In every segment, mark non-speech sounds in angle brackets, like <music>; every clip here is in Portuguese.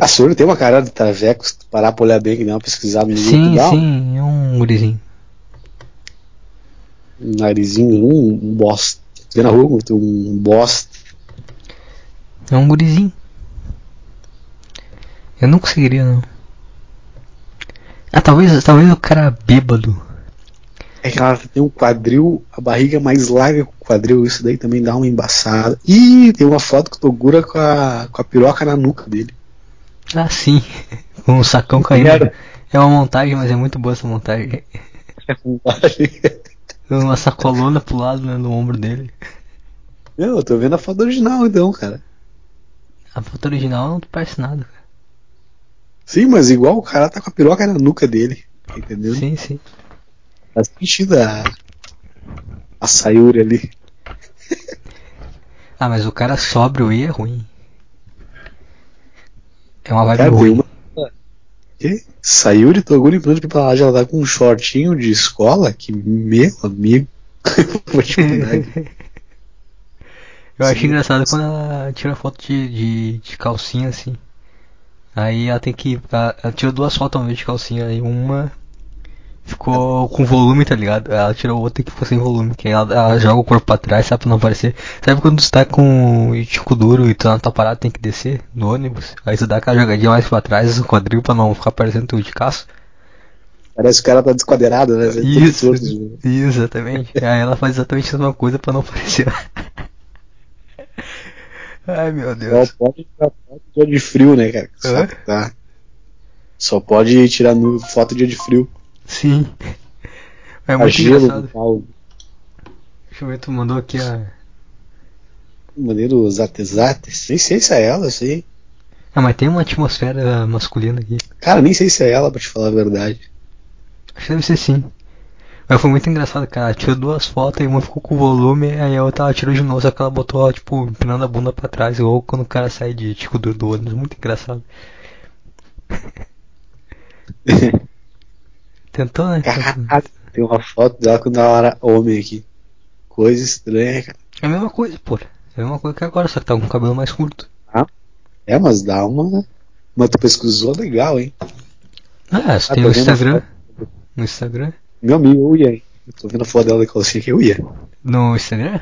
A Suri tem uma cara de traveco, se parar pra olhar bem, que dá uma pesquisada no Sim, dá um sim, é um gurizinho. narizinho, um, um bosta. Vê na rua, tem um bosta. É um gurizinho. Eu não conseguiria, não. Ah, talvez, talvez o cara bêbado. É que ela tem um quadril, a barriga é mais larga que o quadril, isso daí também dá uma embaçada. Ih, tem uma foto com o Togura com a, com a piroca na nuca dele. Ah, sim. Com <laughs> um sacão caindo. É uma montagem, mas é muito boa essa montagem. <laughs> Uma sacolona pro lado, né, no ombro dele. Não, eu tô vendo a foto original então, cara. A foto original não parece nada, cara. Sim, mas igual o cara tá com a piroca na nuca dele. Entendeu? Sim, sim. Faz sentido a, a Sayuri ali. Ah, mas o cara sóbrio aí é ruim. É uma vibe tem ruim. uma. Que? Sayuri Toguro em plano de pipalagem, ela tá com um shortinho de escola que, meu amigo. <laughs> Vou te. Eu acho Sim. engraçado quando ela tira foto de, de, de calcinha assim. Aí ela tem que. Ela, ela tirou duas fotos ao mesmo de calcinha. Aí uma ficou com volume, tá ligado? Ela tirou outra que ficou sem volume. Que aí ela, ela joga o corpo pra trás, sabe? Pra não aparecer. Sabe quando tu tá com o tico duro e tu na tua parada tem que descer no ônibus? Aí tu dá aquela jogadinha mais pra trás, o quadril pra não ficar parecendo teu de caço. Parece que o cara tá desquadrado, né? Todo Isso, <laughs> isso, exatamente. Aí ela faz exatamente a mesma coisa pra não aparecer. <laughs> Ai meu Só Deus. pode tirar foto dia de frio, né, cara? Só, tá. Só pode tirar foto dia de frio. Sim. É muito engraçado. Deixa eu ver, tu mandou aqui a. Maneiro Zatezates. Nem sei se é ela, sei. Ah, mas tem uma atmosfera masculina aqui. Cara, nem sei se é ela, pra te falar a verdade. Acho que deve ser sim. Mas foi muito engraçado, cara. Ela tirou duas fotos e uma ficou com volume, aí a outra ela tirou de novo, só que ela botou, tipo, empinando a bunda pra trás, igual quando o cara sai de tipo do, do ônibus. Muito engraçado. <laughs> Tentou, né? Caraca, tem uma foto dela quando ela era homem aqui. Coisa estranha, cara. É a mesma coisa, pô. É a mesma coisa que agora, só que tá com o cabelo mais curto. É, mas dá uma. Mas tu pesquisou legal, hein? Ah, você Ah, tem o Instagram. No Instagram? Meu amigo, eu ia, hein? Eu tô vendo a foto dela da calcinha que eu ia. No Instagram?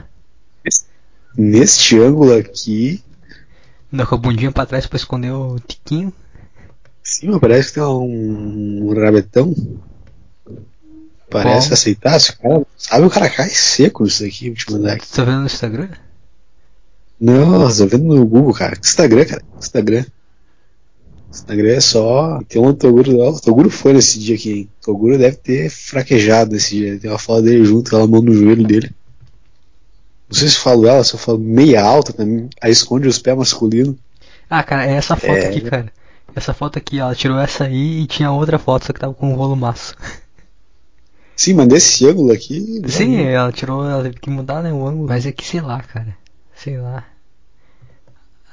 Neste ângulo aqui, Dá com a bundinha pra trás pra esconder o tiquinho. sim, mas parece que tem um, um rabetão. Parece aceitar. Se o cara, sabe, o cara cai seco nisso aqui, vou te mandar aqui. Você tá vendo no Instagram? Não, tô vendo no Google, cara. Instagram, cara. Instagram. Instagram é só. Tem um Toguro. O Toguro foi nesse dia aqui, hein? O Toguro deve ter fraquejado nesse dia. Tem uma foto dele junto, ela mão no joelho dele. Não sei se eu falo ela, se eu falo meia alta também. Aí esconde os pés masculinos. Ah, cara, é essa foto É. aqui, cara. Essa foto aqui, ela tirou essa aí e tinha outra foto, só que tava com um volumaço. Sim, mas nesse ângulo aqui. Sim, não- ela tirou, ela teve que mudar, né, o ângulo. Mas é que sei lá, cara. Sei lá.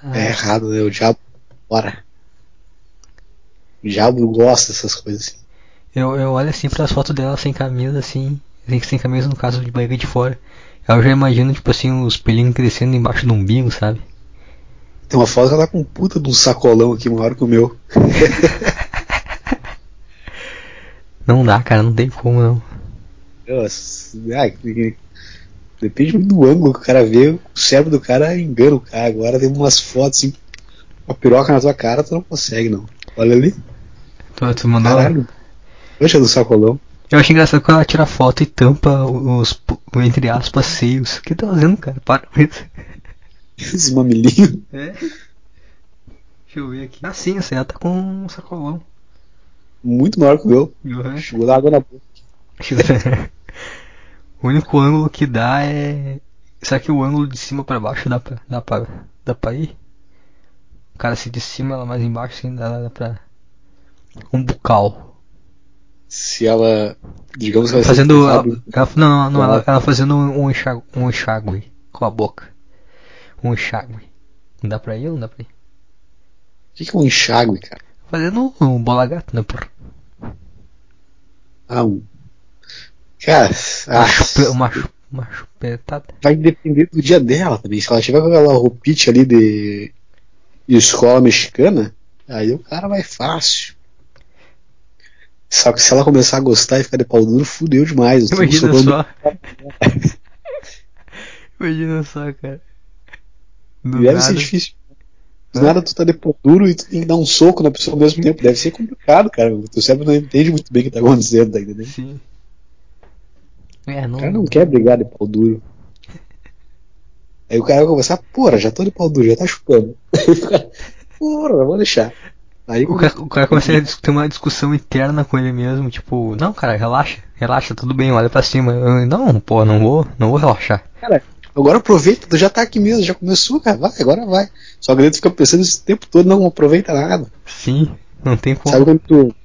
Ah, É errado, né? O diabo. Bora. O diabo gosta dessas coisas assim. eu, eu olho assim pras fotos dela sem camisa, assim. Sem, sem camisa no caso de barriga de fora. Eu já imagino, tipo assim, os pelinhos crescendo embaixo do umbigo, sabe? Tem uma foto que ela tá com um puta de um sacolão aqui maior que o meu. <laughs> Não dá, cara, não tem como não. Que- depende muito do ângulo que o cara vê, o cérebro do cara engana o cara. Agora tem umas fotos assim, com a piroca na tua cara, tu não consegue não. Olha ali, Tu, tu mandou. caralho. Poxa, do sacolão. Eu acho engraçado quando ela tira foto e tampa os, entre aspas, seios. O que tá fazendo, cara? Para com isso. Esse mamilinho. É? Deixa eu ver aqui. Ah, sim, essa ela tá com um sacolão. Muito maior que o meu. Uhum. Chegou lá água na boca. O único ângulo que dá é. Será que o ângulo de cima pra baixo dá pra, dá pra, dá pra ir? O cara se de cima, ela mais embaixo, assim, dá, dá pra. Um bucal. Se ela, digamos que ela Fazendo. Ela, ela- não, não, não, ela, Ela- fazendo um enxágue, um enxágue com a boca. Um enxágue. Não dá pra ir ou não dá pra ir? o que que é um enxágue, cara? Fazendo um bola gato, né, porra? Ah, um. Cara, Uma, ah, chupe, uma, chu- uma chupetada. vai depender do dia dela também. Se ela tiver com aquela roupite ali de, de escola mexicana, Aí o cara vai fácil. Só que se ela começar a gostar e ficar de pau duro, fudeu demais. Imagina só. <laughs> Imagina só, cara. Do Deve nada. ser difícil. Do nada tu tá de pau duro e tu tem que dar um soco na pessoa ao mesmo tempo. Deve ser complicado, cara. O teu cérebro não entende muito bem o que tá acontecendo, tá entendendo? Sim. É, não. O cara não quer brigar de pau duro. <laughs> Aí o cara vai começar, porra, já tô de pau duro, já tá chupando. Aí o cara, porra, vou deixar. Aí O cara, o cara começa a ter uma discussão interna com ele mesmo, tipo, não, cara, relaxa, relaxa, tudo bem, olha pra cima. Eu, não, pô, não vou, não vou relaxar. Cara, agora aproveita, tu já tá aqui mesmo, já começou, cara, vai, agora vai. Só que tu fica pensando isso o tempo todo, não aproveita nada. Sim, não tem como. Sabe quando tu,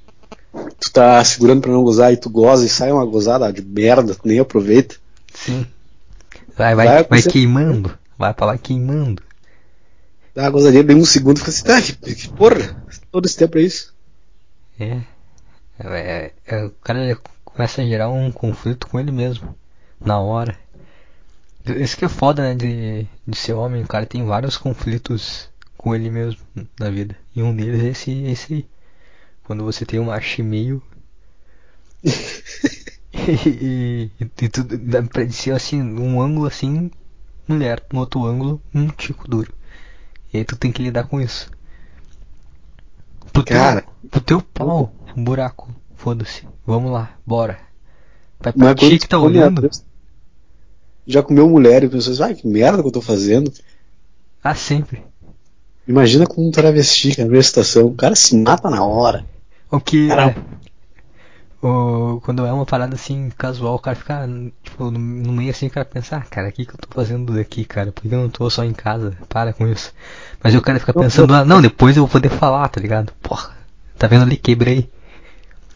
tu tá segurando pra não gozar e tu goza e sai uma gozada de merda, tu nem aproveita? Sim. Vai, vai, Vai vai, queimando. Vai pra lá queimando. Dá uma gozadinha bem um segundo e fica assim, tá, que, que porra, todo esse tempo é isso. É. É, é, o cara começa a gerar um conflito com ele mesmo. Na hora. Isso que é foda, né, de, de ser homem. O cara tem vários conflitos com ele mesmo na vida. E um deles é esse, esse aí. Quando você tem um macho e meio. <laughs> e, e, e tudo ser assim, um ângulo assim, mulher. No outro ângulo, um tico duro. E aí tu tem que lidar com isso. Pro teu, Cara. pro teu pau, um buraco. Foda-se. Vamos lá, bora. Vai pra ti que tá olhando. Já comeu mulher e pensou assim, ai, que merda que eu tô fazendo. Ah, sempre. Imagina com um travesti, cara, na situação. O cara se mata na hora. O que é, o, quando é uma parada assim casual, o cara fica tipo, no, no meio assim, o cara pensa, ah, cara, o que, que eu tô fazendo daqui, cara? Por que eu não tô só em casa? Para com isso. Mas o cara fica pensando, ah, não, depois eu vou poder falar, tá ligado? Porra, tá vendo ali, quebrei.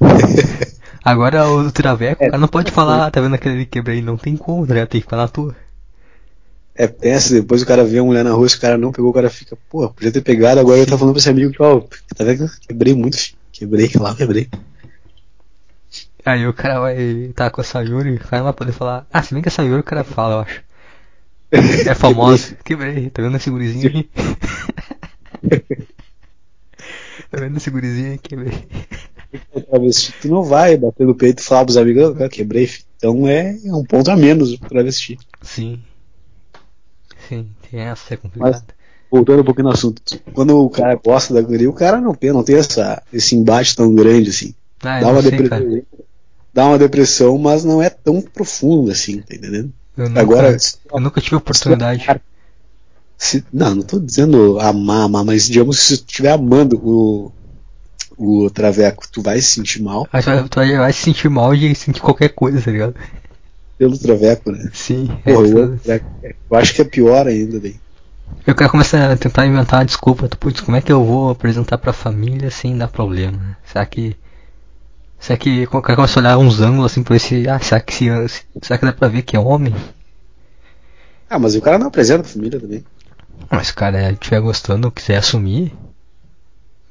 <laughs> Agora o traveco, o cara não pode falar, ah, tá vendo aquele ali, quebrei, não tem como, tá ligado? Tem que ficar na tua. É péssimo, depois o cara vê a mulher na rua, se o cara não pegou, o cara fica, pô, podia ter pegado, agora eu Sim. tá falando pra esse amigo que, ó, tá vendo que eu quebrei muito, filho. Quebrei, lá, quebrei. Aí o cara vai tá com a Sayuri, vai poder falar. Ah, se bem que a Sayuri o cara fala, eu acho. <laughs> É famosa. Quebrei, tá vendo esse gurizinho aqui? <laughs> tá vendo esse gurizinho aqui? Quebrei. Travesti, tu não vai bater no peito e falar pros amigos, eu quebrei. Então é um ponto a menos pro travesti. Sim. Sim, tem essa, é complicado. Voltando um pouquinho no assunto, quando o cara gosta da guria, o cara não tem, não tem essa, esse embate tão grande assim. Ah, Dá eu uma, sei, depressão, dá uma depressão, mas não é tão profundo assim, tá entendendo? Eu nunca, Agora, eu nunca tive oportunidade. Se- não, não tô dizendo amar, amar, mas digamos que se tu estiver amando o, o Traveco, tu vai se sentir mal Mas tu vai, se sentir mal de sentir qualquer coisa, tá ligado? pelo Traveco, né? Sim. Porra, é, Traveco, eu acho que é pior ainda daí. Aí o cara começa a tentar inventar uma desculpa. Putz, como é que eu vou apresentar pra família sem dar problema? Será que. Será que o cara começa a olhar uns ângulos assim pra ver se. Ah, será que, se, será que dá pra ver que é homem? Ah, mas o cara não apresenta a família também. Mas se o cara estiver gostando, quiser assumir,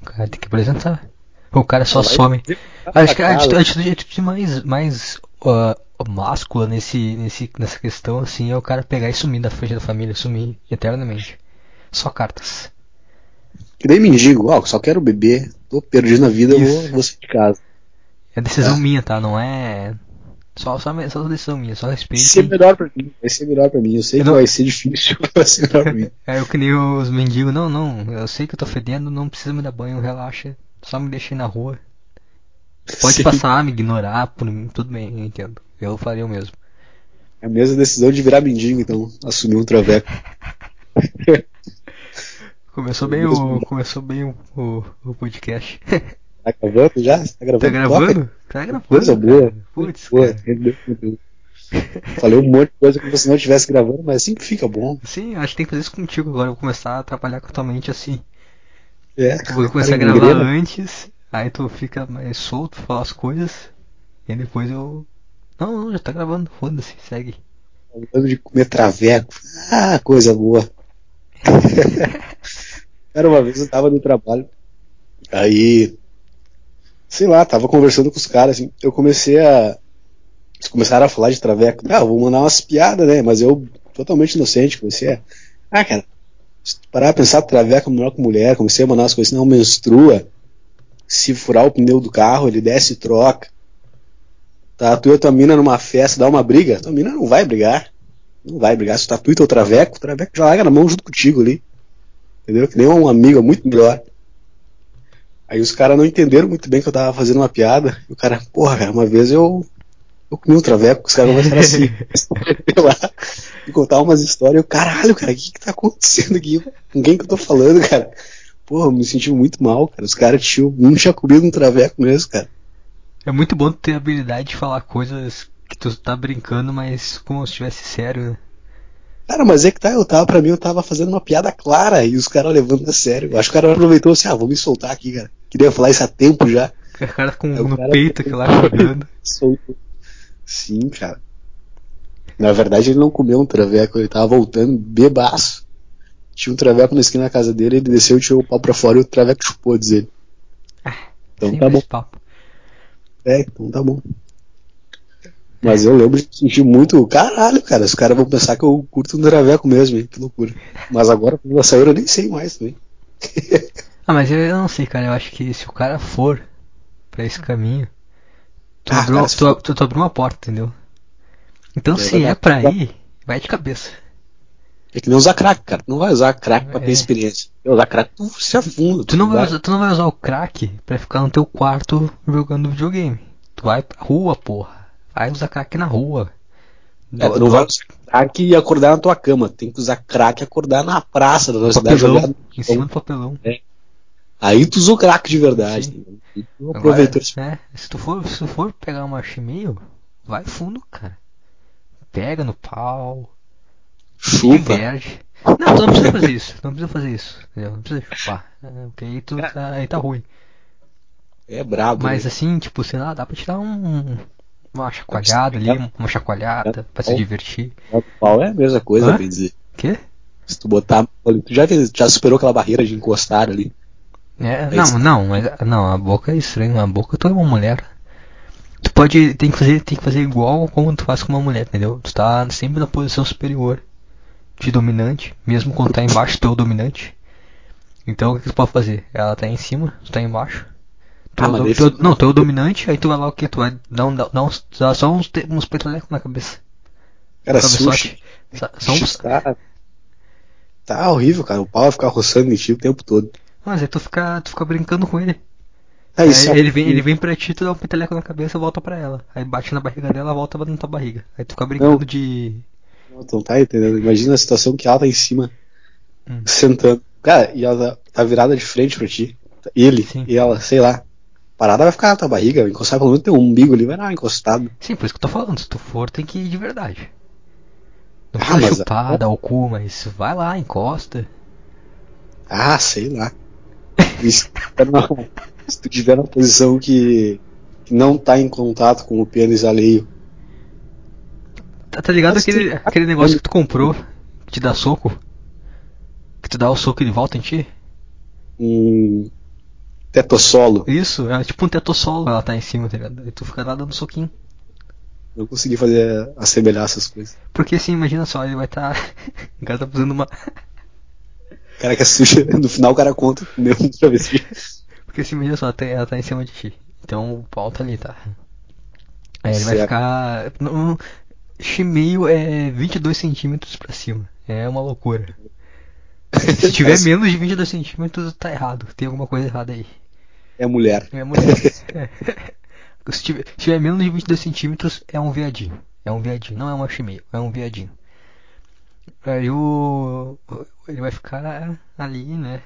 o cara tem que apresentar. Ou o cara só some. Acho que a pra atitude, casa. a atitude- a atitude mais, mais uh, máscula nesse, nesse, nessa questão assim é o cara pegar e sumir da frente da família, sumir eternamente. Só cartas. Que nem mendigo, ó, só quero beber, tô perdido na vida, eu vou, Isso. vou sair de casa. É decisão É. minha, tá? Não é. Só, só, só decisão minha, só Vai respeito. ser melhor pra mim, vai ser melhor pra mim. Eu sei Eu que não- vai ser difícil, <laughs> vai ser melhor pra mim. É eu que nem os mendigos, não, não, eu sei que eu tô fedendo, não precisa me dar banho, relaxa. Só me deixei na rua. Pode Sim. passar, me ignorar, por mim, tudo bem, eu entendo. Eu faria o mesmo. É a mesma decisão de virar mendigo, então, assumir um Traveco. <laughs> Começou bem o. Começou bem o, o, o podcast. Tá gravando já? Tá gravando? Tá gravando? Tá gravando. Coisa boa. Putz. Falei um monte de coisa que você não estivesse gravando, mas sempre fica bom. Sim, acho que tem que fazer isso contigo agora. Eu vou começar a trabalhar com a tua mente assim. É, Eu vou começar a gravar engrena. antes, aí tu fica mais solto, falar as coisas, e depois eu. Não, não, já tá gravando, foda-se, segue. Falando de comer traveco. Ah, coisa boa. <laughs> Cara, uma vez eu tava no trabalho, aí, sei lá, tava conversando com os caras, assim, eu comecei a. Eles começaram a falar de traveco. Ah, vou mandar umas piadas, né? Mas eu, totalmente inocente, comecei a. Ah, cara, Se tu parar a pensar, traveca melhor com mulher, comecei a mandar as coisas, não menstrua. Se furar o pneu do carro, ele desce e troca. Tá, tu e a tua mina numa festa, dá uma briga, tua mina não vai brigar. Não vai brigar. Se tu tá tu e teu traveco, o traveco já larga na mão junto contigo ali. Entendeu? Que nem um amigo, é muito melhor. Aí os caras não entenderam muito bem que eu tava fazendo uma piada. E o cara, porra, cara, uma vez eu, eu comi um traveco, os caras começaram assim, <laughs> lá, e contar umas histórias. Eu, caralho, cara, o que que tá acontecendo aqui? Com quem que eu tô falando, cara? Porra, eu me senti muito mal, cara. Os caras tinham, não tinha comido um traveco mesmo, cara. É muito bom ter a habilidade de falar coisas que tu tá brincando, mas como se estivesse sério, né? Cara, mas é que tá, eu tava, pra mim, eu tava fazendo uma piada clara e os caras levando a sério. Eu acho que o cara aproveitou assim, ah, vou me soltar aqui, cara. Queria falar isso há tempo já. O cara com É, o no cara- peito aqui lá <laughs> jogando. Soltou. Sim, cara. Na verdade, ele não comeu um traveco, ele tava voltando bebaço. Tinha um traveco na esquina da casa dele, ele desceu, tirou o pau pra fora e o traveco chupou, diz ele. Então Sempre tá bom. papo. É, então tá bom. Mas eu lembro de sentir muito. Caralho, cara, os caras vão pensar que eu curto um traveco mesmo, hein? Que loucura. Mas agora, quando ela saiu, eu nem sei mais também. <laughs> Ah, mas eu, não sei, cara. Eu acho que se o cara for pra esse caminho, tu, Ah, abriu, cara, tu, tu- tu abriu uma porta, entendeu? Então É se é pra ir, vai de cabeça. É que nem usar crack, cara. Tu não vai usar crack pra É. ter experiência. Eu usar crack, tu se afunda. Tu não, vai usar, tu não vai usar o crack pra ficar no teu quarto jogando videogame. Tu vai pra rua, porra. Vai usar crack na rua. É, tu não vai usar crack e acordar na tua cama. Tem que usar crack e acordar na praça da tua cidade. Jogar... em cima do papelão. Aí tu usou crack de verdade. Sim. E tu Agora, aproveitou esse é, se tu for, se tu for pegar uma meio, vai fundo, cara. Pega no pau, chupa. Não, tu não precisa fazer isso. Não precisa fazer isso. Entendeu? Não precisa chupar. É, Porque aí, tu, tá, aí tá ruim. É brabo. Mas né? assim, tipo, sei lá, dá pra tirar um, uma chacoalhada ali, uma chacoalhada pra se divertir. O pau é a mesma coisa, Hã? bem dizer. Quê? Se tu botar. Tu já, já superou aquela barreira de encostar ali. É, É isso. não, não, mas não, a boca é estranho, a boca tu é uma mulher. Tu pode, tem que fazer, tem que fazer igual como tu faz com uma mulher, entendeu? Tu tá sempre na posição superior de dominante, mesmo quando tá embaixo tu é o dominante. Então o que tu pode fazer? Ela tá em cima, tu tá embaixo. Tu, Ah, é do- tu é- não, tu é o dominante, aí tu vai lá o que? Tu vai dar, um, dar, uns, dar só uns, uns petolecos na cabeça. Cara, sushi. Só, só uns, Tá, tá horrível, cara. O pau vai ficar roçando em ti o tempo todo. mas aí tu fica, tu fica brincando com ele. Aí, Aí se ele, vem, ele vem pra ti, tu dá um peteleco na cabeça e volta pra ela. Aí bate na barriga dela, volta na tua barriga. Aí tu fica brincando Não. de. Não, tu não tá entendendo. Imagina a situação que ela tá em cima, Hum. sentando. Cara, e ela tá virada de frente pra ti. Ele Sim. e ela, sei lá. Parada vai ficar na tua barriga, encostar pelo menos teu umbigo ali, vai dar uma encostada. Sim, por isso que eu tô falando. Se tu for, tem que ir de verdade. Não Ah, mas- chupar, dar o cu, mas vai lá, encosta. Ah, sei lá. Se, tu tiver numa- se tu tiver na posição que, que não tá em contato com o pênis alheio. Tá, tá ligado Mas aquele, aquele negócio que tu comprou, que te dá soco? Que tu dá o soco e ele volta em ti? Um tetossolo. Isso, é tipo um tetossolo, ela tá em cima, tá ligado? E tu fica lá dando soquinho. Não consegui fazer assemelhar essas coisas. Porque assim, imagina só, ele vai tá. <laughs> o cara tá fazendo uma. Cara que assiste, <laughs> no final o cara conta <laughs> mesmo travesti. Porque assim, imagina só, ela tá, em cima de ti. Então o pau tá ali, tá? Aí ele vai Certo. ficar. no- Chimeio é 22 centímetros pra cima. É uma loucura. <laughs> Se tiver menos de 22 centímetros, tá errado. Tem alguma coisa errada aí. É mulher. É mulher. É. <laughs> Se, tiver, se tiver menos de 22 centímetros, é um viadinho. É um viadinho, não é um chimeio, é um viadinho. Aí o. Ele vai ficar ali, né?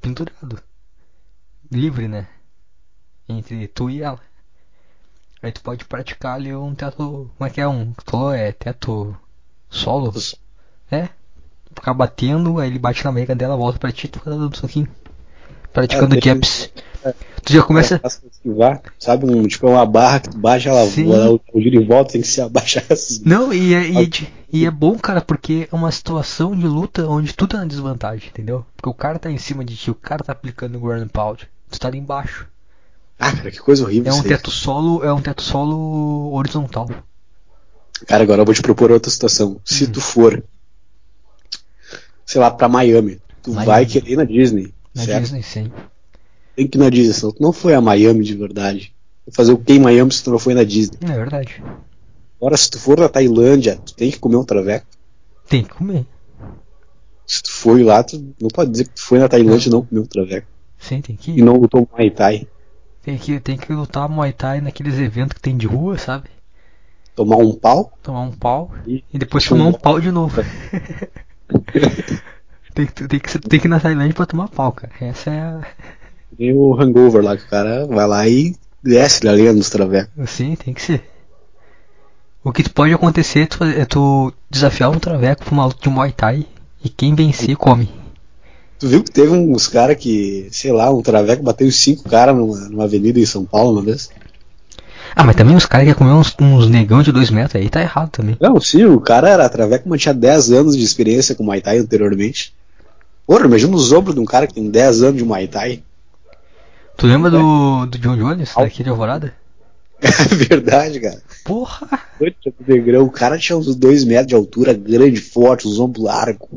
Pendurado. Livre, né? Entre tu e ela. Aí tu pode praticar ali um teto. Como é que é? Um. É teto solo? É. Ficar batendo, aí ele bate na barriga dela, volta pra ti, tu fica dando um soquinho. Praticando É, japs. Tu já começa. Ela faz esquivar, sabe? Um, tipo, é uma barra que tu baixa, ela ela, o giro e volta, tem que se abaixar <laughs> assim. Não, e é, e, é e é bom, cara, porque é uma situação de luta onde tu tá na desvantagem, entendeu? Porque o cara tá em cima de ti, o cara tá aplicando o ground pound, tu tá ali embaixo. Ah, cara, que coisa horrível É um teto solo, é um teto solo horizontal. Cara, agora eu vou te propor outra situação. Se Hum. tu for. sei lá, pra Miami. Tu Miami. vai querer ir na Disney. Na certo? Disney, sim. Tem que ir na Disney, senão tu não foi a Miami de verdade. Vai fazer o que em Miami se tu não foi na Disney? É verdade. Agora, se tu for na Tailândia, tu tem que comer um traveco. Tem que comer. Se tu foi lá, tu não pode dizer que tu foi na Tailândia e não comeu um traveco. Sim, tem que E ir. não lutou Muay Thai. Tem que, tem que lutar Muay Thai naqueles eventos que tem de rua, sabe? Tomar um pau. Tomar um pau E- e depois tomar um pau de novo. <laughs> tem, que, tem, que, tem que ir na Tailândia pra tomar pau, cara. Essa é a. <laughs> Tem o hangover lá, que o cara vai lá e desce a lenha nos travecos. Sim, tem que ser. O que pode acontecer é tu, é tu desafiar um traveco pra uma luta de Muay Thai e quem vencer come. Tu viu que teve uns caras que, sei lá, um traveco bateu os cinco caras numa, numa avenida em São Paulo uma vez? Ah, mas também os caras que querem comer uns, uns negão de dois metros aí tá errado também. Não, sim, o cara era traveco, mas tinha 10 anos de experiência com Muay Thai anteriormente. Porra, imagina os ombros de um cara que tem 10 anos de Muay Thai. Tu lembra do, do John Jones, daqui de Alvorada? <laughs> É verdade, cara. Porra! O cara tinha uns 2 metros de altura, grande, forte, os ombros largos.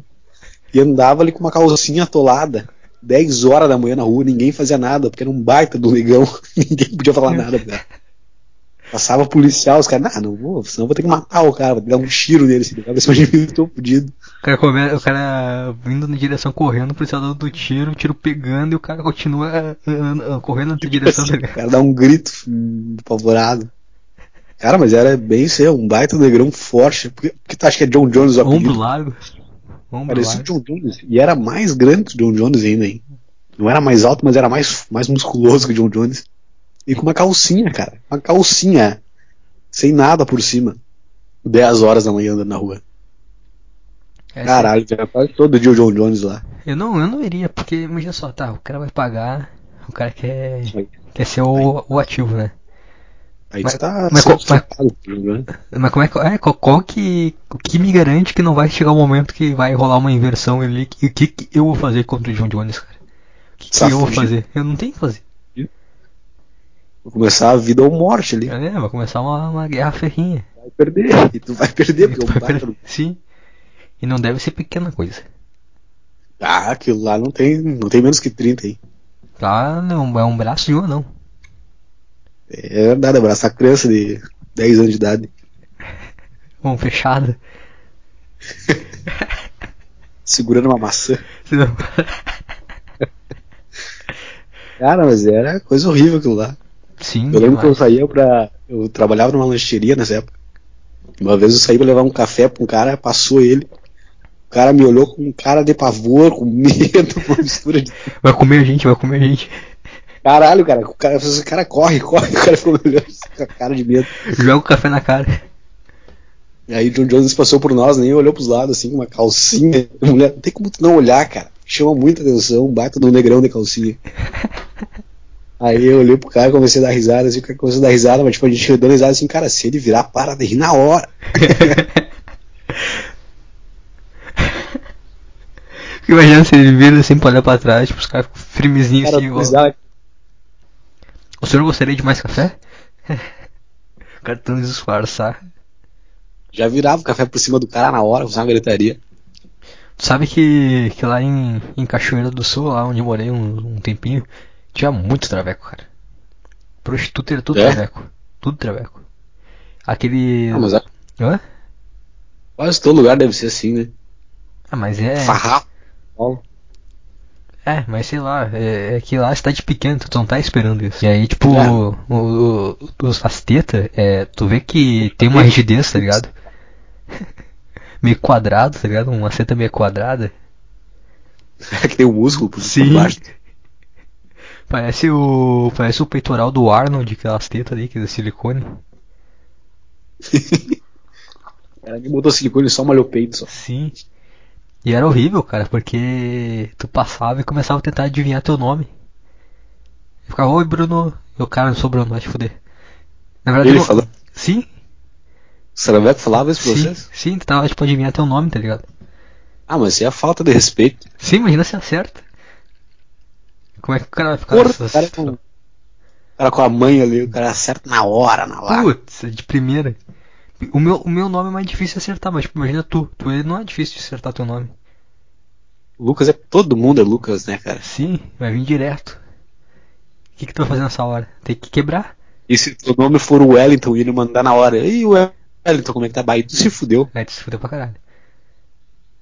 E andava ali com uma calcinha atolada. 10 horas da manhã na rua, ninguém fazia nada, porque era um baita do negão. <laughs> ninguém podia falar nada, cara. Passava policial, os caras, ah, não vou, senão vou ter que matar o cara, vou dar um tiro nele, se ver se eu tô fudido. O cara, come, o cara vindo na direção correndo, o policial dando do tiro, o tiro pegando e o cara continua ah, ah, correndo na direção. tá O ligado? cara dá um grito hum, apavorado. Cara, mas era bem ser um baita negrão forte. Por que, por que tu acha que é John Jones o apelido? Ombro largo. Parecia o. John Jones. E era mais grande que o John Jones ainda, hein? Não era mais alto, mas era mais, mais musculoso que o John Jones. E com uma calcinha, cara. Uma calcinha. Sem nada por cima. 10 horas da manhã andando na rua. Essa- Caralho, já quase todo dia o John Jones lá. Eu não, eu não iria, porque imagina só, tá, o cara vai pagar, o cara quer, quer ser o, o ativo, né? Aí Mas- tá mas mas- Jones. Mas como é que. É, qual, que. O que me garante que não vai chegar um momento que vai rolar uma inversão ali? E o que, que eu vou fazer contra o John Jones, cara? O que, que Tá eu vou fazer? Eu não tenho o que fazer. Vou começar a vida ou morte ali. É, vai começar uma, uma guerra ferrinha. Vai perder. E tu vai perder, porque <laughs> baita do Sim. E não deve ser pequena coisa. Ah, aquilo lá não tem, não tem menos que 30 aí. Lá não, é um braço de um não. É verdade, abraçar criança de 10 anos de idade. <laughs> Mão fechada. <laughs> Segurando uma maçã. <laughs> Cara, mas era coisa horrível aquilo lá. Sim, Eu lembro que eu demais. saía pra. Eu trabalhava numa lancheria nessa época. Uma vez eu saí pra levar um café pra um cara, passou ele. O cara me olhou com um cara de pavor, com medo, com uma mistura de. Vai comer a gente, vai comer a gente. Caralho, cara, o cara, o cara corre, <laughs> corre, o cara ficou olhando com a cara de medo. Joga o café na cara. E aí John Jones passou por nós, nem olhou pros lados, assim, com uma calcinha. <laughs> Mulher, não tem como tu não olhar, cara. Chama muita atenção, baita do negrão de calcinha. <laughs> Aí eu olhei pro cara, comecei a dar risada, assim, o cara começou a dar risada, mas tipo, a gente dando risada assim, cara, se ele virar, para de rir na hora. Imagina se ele vira assim pra olhar pra trás, tipo, os caras ficam firmezinhos Cara, assim, igual. O senhor gostaria de mais café? <laughs> o cara tentando disfarçar. Já virava o café por cima do cara na hora, usava uma gritaria. Tu sabe que, que lá em, em Cachoeira do Sul, lá onde eu morei um, um tempinho, tinha muito traveco, cara. Prostituta era tudo É? traveco. Tudo traveco. Aquele. Ah, mas é- Hã? quase todo lugar deve ser assim, né? Ah, mas é. Farrapo. É, mas sei lá, é, é que lá é cidade pequena, tu não tá esperando isso. E aí, tipo, É. o, o- os, as tetas, é, tu vê que tem uma rigidez, tá ligado? <laughs> meio quadrado, tá ligado? Uma seta meio quadrada. É que tem o músculo por, Sim. baixo. <laughs> Parece o. Parece o peitoral do Arnold, aquelas tetas ali, que é de silicone. <laughs> Ela me botou silicone e só malhou o peito só. Sim. E era horrível, cara, porque tu passava e começava a tentar adivinhar teu nome. Eu ficava, oi Bruno. E o cara não sou Bruno, vai te fuder. Na verdade, Ele eu- falou? Sim, O Saraveco falava isso pra sim, vocês? sim, tu tava tipo adivinhar teu nome, tá ligado? Ah, mas é a falta de respeito. Sim, imagina se acerta. Como é que o cara vai ficar Porra, o cara, com, o cara com a mãe ali, o cara acerta na hora, na lá. Putz, de primeira. O meu, o meu nome é mais difícil de acertar, mas tipo, imagina tu. Tu não é difícil de acertar teu nome. Lucas é. Todo mundo é Lucas, né, cara? Sim, vai vir direto. O que, que tu vai fazer nessa hora? Tem que quebrar. E se o nome for o Wellington e ele mandar na hora, e o Wellington, como é que tá? Bahia, tu se fudeu. Aí tu se fudeu pra caralho.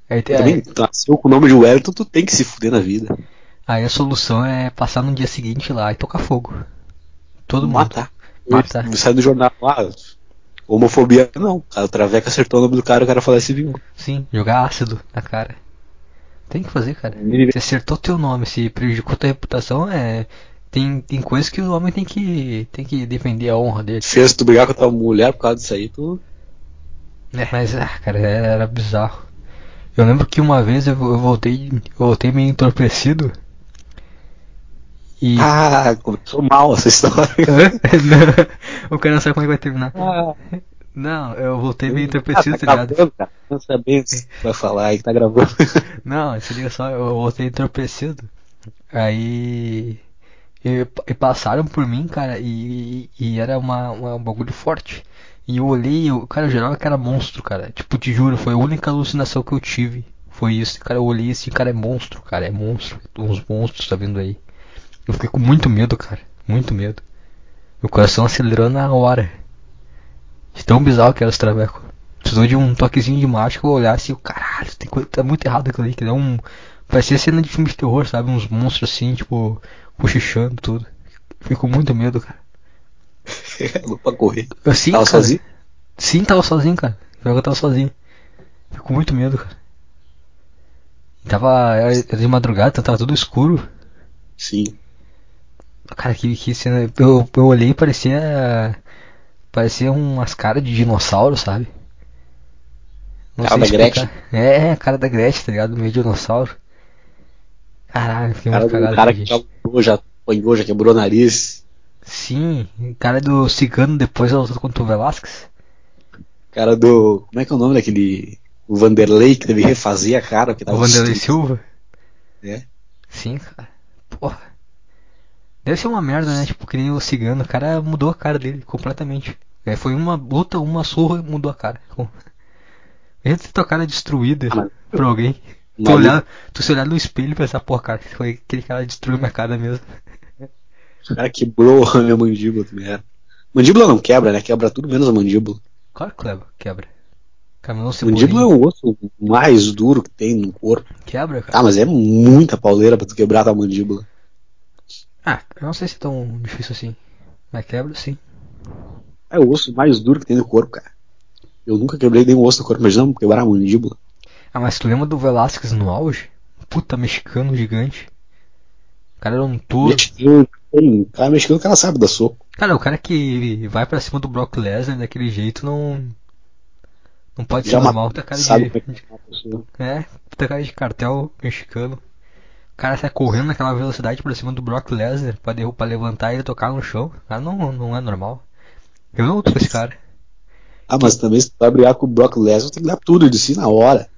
Aí, Também, aí, tu nasceu com o nome de Wellington, tu tem que se fuder na vida. aí a solução é passar no dia seguinte lá e tocar fogo. Todo mundo. Matar. Matar. Sai do jornal lá. Homofobia não. O Traveca acertou o nome do cara, o cara falou se vingou. Sim, jogar ácido na cara. Tem que fazer, cara. Se acertou teu nome, se prejudicou tua reputação, é. Tem, tem coisas que o homem tem que, tem que defender a honra dele. Fez tu brigar com a tua mulher por causa disso aí, tu. É, mas, ah, cara, era, era bizarro. Eu lembro que uma vez eu, eu voltei, eu voltei meio entorpecido. E. Ah, começou mal essa história. <laughs> <laughs> o cara não sabe como é que vai terminar. Ah, Não, eu voltei meio entorpecido, ah, tá tá ligado? cara. Não sabia se <laughs> vai falar aí que tá gravando. Não, se liga só, eu voltei entorpecido. Aí. E, e passaram por mim, cara, e, e era uma, uma- um bagulho forte. E eu olhei, eu, cara, eu jurava que era monstro, cara. Tipo, te juro, foi a única alucinação que eu tive. Foi isso, cara, eu olhei assim, cara, é monstro, cara, é monstro. Uns monstros tá vindo aí. Eu fiquei com muito medo, cara, muito medo. Meu coração acelerou na hora. De tão bizarro que era esse traveco. Precisou de um toquezinho de mágica, eu e eu, caralho, tem coisa, tá muito errado aquilo ali, que é um. Parecia cena de filme de terror, sabe? Uns monstros assim, tipo, cochichando tudo. Fiquei com muito medo, cara. <laughs> Louco pra correr. Assim, Tava cara. sozinho? Sim, tava sozinho, cara. Eu tava sozinho. Fiquei com muito medo, cara. Tava. Era era de madrugada, então tava tudo escuro. Sim. Cara, que, que cena. Eu, eu olhei e parecia. Parecia umas caras de dinossauro, sabe? Não Cara da explicar. É, a cara da Gretchen, tá ligado? Meio dinossauro. Caralho, fiquei cara, muito cagado. o cara aqui, que já apanhou, já apanhou, já quebrou o nariz. Sim, o cara do cigano depois ela lutou contra o Velasquez. Cara do. Como é que é o nome daquele. O Vanderlei que teve que refazer a cara. Que tava O Vanderlei. Silva. É. Sim, cara. Porra. Deve ser uma merda, né? Tipo, que nem o cigano. O cara mudou a cara dele completamente. É, foi uma luta, uma surra e mudou a cara. <laughs> Ter tua cara destruída Ah, por alguém. Tu, olhar, tu se olhar no espelho e pensar, porra, cara, foi aquele cara que destruiu minha cara mesmo. O <laughs> cara quebrou a minha mandíbula também. Era. Mandíbula não quebra, né? Quebra tudo menos a mandíbula. Claro que quebra. Caminhão Mandíbula é o osso mais duro que tem no corpo. Quebra, cara. Ah, mas é muita pauleira pra tu quebrar a tua mandíbula. Ah, eu não sei se é tão difícil assim. Mas quebra sim. É o osso mais duro que tem no corpo, cara. Eu nunca quebrei nenhum osso no corpo, imagina quebrar a mandíbula. Ah, mas tu lembra do Velasquez no auge? Puta mexicano gigante. O cara era um touro. Tem- cara mexicano, o cara sabe dar soco. Cara, o cara que vai pra cima do Brock Lesnar daquele jeito não. Não pode ser Já normal. matou, Tá cara de. é que é. É, puta cara de cartel mexicano. O cara sai correndo naquela velocidade pra cima do Brock Lesnar pra, derru- pra levantar ele e tocar no chão. Cara, não, não é normal. Eu não luto com esse cara. Ah, mas também se tu vai brigar com o Brock Lesnar, tu tem que dar tudo de si na hora.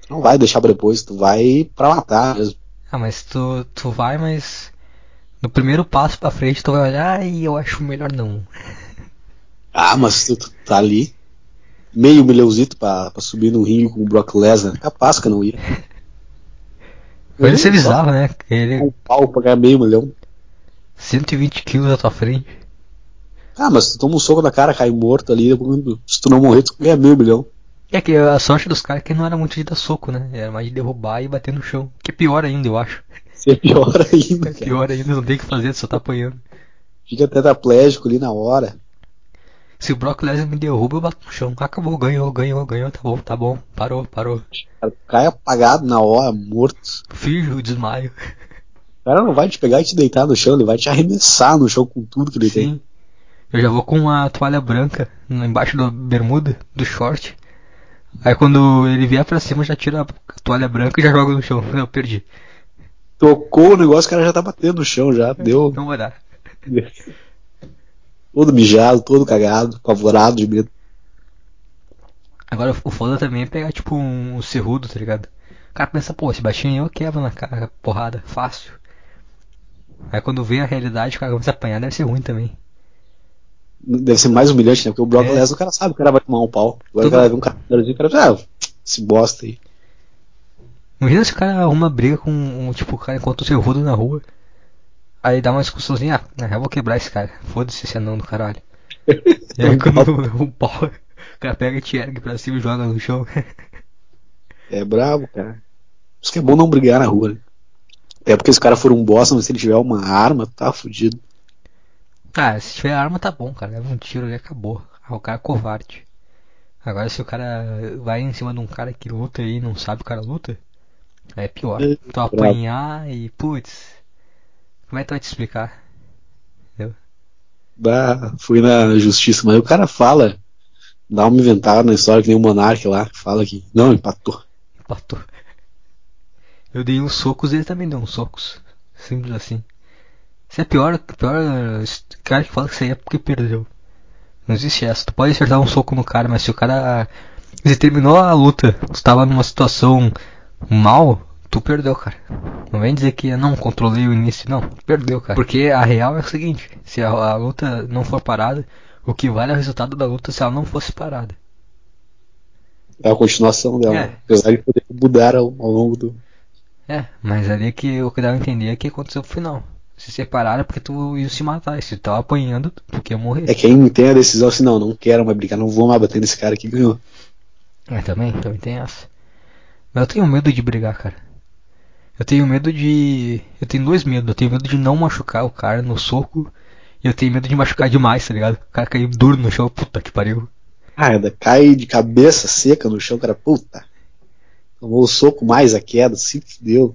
Tu não vai deixar pra depois, tu vai pra matar mesmo. Ah, mas tu, tu vai, mas. No primeiro passo pra frente tu vai olhar e eu acho melhor não. <laughs> Ah, mas tu, tu tá ali, meio milhãozito pra, pra subir no ringue com o Brock Lesnar, capaz que eu não ia. <laughs> Pode ser Só bizarro, né? Ele Um pau pra ganhar meio milhão. 120 quilos à tua frente. Ah, mas tu toma um soco na cara, cai morto ali, se tu não morrer, tu ganha meio milhão. É que a sorte dos caras é que não era muito de dar soco, né? Era mais de derrubar e bater no chão. Que é pior ainda, eu acho. Isso é pior <laughs> ainda, É pior ainda, não tem o que fazer, só tá apanhando. Fica tetraplégico ali na hora. Se o Brock Lesnar me derruba, eu bato no chão. Acabou, ganhou, ganhou, ganhou, tá bom, tá bom, parou, parou. Cara, cai apagado na hora, morto. Finge o desmaio. O cara não vai te pegar e te deitar no chão, ele vai te arremessar no chão com tudo que ele tem. Sim. Eu já vou com a toalha branca embaixo da bermuda, do short. Aí quando ele vier pra cima, já tira a toalha branca e já joga no chão. <laughs> Eu perdi. Tocou o negócio, o cara já tá batendo no chão já. <laughs> Deu Não vai dar. <laughs> todo mijado, todo cagado, apavorado de medo. Agora o foda também é pegar tipo um cerrudo, tá ligado? O cara pensa, pô, esse baixinho eu quebro na cara, porrada, fácil. Aí quando vê a realidade, o cara começa a apanhar, deve ser ruim também. Deve ser mais humilhante, né? Porque o Brock É. Lesnar, o cara sabe o cara vai tomar um pau. Agora Tudo- o cara vai ver um cara o cara ah, esse bosta aí. Imagina se o cara arruma briga com um, tipo, o cara encontra o seu rodo na rua. Aí dá uma discussãozinha, ah, na real eu vou quebrar esse cara. Foda-se esse anão do caralho. E <laughs> aí quando o <laughs> pau, o cara pega e te ergue pra cima e joga no chão. É brabo, cara. Por isso que é bom não brigar na rua, né? É porque se o cara for um bosta, mas se ele tiver uma arma, tá fudido. Ah, se tiver arma tá bom, cara. Leva um tiro e acabou. Ah, o cara é covarde. Agora se o cara vai em cima de um cara que luta e não sabe o cara luta, aí é pior. É, Tu apanhar e putz. Como é que tu vai te explicar? Entendeu? Bah, fui na justiça, mas o cara fala, dá uma inventada na história que nem o Monark lá, que fala que não, empatou. Empatou. Eu dei uns socos e ele também deu uns socos. Simples assim. Isso é pior, pior cara que fala que isso aí é porque perdeu. Não existe essa. Tu pode acertar um soco no cara, mas se o cara. Se terminou a luta, tu tava numa situação mal, tu perdeu, cara. Não vem dizer que não controlei o início, não. Perdeu, cara. Porque a real é o seguinte: se a, a luta não for parada, o que vale é o resultado da luta se ela não fosse parada. É a continuação dela, É. apesar de poder mudar ao, ao longo do. É, mas ali é que o que dava a entender é que aconteceu pro final. Se separaram é porque tu ia se matar. E se tu tava apanhando, tu ia morrer. É quem tem a decisão assim, não, não quero mais brincar, não vou mais bater nesse cara que ganhou. É, também, também tem essa. Mas eu tenho medo de brigar, cara. Eu tenho medo de. Eu tenho dois medos. Eu tenho medo de não machucar o cara no soco. E eu tenho medo de machucar demais, tá ligado? O cara cair duro no chão, puta que pariu. Ah, ainda cai de cabeça seca no chão, cara, puta. Tomou o soco mais a queda, se fudeu.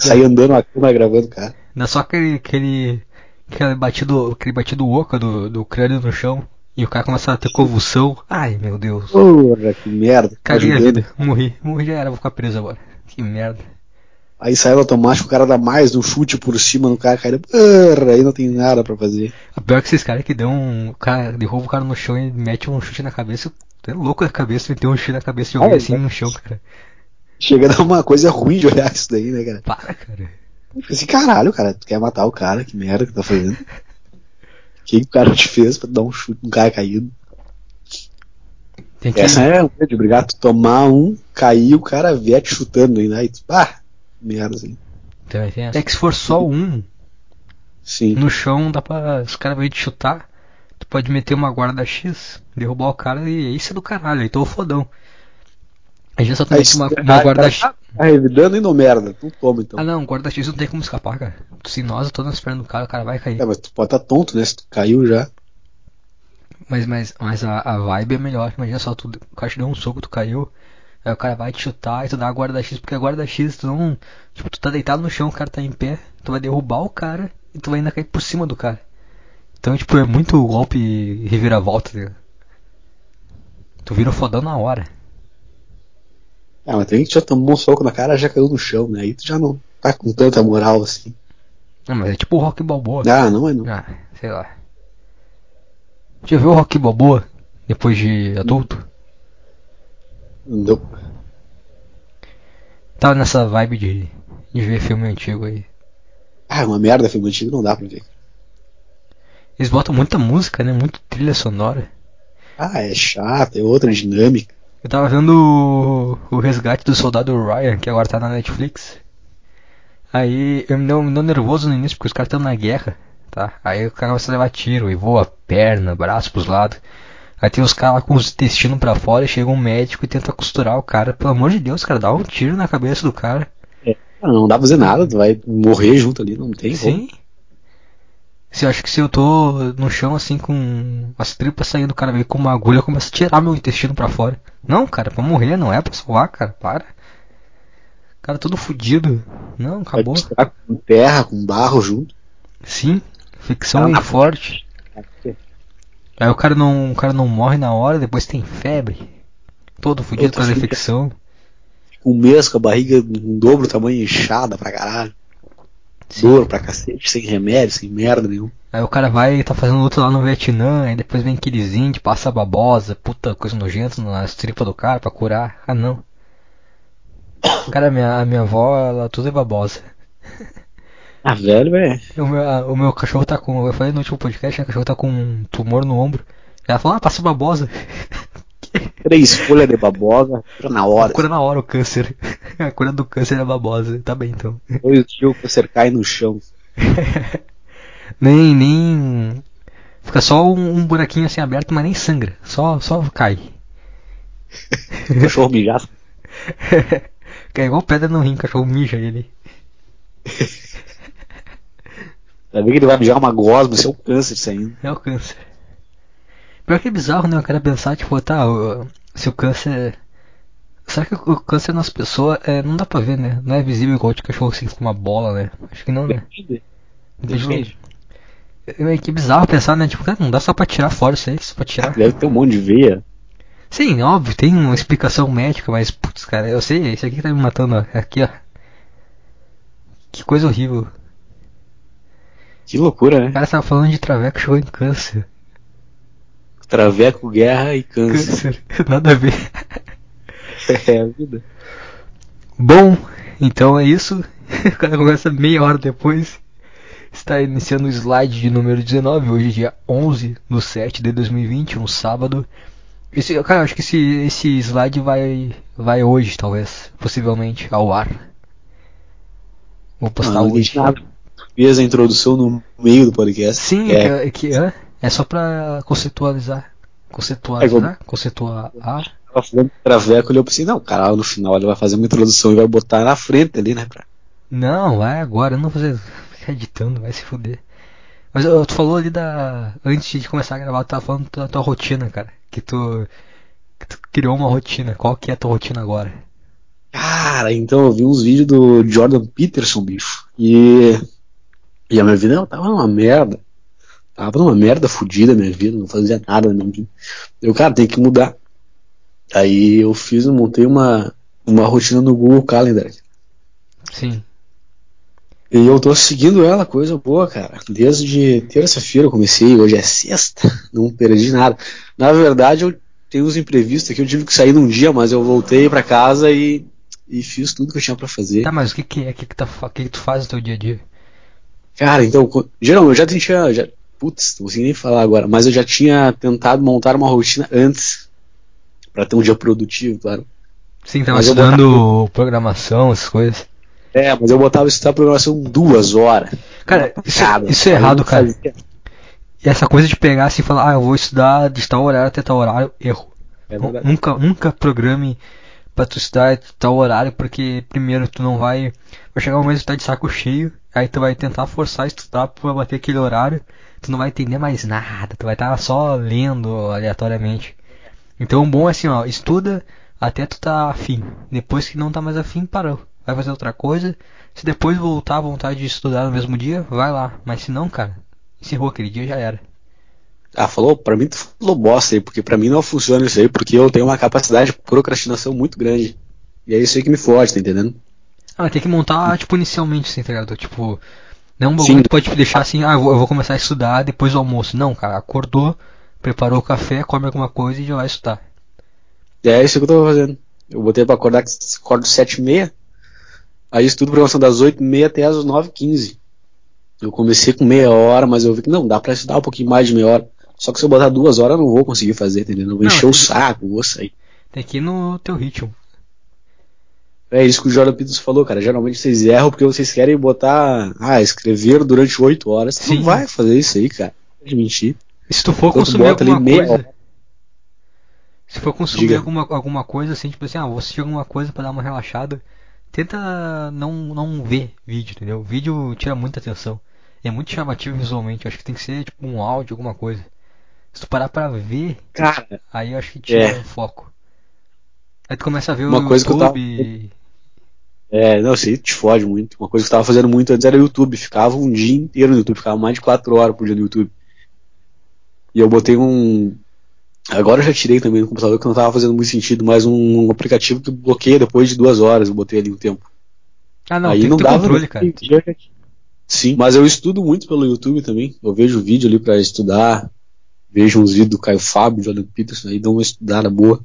Sair andando na cama gravando o cara. Ainda só aquele. aquele. aquele batido. aquele batido oca do, do crânio no chão. E o cara começa a ter convulsão. Ai meu Deus. Porra, que merda. tá Caguei a vida. Morri. Morri já era, vou ficar preso agora. Que merda. Aí sai automático, o cara dá mais um chute por cima no cara, cara. Aí não tem nada pra fazer. A pior que esses caras que dão um. Cara derruba o cara no chão e mete um chute na cabeça. Tu é louco da cabeça meter um chute na cabeça de alguém Ah, assim é. no chão, cara. Chega a dar uma coisa ruim de olhar isso daí, né, cara? Para, cara. Fica assim, caralho, cara, tu quer matar o cara, que merda que tá fazendo. O que, o cara te fez pra dar um chute num cara caído? Tem que. Essa é medo de brigar, tu tomar um, cair, o cara vier te chutando ainda, aí tu, pá, merda assim. Também tem essa. É que se for só um Sim. no chão, dá pra. Os caras vêm te chutar. Tu pode meter uma guarda X, derrubar o cara e isso é do caralho, aí tô fodão. Aí já só tu Aí, mete uma, uma ah, guarda cara, X. Tá tá revidando e não merda, tu toma então. Ah não, guarda X não tem como escapar, cara. Tu se nós todas nas pernas do cara, o cara vai cair. É, mas tu pode estar tá tonto, né? Se tu caiu já. Mas, mas, mas a, a vibe é melhor. Imagina só, tu, o cara te deu um soco, tu caiu. Aí o cara vai te chutar e tu dá a guarda X, porque a guarda X tu não. Tipo, tu tá deitado no chão, o cara tá em pé, tu vai derrubar o cara e tu vai ainda cair por cima do cara. Então, tipo, é muito golpe e reviravolta, tá? Tu vira fodão na hora. Ah, mas tem gente que já tomou um soco na cara já caiu no chão, né? Aí tu já não tá com tanta moral assim. Não, mas é tipo o Rock Balboa. Ah, não é não. Ah, sei lá. Já viu o Rock Balboa depois de adulto? Não. Tava nessa vibe de, de ver filme antigo aí. Ah, uma merda, filme antigo não dá pra ver. Eles botam muita música, né? Muito trilha sonora. Ah, é chato, é outra dinâmica. Eu tava vendo o, o resgate do soldado Ryan, que agora tá na Netflix. Aí eu me deu, me deu nervoso no início, porque os caras estão na guerra, tá? Aí o cara começa a levar tiro e voa perna, braço pros lados. Aí tem os caras com os intestinos pra fora e chega um médico e tenta costurar o cara. Pelo amor de Deus, cara, dá um tiro na cabeça do cara. Ah, não dá pra fazer nada, tu vai morrer junto ali, não tem como. Sim. Se eu acho que se eu tô no chão assim com as tripas saindo, o cara vem com uma agulha começa a tirar meu intestino pra fora. Não, cara, é pra morrer, não é pra salvar, cara, para. O cara todo fudido. Não, acabou. com terra, com barro junto. Sim, ficção Ah, forte. Aí o cara não, o cara não morre na hora, depois tem febre. Todo fudido a infecção. Um mês com a barriga em dobro o tamanho inchada pra caralho. Dor pra cacete, sem remédio, sem merda nenhuma. Aí o cara vai e tá fazendo luta lá no Vietnã, aí depois vem aqueles índios, passa babosa, puta coisa nojenta nas tripas do cara pra curar. Ah não. Cara, a minha, a minha avó, ela tudo é babosa. Ah, velho, velho. O meu, a- o meu cachorro tá com. Eu falei no último podcast, né, o cachorro tá com um tumor no ombro. Ela falou, ah, passa babosa. <laughs> Três folhas de babosa, cura na hora. Cura na hora o câncer. <laughs> A cura do câncer é babosa. Tá bem então. Dois dias o câncer cai no chão. <laughs> nem, nem. Fica só um, um, buraquinho assim aberto, mas nem sangra. Só, só cai. Cachorro mijar. é igual pedra no rim, cachorro mija ele. Vai ver que ele vai mijar uma gosma, isso é o câncer saindo. É o câncer. Pior que é bizarro, né? O cara pensar, tipo, tá, se o câncer. Será que o câncer nas pessoas é, não dá pra ver, né? Não é visível igual de cachorro assim com uma bola, né? Acho que não, né? Depende. Depende. É que bizarro pensar, né? Tipo, cara, não dá só pra tirar fora isso aí, só pra tirar. Deve ter um monte de veia. Sim, óbvio, tem uma explicação médica, mas, putz, cara, eu sei, esse aqui que tá me matando, ó. Aqui, ó. Que coisa horrível. Que loucura, né? O cara tava falando de traveco chegou em câncer. Traveco, guerra e câncer. Câncer, <laughs> nada a ver. <laughs> É a vida. Bom, então é isso. <laughs> O cara começa meia hora depois. Está iniciando o slide de número 19, hoje dia 11 do 7 de 2020, um sábado. Esse, cara, acho que esse, esse slide vai, vai hoje, talvez, possivelmente, ao ar. Vou postar Não, não hoje. nada. Fez a introdução no meio do podcast. Sim, é, é, que, é, é só pra conceitualizar. Conceitualizar? Conceituar. tava falando traveco, eu pensei, não, cara, no final ele vai fazer uma introdução e vai botar na frente ali, né? Pra... Não, vai agora, eu não vou fazer. Ficar editando, vai se fuder. Mas eu- tu falou ali da. Antes de começar a gravar, tu tava falando da tua rotina, cara. Que tu. Que tu criou uma rotina. Qual que é a tua rotina agora? Cara, então eu vi uns vídeos do Jordan Peterson, bicho. E. E a minha vida tava uma merda. Tava numa merda fodida a minha vida, não fazia nada na minha vida. Eu, cara, tem que mudar. Aí eu fiz, eu montei uma, uma rotina no Google Calendar. Sim. E eu tô seguindo ela, coisa boa, cara. Desde terça-feira eu comecei, hoje é sexta, <laughs> não perdi nada. Na verdade, eu tenho uns imprevistos aqui, eu tive que sair num dia, mas eu voltei pra casa e, e fiz tudo que eu tinha pra fazer. Tá, mas o que que é? O que que, tá, que que tu faz no teu dia a dia? Cara, então, geralmente eu já tinha. Já, putz, não consigo nem falar agora, mas eu já tinha tentado montar uma rotina antes. Pra ter um dia produtivo, claro. Sim, tava Mas estudando programação, essas coisas. É, mas eu botava estudar programação duas horas. Cara, isso, Cara, isso é eu errado, cara. fazia. E essa coisa de pegar assim e falar, ah, eu vou estudar de tal horário até tal horário, erro. É. Nunca, nunca programe pra tu estudar de tal horário, porque primeiro tu não vai. Vai chegar um momento que tu tá de saco cheio, aí tu vai tentar forçar a estudar pra bater aquele horário, tu não vai entender mais nada, tu vai estar só lendo aleatoriamente. Então o bom é assim, ó, estuda até tu tá afim. Depois que não tá mais afim, parou. Vai fazer outra coisa. Se depois voltar a vontade de estudar no mesmo dia, vai lá. Mas se não, cara, encerrou aquele dia já era. Ah, falou, pra mim tu falou bosta aí, porque pra mim não funciona isso aí, porque eu tenho uma capacidade de procrastinação muito grande. E é isso aí que me fode, tá entendendo? Ah, tem que montar, tipo, inicialmente, assim, tá ligado? Tipo, não é um bagulho que pode deixar assim, ah, eu vou, eu vou começar a estudar depois do almoço. Não, cara, acordou, preparou o café, come alguma coisa e já vai estudar. É isso que eu tô fazendo. Eu botei pra acordar, acordo sete e meia, aí estudo programação das oito e meia até as nove e quinze. Eu comecei com meia hora, mas eu vi que não, dá pra estudar um pouquinho mais de meia hora. Só que se eu botar duas horas eu não vou conseguir fazer, entendeu? Eu vou Não, encher o que- saco, vou sair. Tem que ir no teu ritmo. É isso que o Jordan Peterson falou, cara. Geralmente vocês erram porque vocês querem botar, ah, escrever durante oito horas. Você Sim. não vai fazer isso aí, cara. Pode mentir. Se tu for tu consumir alguma coisa. Se for consumir Diga. alguma, alguma coisa assim, tipo assim, ah, vou assistir alguma coisa pra dar uma relaxada, tenta não, não ver vídeo, entendeu? Vídeo tira muita atenção. É muito chamativo visualmente, eu acho que tem que ser tipo um áudio, alguma coisa. Se tu parar pra ver, Cara, aí eu acho que tira É. o foco. Aí tu começa a ver Uma o coisa que eu tava- YouTube. É, não sei, te fode muito. Uma coisa que eu tava fazendo muito antes era o YouTube. Ficava um dia inteiro no YouTube, ficava mais de quatro horas por dia no YouTube. E eu botei um. Agora eu já tirei também no computador que não tava fazendo muito sentido, mas um aplicativo que bloqueia depois de duas horas. Eu botei ali um tempo. Ah não, Aí tem não dava. controle, cara. Sim, mas eu estudo muito pelo YouTube também. Eu vejo vídeo ali pra estudar. Vejo uns vídeos do Caio Fábio, Jordan Peterson, aí dou uma estudada boa.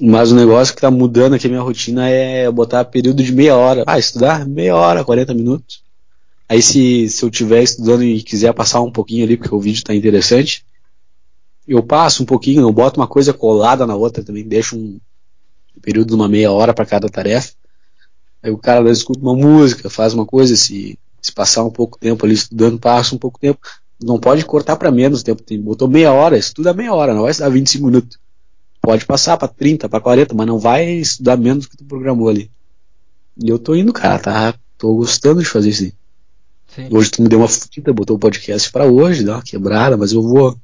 Mas o negócio que tá mudando aqui a minha rotina é botar período de meia hora. Ah, estudar meia hora, 40 minutos. Aí se, se eu estiver estudando e quiser passar um pouquinho ali, porque o vídeo tá interessante, eu passo um pouquinho, eu boto uma coisa colada na outra também, deixo um período de uma meia hora para cada tarefa. Aí o cara escuta uma música, faz uma coisa, se, se passar um pouco tempo ali estudando, passa um pouco tempo. Não pode cortar para menos tempo. Tem, botou meia hora, estuda meia hora, não vai estudar 25 minutos. Pode passar para 30, para 40, mas não vai estudar menos do que tu programou ali. E eu tô indo, cara, tá? Tô gostando de fazer isso. Sim. Hoje tu me deu uma fudida, botou o podcast para hoje, dá uma quebrada, mas eu vou.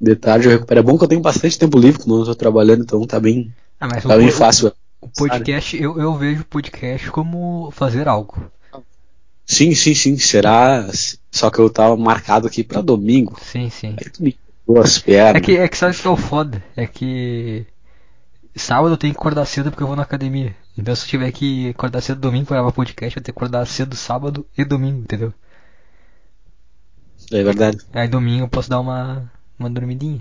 De tarde eu recupero. É bom que eu tenho bastante tempo livre quando eu tô trabalhando, então tá bem, ah, tá bem fácil. O podcast, eu, eu vejo podcast como fazer algo. Sim, sim, sim. Será. Só que eu tava marcado aqui pra domingo. Sim, sim. Aí tu me duas pernas. É que, é que sabe que é o foda? É que. Sábado eu tenho que acordar cedo porque eu vou na academia. Então se eu tiver que acordar cedo domingo pra gravar podcast, eu tenho que acordar cedo sábado e domingo, entendeu? É verdade. Aí domingo eu posso dar uma, uma dormidinha.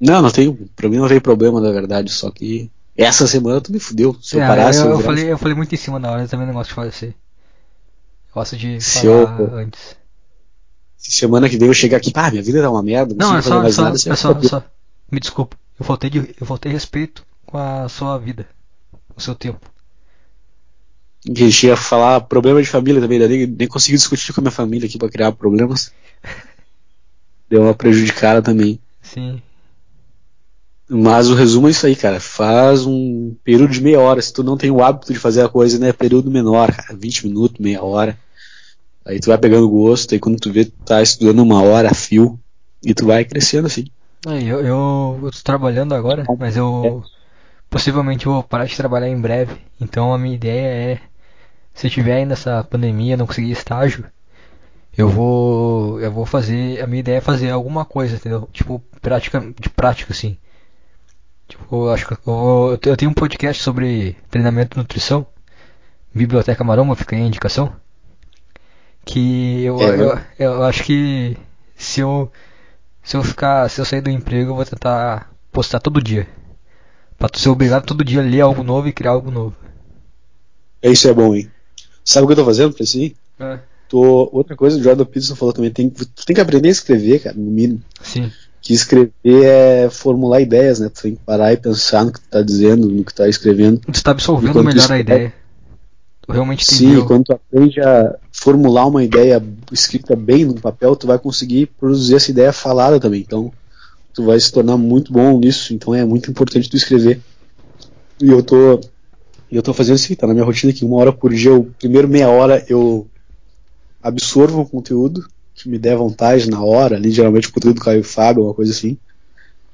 Não, não tem. Pra mim não tem problema, na verdade, só que. Essa semana tu me fudeu. Se é, eu parasse. Eu, eu, eu falei, eu falei muito em cima da hora, eu também não gosto de fazer. Gosto de se falar eu, antes. Se semana que vem eu chegar aqui, pá, minha vida tá uma merda, não, não é só, mais só, nada, é só, é só, Me desculpa, eu faltei, de, eu faltei respeito com a sua vida, o seu tempo. A gente ia falar problema de família também, nem, nem consegui discutir com a minha família aqui pra criar problemas. <laughs> Deu uma prejudicada também. Sim. Mas o resumo é isso aí, cara. Faz um período de meia hora. Se tu não tem o hábito de fazer a coisa, né? Período menor, cara. 20 minutos, meia hora. Aí tu vai pegando gosto, aí quando tu vê, tu tá estudando uma hora a fio, e tu vai crescendo assim. Eu, eu, eu tô trabalhando agora, mas eu é. possivelmente vou parar de trabalhar em breve. Então a minha ideia é, se tiver ainda essa pandemia, não conseguir estágio, eu vou eu vou fazer, a minha ideia é fazer alguma coisa, entendeu? Tipo, prática, de prática assim. Tipo, eu acho que eu, eu tenho um podcast sobre treinamento e nutrição. Biblioteca Maroma, fica aí a indicação. Que eu, é, eu, eu, acho que se eu se eu ficar, se eu sair do emprego, eu vou tentar postar todo dia. Pra tu ser obrigado todo dia a ler algo novo e criar algo novo. É isso é bom, hein? Sabe o que eu tô fazendo pra isso É. Tô, outra coisa, o Jordan Peterson falou também, tem, tu tem que aprender a escrever, cara, no mínimo. Sim. Que escrever é formular ideias, né? Tu tem que parar e pensar no que tu tá dizendo, no que tu tá escrevendo. Tu tá absorvendo melhor a ideia. Tu realmente Sim, quando tu aprende a formular uma ideia escrita bem no papel, tu vai conseguir produzir essa ideia falada também. Então, tu vai se tornar muito bom nisso. Então, é muito importante tu escrever. E eu tô, eu tô fazendo isso, tá na minha rotina aqui, uma hora por dia. Eu, primeiro meia hora eu absorvo o conteúdo que me der vontade na hora, ali geralmente o conteúdo do Caio Fábio, uma coisa assim.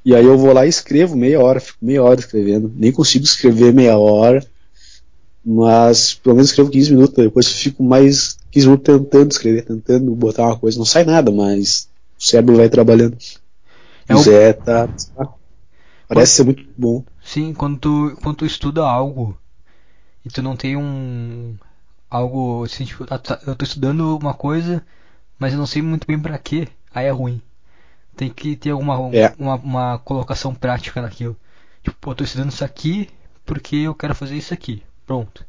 E aí eu vou lá e escrevo meia hora, fico meia hora escrevendo. Nem consigo escrever meia hora mas pelo menos escrevo 15 minutos, depois fico mais 15 minutos tentando escrever, tentando botar uma coisa. Não sai nada, mas o cérebro vai trabalhando. É o Zé tá, tá. Parece ser muito bom. Sim, quando tu, quando tu estuda algo e tu não tem um. algo assim, tipo, ah, tá, eu tô estudando uma coisa, mas eu não sei muito bem para quê, aí é ruim. Tem que ter alguma é. uma, uma colocação prática naquilo. Tipo, pô, tô estudando isso aqui porque eu quero fazer isso aqui. Pronto.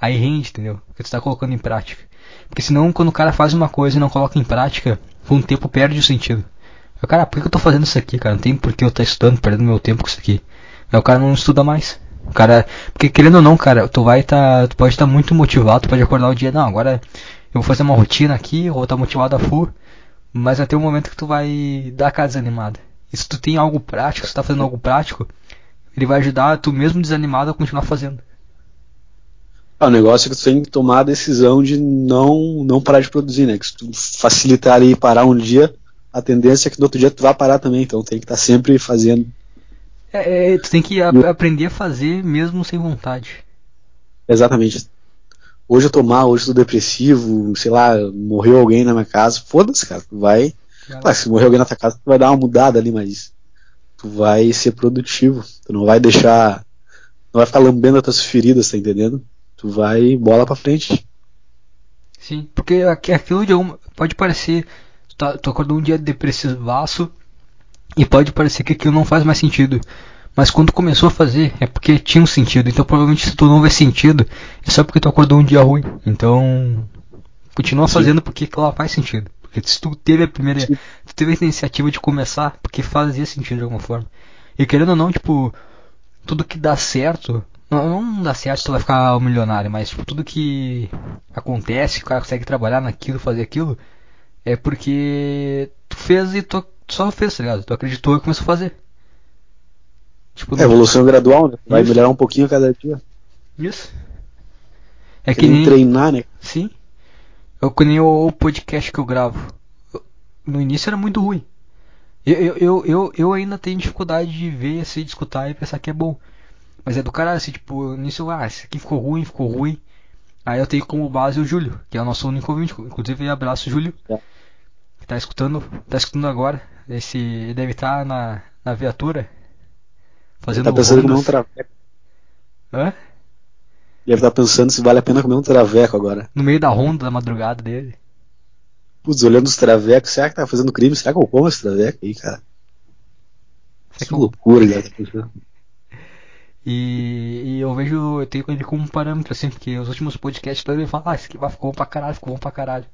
Aí rende, entendeu? Porque tu tá colocando em prática. Porque senão, quando o cara faz uma coisa e não coloca em prática, com o tempo perde o sentido. Eu, cara, por que eu tô fazendo isso aqui, cara? Não tem por que eu estar tá estudando, perdendo meu tempo com isso aqui. Aí o cara não estuda mais. O cara, porque querendo ou não, cara, tu vai tá, tu pode estar tá muito motivado, tu pode acordar o dia, não, agora eu vou fazer uma rotina aqui, ou tá motivado a full, mas vai ter um momento que tu vai dar aquela desanimada. E se tu tem algo prático, se tu tá fazendo algo prático, ele vai ajudar tu mesmo desanimado a continuar fazendo. Ah, o negócio é que tu tem que tomar a decisão de não, não parar de produzir, né? Que se tu facilitar ali e parar um dia, a tendência é que no outro dia tu vá parar também, então tem que estar tá sempre fazendo. É, é, tu tem que a, aprender a fazer mesmo sem vontade. Exatamente. Hoje eu tô mal, hoje eu tô depressivo, sei lá, morreu alguém na minha casa, foda-se, cara, tu vai. Claro, se morrer alguém na tua casa, tu vai dar uma mudada ali, mas tu vai ser produtivo. Tu não vai deixar. Não vai ficar lambendo as tuas feridas, tá entendendo? Tu vai bola para frente. Sim, porque aquilo de alguma, pode parecer, tu, tá, tu acordou um dia depressivaço e pode parecer que aquilo não faz mais sentido. Mas quando começou a fazer, é porque tinha um sentido. Então provavelmente se tu não vê sentido, é só porque tu acordou um dia ruim. Então, continua Sim. fazendo porque aquilo faz sentido. Porque se tu teve a primeira. Tu teve a iniciativa de começar, porque fazia sentido de alguma forma. E querendo ou não, tipo, tudo que dá certo. Não, não dá certo, tu vai ficar um milionário, mas tipo, tudo que acontece, o cara consegue trabalhar naquilo, fazer aquilo, é porque tu fez e tu só fez, tá ligado? Tu acreditou e começou a fazer. Tipo, é, evolução gradual, né? Vai Isso. melhorar um pouquinho cada dia. Isso. É que nem treinar, né? Sim. Eu que nem o, o podcast que eu gravo. no início era muito ruim. Eu, eu, eu, eu, eu ainda tenho dificuldade de ver, assim, de escutar e pensar que é bom. Mas é do caralho, assim, tipo, nisso, ah, esse aqui ficou ruim, ficou ruim. Aí eu tenho como base o Júlio, que é o nosso único ouvinte. Inclusive, abraço, Júlio. É. Que tá escutando, tá escutando agora. Esse deve estar tá na, na viatura. Fazendo tá pensando comer um traveco. Hã? Deve estar tá pensando se vale a pena comer um traveco agora. No meio da ronda da madrugada dele. Putz, olhando os travecos, será que tá fazendo crime? Será que eu como esse traveco aí, cara? que, que loucura, cara. E, e, eu vejo, eu tenho ele como um parâmetro, assim, porque os últimos podcasts ele fala, ah, esse aqui ficou bom pra caralho, ficou bom pra caralho.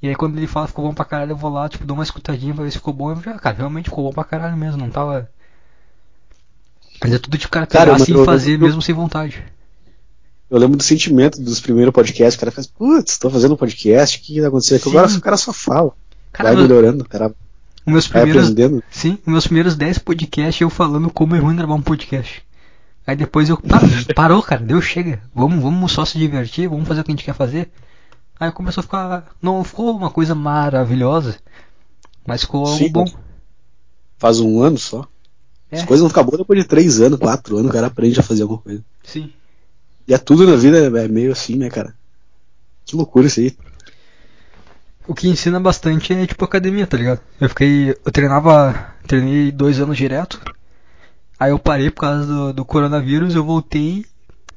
E aí quando ele fala ficou bom pra caralho, eu vou lá, tipo, dou uma escutadinha pra ver se ficou bom. Eu já, cara, realmente ficou bom pra caralho mesmo, não tava. Mas é tudo de cara pegar assim e fazer eu, mesmo sem vontade. Eu lembro do sentimento dos primeiros podcasts, o cara faz, putz, tô fazendo um podcast, o que, que tá acontecendo aqui? Agora o cara só fala. Cara, vai melhorando, cara. Os meus primeiros, aprendendo. Sim, os meus primeiros 10 podcasts eu falando como é ruim gravar um podcast. Aí depois eu. Ah, parou, cara, deu, chega. Vamos, vamos só se divertir, vamos fazer o que a gente quer fazer. Aí começou a ficar. Não ficou uma coisa maravilhosa, mas ficou Sim, algo bom. Faz um ano só. É. As coisas não ficam boas depois de três anos, quatro anos, o cara aprende a fazer alguma coisa. Sim. E é tudo na vida é meio assim, né, cara? Que loucura isso aí. O que ensina bastante é tipo academia, tá ligado? Eu fiquei. Eu treinava. Treinei dois anos direto. Aí eu parei por causa do, do coronavírus, eu voltei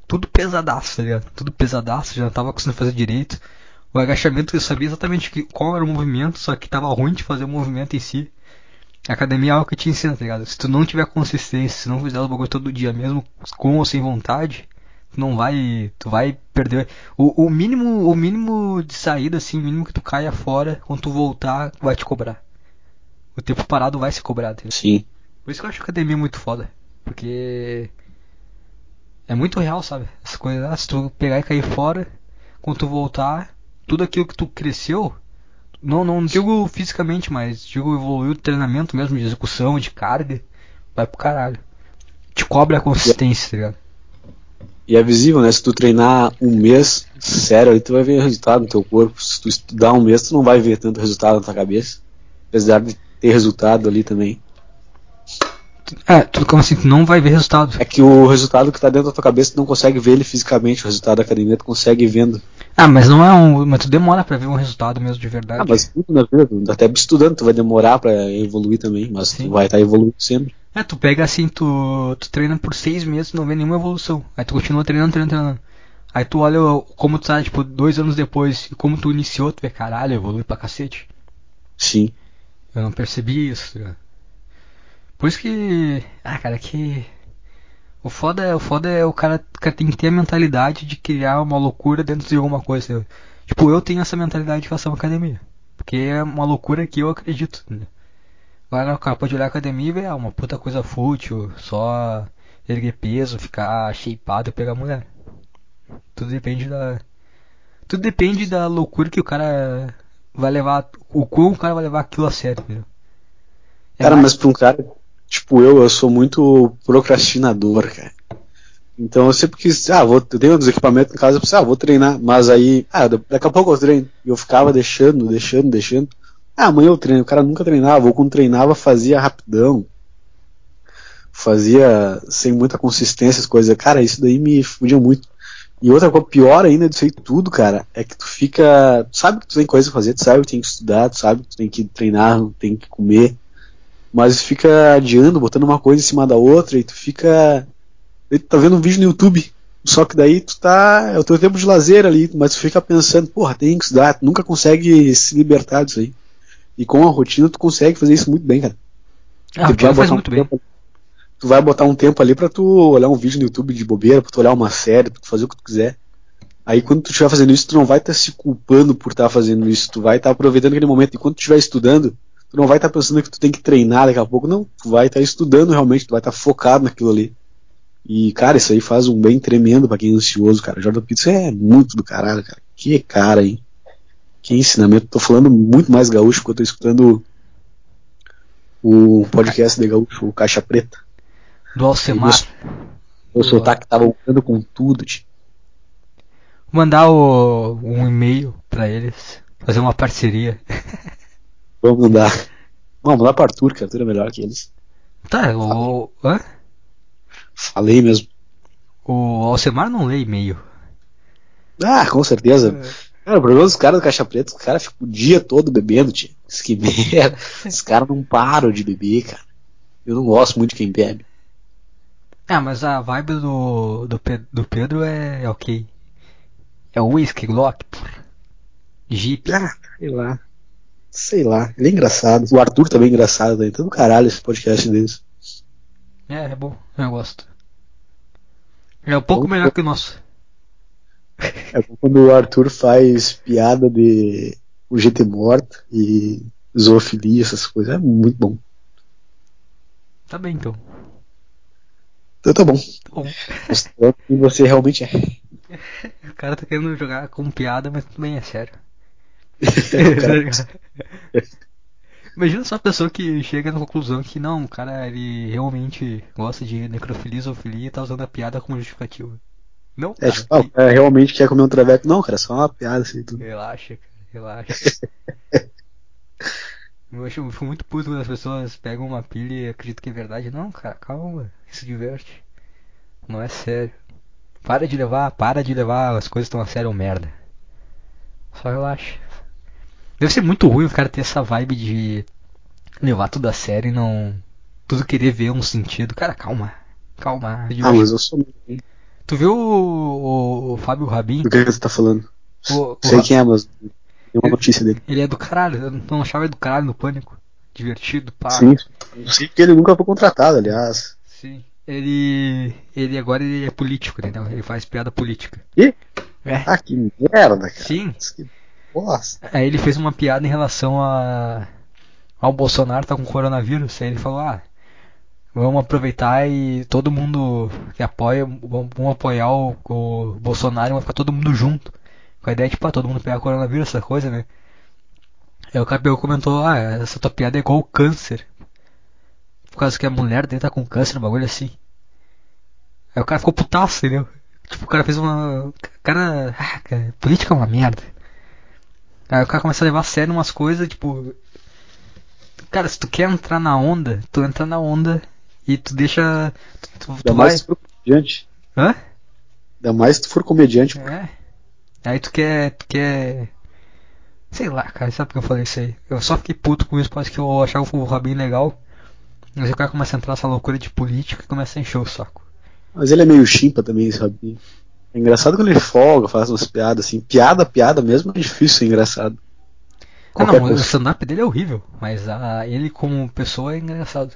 tudo pesadaço, tá ligado? Tudo pesadaço, já não tava conseguindo fazer direito. O agachamento eu sabia exatamente qual era o movimento, só que tava ruim de fazer o movimento em si. A academia é algo que te ensina, tá ligado? Se tu não tiver consistência, se não fizer o bagulho todo dia, mesmo com ou sem vontade, tu não vai. Tu vai perder. O, o mínimo o mínimo de saída, assim, o mínimo que tu caia fora, quando tu voltar, vai te cobrar. O tempo parado vai se cobrar, tá Sim. Por isso que eu acho a academia muito foda. Porque. É muito real, sabe? As coisas, ah, se tu pegar e cair fora, quando tu voltar, tudo aquilo que tu cresceu, não, não digo fisicamente, mas digo evoluiu o treinamento mesmo, de execução, de carga, vai pro caralho. Te cobra a consistência, tá ligado? E é visível, né? Se tu treinar um mês, sério, aí tu vai ver resultado no teu corpo. Se tu estudar um mês, tu não vai ver tanto resultado na tua cabeça. Apesar de ter resultado ali também. É, tu, como assim? Tu não vai ver resultado. É que o resultado que tá dentro da tua cabeça tu não consegue ver ele fisicamente. O resultado da academia tu consegue vendo. Ah, mas não é um. Mas tu demora pra ver um resultado mesmo de verdade. Ah, mas tudo na vida, até estudando, tu vai demorar pra evoluir também, mas Sim. tu vai estar tá evoluindo sempre. É, tu pega assim, tu, tu treina por seis meses e não vê nenhuma evolução. Aí tu continua treinando, treinando, treinando. Aí tu olha como tu tá, tipo, dois anos depois e como tu iniciou, tu vê, caralho, evolui pra cacete. Sim. Eu não percebi isso, cara. Por isso que. Ah, cara, que. O foda, é, o foda é o cara, o cara tem que ter a mentalidade de criar uma loucura dentro de alguma coisa. Tipo, eu tenho essa mentalidade de fazer uma academia. Porque é uma loucura que eu acredito. Né? Agora o cara pode olhar a academia e ver, ah, uma puta coisa fútil, só erguer peso, ficar shapeado e pegar mulher. Tudo depende da. Tudo depende da loucura que o cara vai levar. O quão o cara vai levar aquilo a sério, entendeu? É cara, mais... mas pra um cara tipo eu, eu sou muito procrastinador, cara. Então eu sempre quis, ah, vou, eu tenho uns equipamentos em casa, eu pensei, ah, vou treinar, mas aí, ah, daqui a pouco eu treino. E eu ficava deixando, deixando, deixando. Ah, amanhã eu treino. O cara nunca treinava, ou quando treinava fazia rapidão. Fazia sem muita consistência as coisas. Cara, isso daí me fudia muito. E outra coisa pior ainda disso aí tudo, cara, é que tu fica. Tu sabe que tu tem coisa pra fazer, tu sabe que tem que estudar, tu sabe que tu tem que treinar, tem que comer mas fica adiando, botando uma coisa em cima da outra e tu fica. Tu tá vendo um vídeo no YouTube, só que daí tu tá. É o teu tempo de lazer ali, mas tu fica pensando, porra, tem que estudar, tu nunca consegue se libertar disso aí. E com a rotina tu consegue fazer isso muito bem, cara. Ah, tu, vai muito um bem. Tempo, tu vai botar um tempo ali pra tu olhar um vídeo no YouTube de bobeira, pra tu olhar uma série, pra tu fazer o que tu quiser. Aí quando tu estiver fazendo isso, tu não vai estar tá se culpando por estar tá fazendo isso, tu vai estar tá aproveitando aquele momento. E quando tu estiver estudando, tu não vai estar tá pensando que tu tem que treinar daqui a pouco, não. Tu vai estar tá estudando realmente, tu vai estar tá focado naquilo ali. E, cara, isso aí faz um bem tremendo para quem é ansioso, cara. Jordan Peterson é muito do caralho, cara. Que cara, hein? Que ensinamento. Tô falando muito mais gaúcho porque eu tô escutando o podcast de gaúcho, o Caixa Preta. Do Alcemar. O sotaque tava voltando com tudo, tio. Mandar o, um e-mail para eles. Fazer uma parceria. <laughs> Vamos mandar. Vamos mandar pro Arthur, que Arthur é melhor que eles. Tá, o. Hã? Falei mesmo. O Alcemar não lê e-mail. Ah, com certeza. É. Cara, o problema dos caras do Caixa Preta, os caras ficam o dia todo bebendo, tio. Isso que merda. Os <laughs> caras não param de beber, cara. Eu não gosto muito de quem bebe. Ah, mas a vibe do, do, do Pedro é, é ok. É o whisky, Glock, porra. Jeep. Ah, sei lá. Sei lá. Ele é engraçado. O Arthur também é engraçado. Né? Todo caralho esse podcast deles. É, é bom. Eu gosto. É um pouco melhor que o nosso. É quando o Arthur faz piada de o GT morto e zoofilia, essas coisas. É muito bom. Tá bem então. Então tá bom. Tá bom. Mostrando que você realmente é. <laughs> O cara tá querendo jogar com piada, mas também é sério. <laughs> Imagina só a pessoa que chega na conclusão que não, o cara ele realmente gosta de necrofilia, zoofilia e tá usando a piada como justificativa. Não, é, tipo, ah, é, realmente quer comer um traveco. Não, cara, é só uma piada assim. Tudo. Relaxa, cara, relaxa. <laughs> eu acho eu fico muito puto quando as pessoas pegam uma pilha e acreditam que é verdade. Não, cara, calma, se diverte. Não é sério. Para de levar, para de levar as coisas tão a sério merda. Só relaxa. Deve ser muito ruim o cara ter essa vibe de levar tudo a sério e não. Tudo querer ver um sentido. Cara, calma. Calma. Ah, mas eu sou. Tu viu o, o, o Fábio Rabin? Do que você tá falando? O, Sei o, quem é, mas tem uma notícia dele. Ele é do caralho, eu não achava ele do caralho no pânico. Divertido, pá. Sim, sei porque ele nunca foi contratado, aliás. Sim. Ele. Ele agora ele é político, entendeu? Ele faz piada política. E? É. Ah, que merda, cara. Sim. Que bosta. Aí ele fez uma piada em relação a. ao Bolsonaro tá com coronavírus. Aí ele falou, ah, Vamos aproveitar e todo mundo que apoia, vamos apoiar o, o Bolsonaro vai ficar todo mundo junto. Com a ideia de, tipo, ah, todo mundo pegar coronavírus, essa coisa, né? Aí o Cabelo comentou, ah, essa tua piada é igual o câncer. Por causa que a mulher dele tá com câncer, um bagulho assim. Aí o cara ficou putaço, entendeu? Tipo, o cara fez uma. Cara. Ah, cara, política é uma merda. Aí o cara começa a levar a sério umas coisas, tipo. Cara, se tu quer entrar na onda, tu entra na onda e tu deixa. Tu, tu, tu mais se for comediante. Hã? Ainda mais se tu for comediante. É. Aí tu quer. Tu quer. Sei lá, cara, sabe por que eu falei isso aí? Eu só fiquei puto com isso, porque que eu achava o Rabin legal. Mas o cara começa a entrar nessa loucura de política e começa a encher o saco. Mas ele é meio chimpa também, esse Rabin. É engraçado quando ele folga, faz umas piadas assim. Piada, piada mesmo é difícil ser engraçado. Ah, não, o stand-up dele é horrível, mas a, ele como pessoa é engraçado.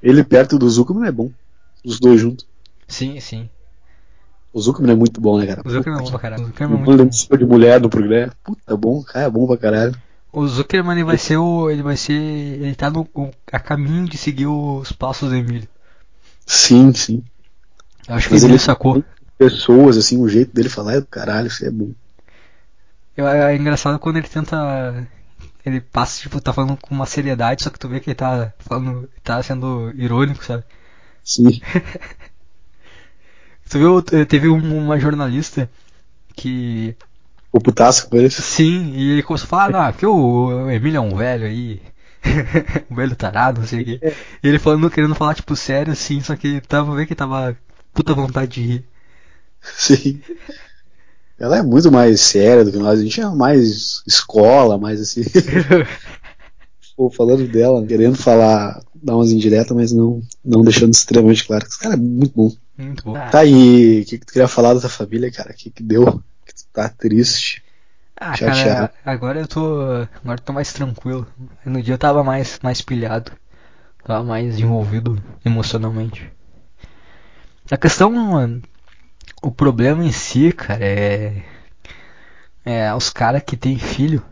Ele perto do Zuckerman é bom. Os dois juntos. Sim, sim. O Zuckerman é muito bom, né, cara? O Zuckerman é bom pra caralho. O Zuckerman é muito bom. de mulher no programa. Puta, bom, cara, é bom pra caralho. O Zuckerman ele vai ser o. Ele vai ser. Ele tá no, a caminho de seguir os passos do Emílio. Sim, sim. Eu acho que Mas ele sacou. Pessoas, assim, o jeito dele falar é do caralho, isso é bom. É, é engraçado quando ele tenta ele passa, tipo, tá falando com uma seriedade, só que tu vê que ele tá falando, tá sendo irônico, sabe? Sim. <laughs> tu viu, teve uma jornalista que. O putasco com ele? Sim, e ele começou a falar, ah, que o Emílio é um velho aí. <laughs> um velho tarado, não sei o quê. É. E ele falando, querendo falar, tipo, sério, assim, só que tava vendo que tava puta vontade de rir. <laughs> Sim. Ela é muito mais séria do que nós. A gente é mais escola, mais assim. <laughs> Pô, falando dela, querendo falar, dar umas indiretas, mas não, não deixando extremamente claro. Esse cara é muito bom. Muito bom. Tá aí, o que, que tu queria falar da tua família, cara? O que, que deu? Que tu tá triste? Ah, cara, agora eu tô. Agora eu tô mais tranquilo. No dia eu tava mais, mais pilhado. Tava mais envolvido emocionalmente. A questão O problema em si, cara, é. É os caras que tem filho.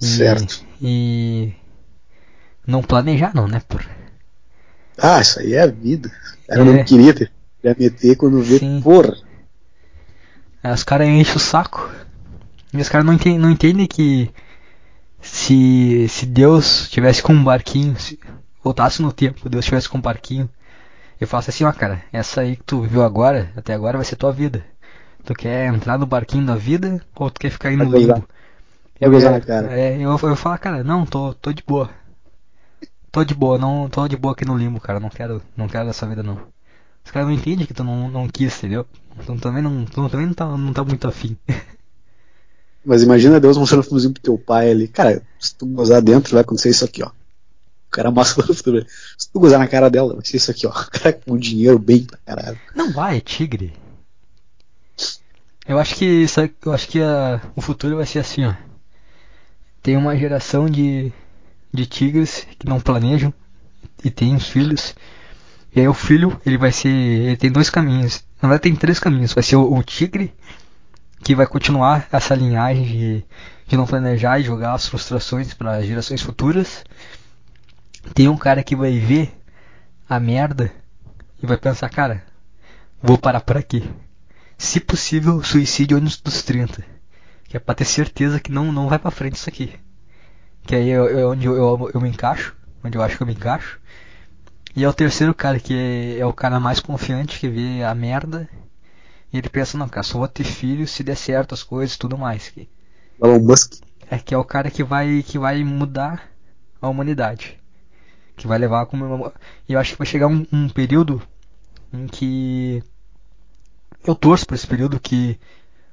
E, Certo. E. Não planejar, não, né, porra? Ah, isso aí é a vida. O cara É. não queria ter. Ia meter quando vê, Sim. porra. Aí os caras enchem o saco. E os caras não entendem, não entendem que se, se Deus tivesse com um barquinho, se voltasse no tempo, Deus tivesse com um barquinho, eu falasse assim, ó cara, essa aí que tu viveu agora, até agora vai ser tua vida. Tu quer entrar no barquinho da vida ou tu quer ficar aí no Vai gozar. limbo? Vai Eu, gozar na cara. é, eu, eu falo, cara, não, tô, tô de boa. Tô de boa, não tô de boa aqui no limbo, cara. Não quero, não quero essa vida não. Os caras não entendem que tu não, não quis, entendeu? Tu também não, tu também não tá, não tá muito afim. Mas imagina Deus mostrando o filmezinho pro teu pai ali. Cara, se tu gozar dentro, vai acontecer isso aqui, ó. O cara mostra no futuro. Se tu gozar na cara dela, vai ser isso aqui, ó. O cara com dinheiro bem pra caralho. Não vai, é tigre. Eu acho que isso aí- eu acho que a, o futuro vai ser assim, ó. Tem uma geração de de tigres que não planejam e tem os filhos. E aí o filho, ele vai ser, ele tem dois caminhos. Na verdade tem três caminhos. Vai ser o, o tigre que vai continuar essa linhagem de, de não planejar e jogar as frustrações para gerações futuras. Tem um cara que vai ver a merda e vai pensar, cara, vou parar por aqui. Se possível, suicídio antes dos 30. Que é pra ter certeza que não, não vai pra frente isso aqui. Que aí é, é onde eu, eu, eu me encaixo, onde eu acho que eu me encaixo. E é o terceiro cara, que é, é o cara mais confiante, que vê a merda. E ele pensa, não, cara, só vou ter filho se der certo as coisas e tudo mais. Que, Elon Musk. é que é o cara que vai, que vai mudar a humanidade. Que vai levar como. E eu acho que vai chegar um, um período em que. Eu torço pra esse período que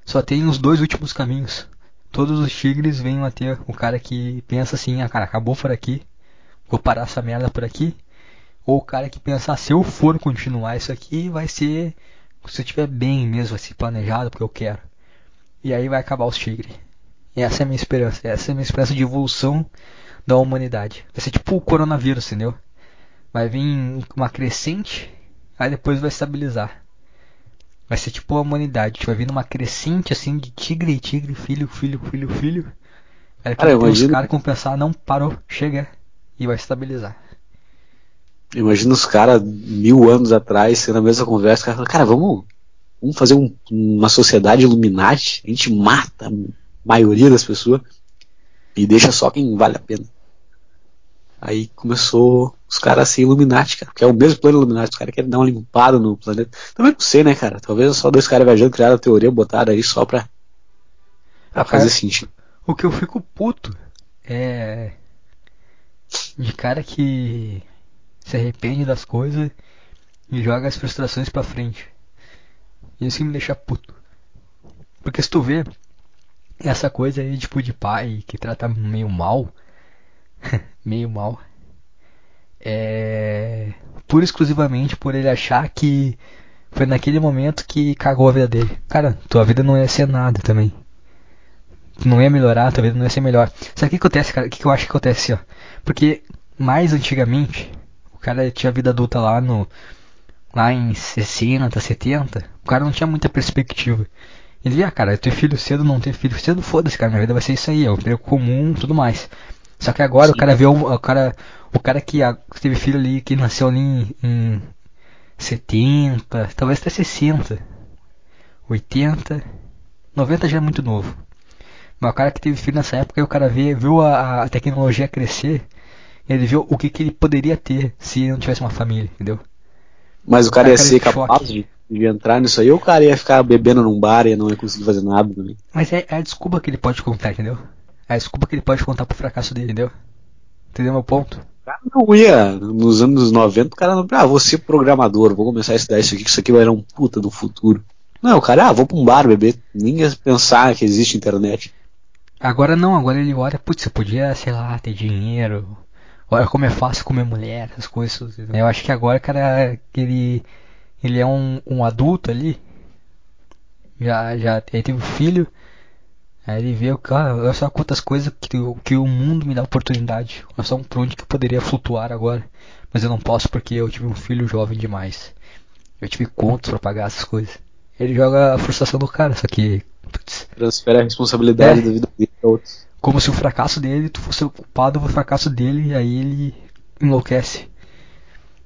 só tem os dois últimos caminhos. Todos os tigres venham a ter o cara que pensa assim, ah cara, acabou por aqui, vou parar essa merda por aqui. Ou o cara que pensa, ah, se eu for continuar isso aqui, vai ser. Se eu estiver bem mesmo, vai ser planejado, porque eu quero. E aí vai acabar os tigres. Essa é a minha esperança. Essa é a minha esperança de evolução da humanidade. Vai ser tipo o coronavírus, entendeu? Vai vir uma crescente, aí depois vai estabilizar. Vai ser tipo a humanidade. A gente vai vir numa crescente assim de tigre e tigre, filho, filho, filho, filho. Aí Cara, depois tem os caras vão pensar, não, parou, chega. E vai estabilizar. Imagina os caras mil anos atrás tendo a mesma conversa. O cara cara, vamos, vamos fazer um- uma sociedade Illuminati. A gente mata a maioria das pessoas e deixa só quem vale a pena. Aí começou os caras a ser Illuminati, cara, que é o mesmo plano Illuminati. Os caras querem dar uma limpada no planeta. Também não sei, né, cara? Talvez só dois caras viajando criaram a teoria, botaram aí só pra, pra Ah, fazer sentido. O que eu fico puto é de cara que se arrepende das coisas e joga as frustrações pra frente. Isso que me deixa puto. Porque se tu vê essa coisa aí, tipo, de pai que trata meio mal, <laughs> meio mal, é pura exclusivamente por ele achar que foi naquele momento que cagou a vida dele. Cara, tua vida não ia ser nada também. Não ia melhorar, tua vida não ia ser melhor. Sabe o que acontece, cara? O que eu acho que acontece, ó? Porque mais antigamente, o cara tinha vida adulta lá no. lá em 60, 70, o cara não tinha muita perspectiva. Ele via, ah, cara, ter filho cedo, não ter filho cedo, foda-se, cara, minha vida vai ser isso aí, é o emprego comum tudo mais. Só que agora o Sim. cara vê o, o cara. O cara que que teve filho ali, que nasceu ali em, em 70, talvez até 60, 80, 90 já é muito novo. Mas o cara que teve filho nessa época, o cara vê, viu a, a tecnologia crescer, ele viu o que, que ele poderia ter se não tivesse uma família, entendeu? Mas o cara ia cara, ser que capaz de, de entrar nisso aí, ou o cara ia ficar bebendo num bar e não ia conseguir fazer nada também. Mas é, é a desculpa que ele pode contar, entendeu? A desculpa que ele pode contar pro fracasso dele, entendeu? Entendeu meu ponto? O cara não ia, nos anos 90, o cara não, ah, vou ser programador, vou começar a estudar isso aqui, que isso aqui vai dar um puta do futuro. Não, o cara, ah, vou pra um bar beber, nem ia pensar que existe internet. Agora não, agora ele olha, putz, eu podia, sei lá, ter dinheiro. Olha como é fácil comer mulher, essas coisas. Eu acho que agora, cara, que ele, ele é um, um adulto ali. Já, já ele teve um filho. Aí ele vê, cara, olha só quantas coisas que, o- que o mundo me dá oportunidade. Olha só por onde que eu poderia flutuar agora. Mas eu não posso porque eu tive um filho jovem demais. Eu tive contas pra pagar essas coisas. Ele joga a frustração do cara, só que. Putz, Transfere a responsabilidade É. da vida dele pra outros. como se o fracasso dele, tu fosse o culpado do fracasso dele, e aí ele enlouquece.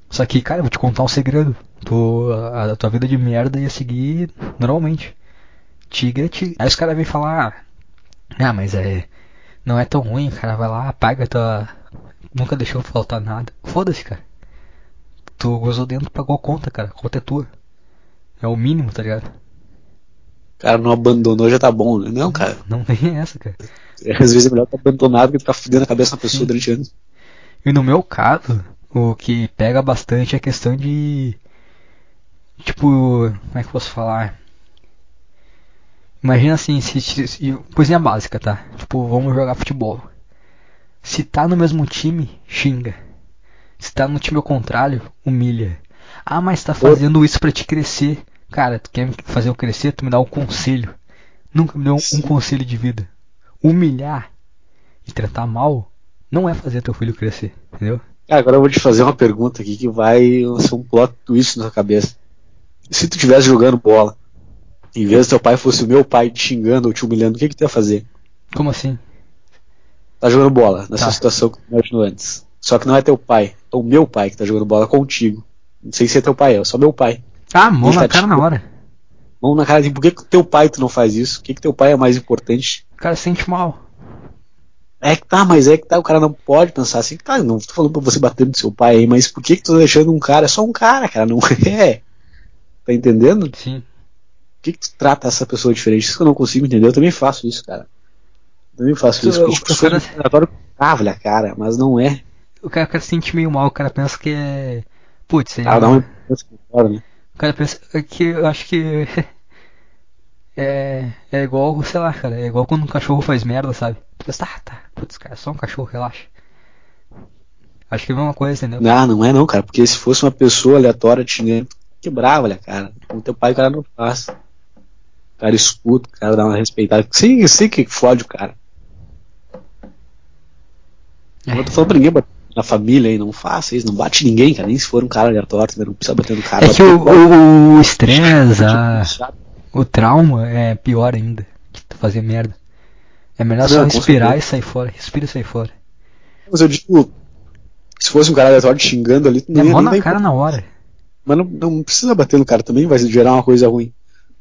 Só que, cara, eu vou te contar um segredo. Tu, a, a tua vida de merda ia seguir normalmente. Tigre é tigre. Aí os caras vêm falar, ah, mas é. Não é tão ruim, cara. Vai lá, paga tua. Nunca deixou faltar nada. Foda-se, cara. Tu gozou dentro, pagou a conta, cara. A conta é tua. É o mínimo, tá ligado? Cara não abandonou, já tá bom, né? Não, cara. Não tem essa, cara. Às vezes é melhor estar abandonado que ficar fudendo a cabeça na pessoa Sim. durante anos. E no meu caso, o que pega bastante é a questão de. Tipo, como é que eu posso falar? Imagina assim, se, se- se- coisinha básica, tá? Tipo, vamos jogar futebol. Se tá no mesmo time, xinga. Se tá no time ao contrário, humilha. Ah, mas tá fazendo isso pra te crescer. Cara, tu quer me fazer eu crescer? Tu me dá um conselho. Nunca me deu um, um conselho de vida. Humilhar e tratar mal não é fazer teu filho crescer, entendeu? Cara, agora eu vou te fazer uma pergunta aqui que vai ser um plot twist na tua cabeça. Se tu estivesse jogando bola, em vez do teu pai fosse o meu pai te xingando ou te humilhando, o que, que tu ia fazer? Como assim? Tá jogando bola, nessa Tá. situação que tu imaginou antes. Só que não é teu pai, é o meu pai que tá jogando bola contigo. Não sei se é teu pai, é só meu pai. Ah, mão na tá cara te- na hora. Vamos na cara de por que, que teu pai tu não faz isso? Por que, que teu pai é mais importante? O cara se sente mal. É que tá, mas é que tá, o cara não pode pensar assim, tá, não tô falando pra você bater no seu pai aí, mas por que que tu tá deixando um cara? É só um cara, cara, não <laughs> é. Tá entendendo? Sim. Que que tu trata essa pessoa diferente? Isso que eu não consigo entender, eu também faço isso, cara. Eu também faço isso, porque o- tipo, o cara- ah, cara, mas não é. O cara, o cara se sente meio mal, o cara pensa que é. Putz, é. Ah, dá uma importância fora, né? O cara pensa que eu acho que. <laughs> É, é igual, sei lá, cara, é igual quando um cachorro faz merda, sabe? Tu pensa, tá, tá, putz, cara, é só um cachorro, relaxa. Acho que é a mesma coisa, entendeu? Não, não é não, cara, porque se fosse uma pessoa aleatória te xingando, quebrava, olha, cara. Com teu pai o cara não faz. O cara escuta, o cara dá uma respeitada. Sei, sei que fode o cara. É. Eu tô falando pra ninguém bater na família aí, não faça isso, não bate ninguém, cara. Nem se for um cara aleatório, não precisa bater no cara. É que o, o, estresse, a, o trauma é pior ainda que tu fazer merda. É melhor só Não, com respirar e sair fora. Respira e sair fora. Mas eu digo, se fosse um cara aleatório te xingando ali, tu É não ia mó nem na cara na hora. Mas não, não precisa bater no cara também, vai gerar uma coisa ruim.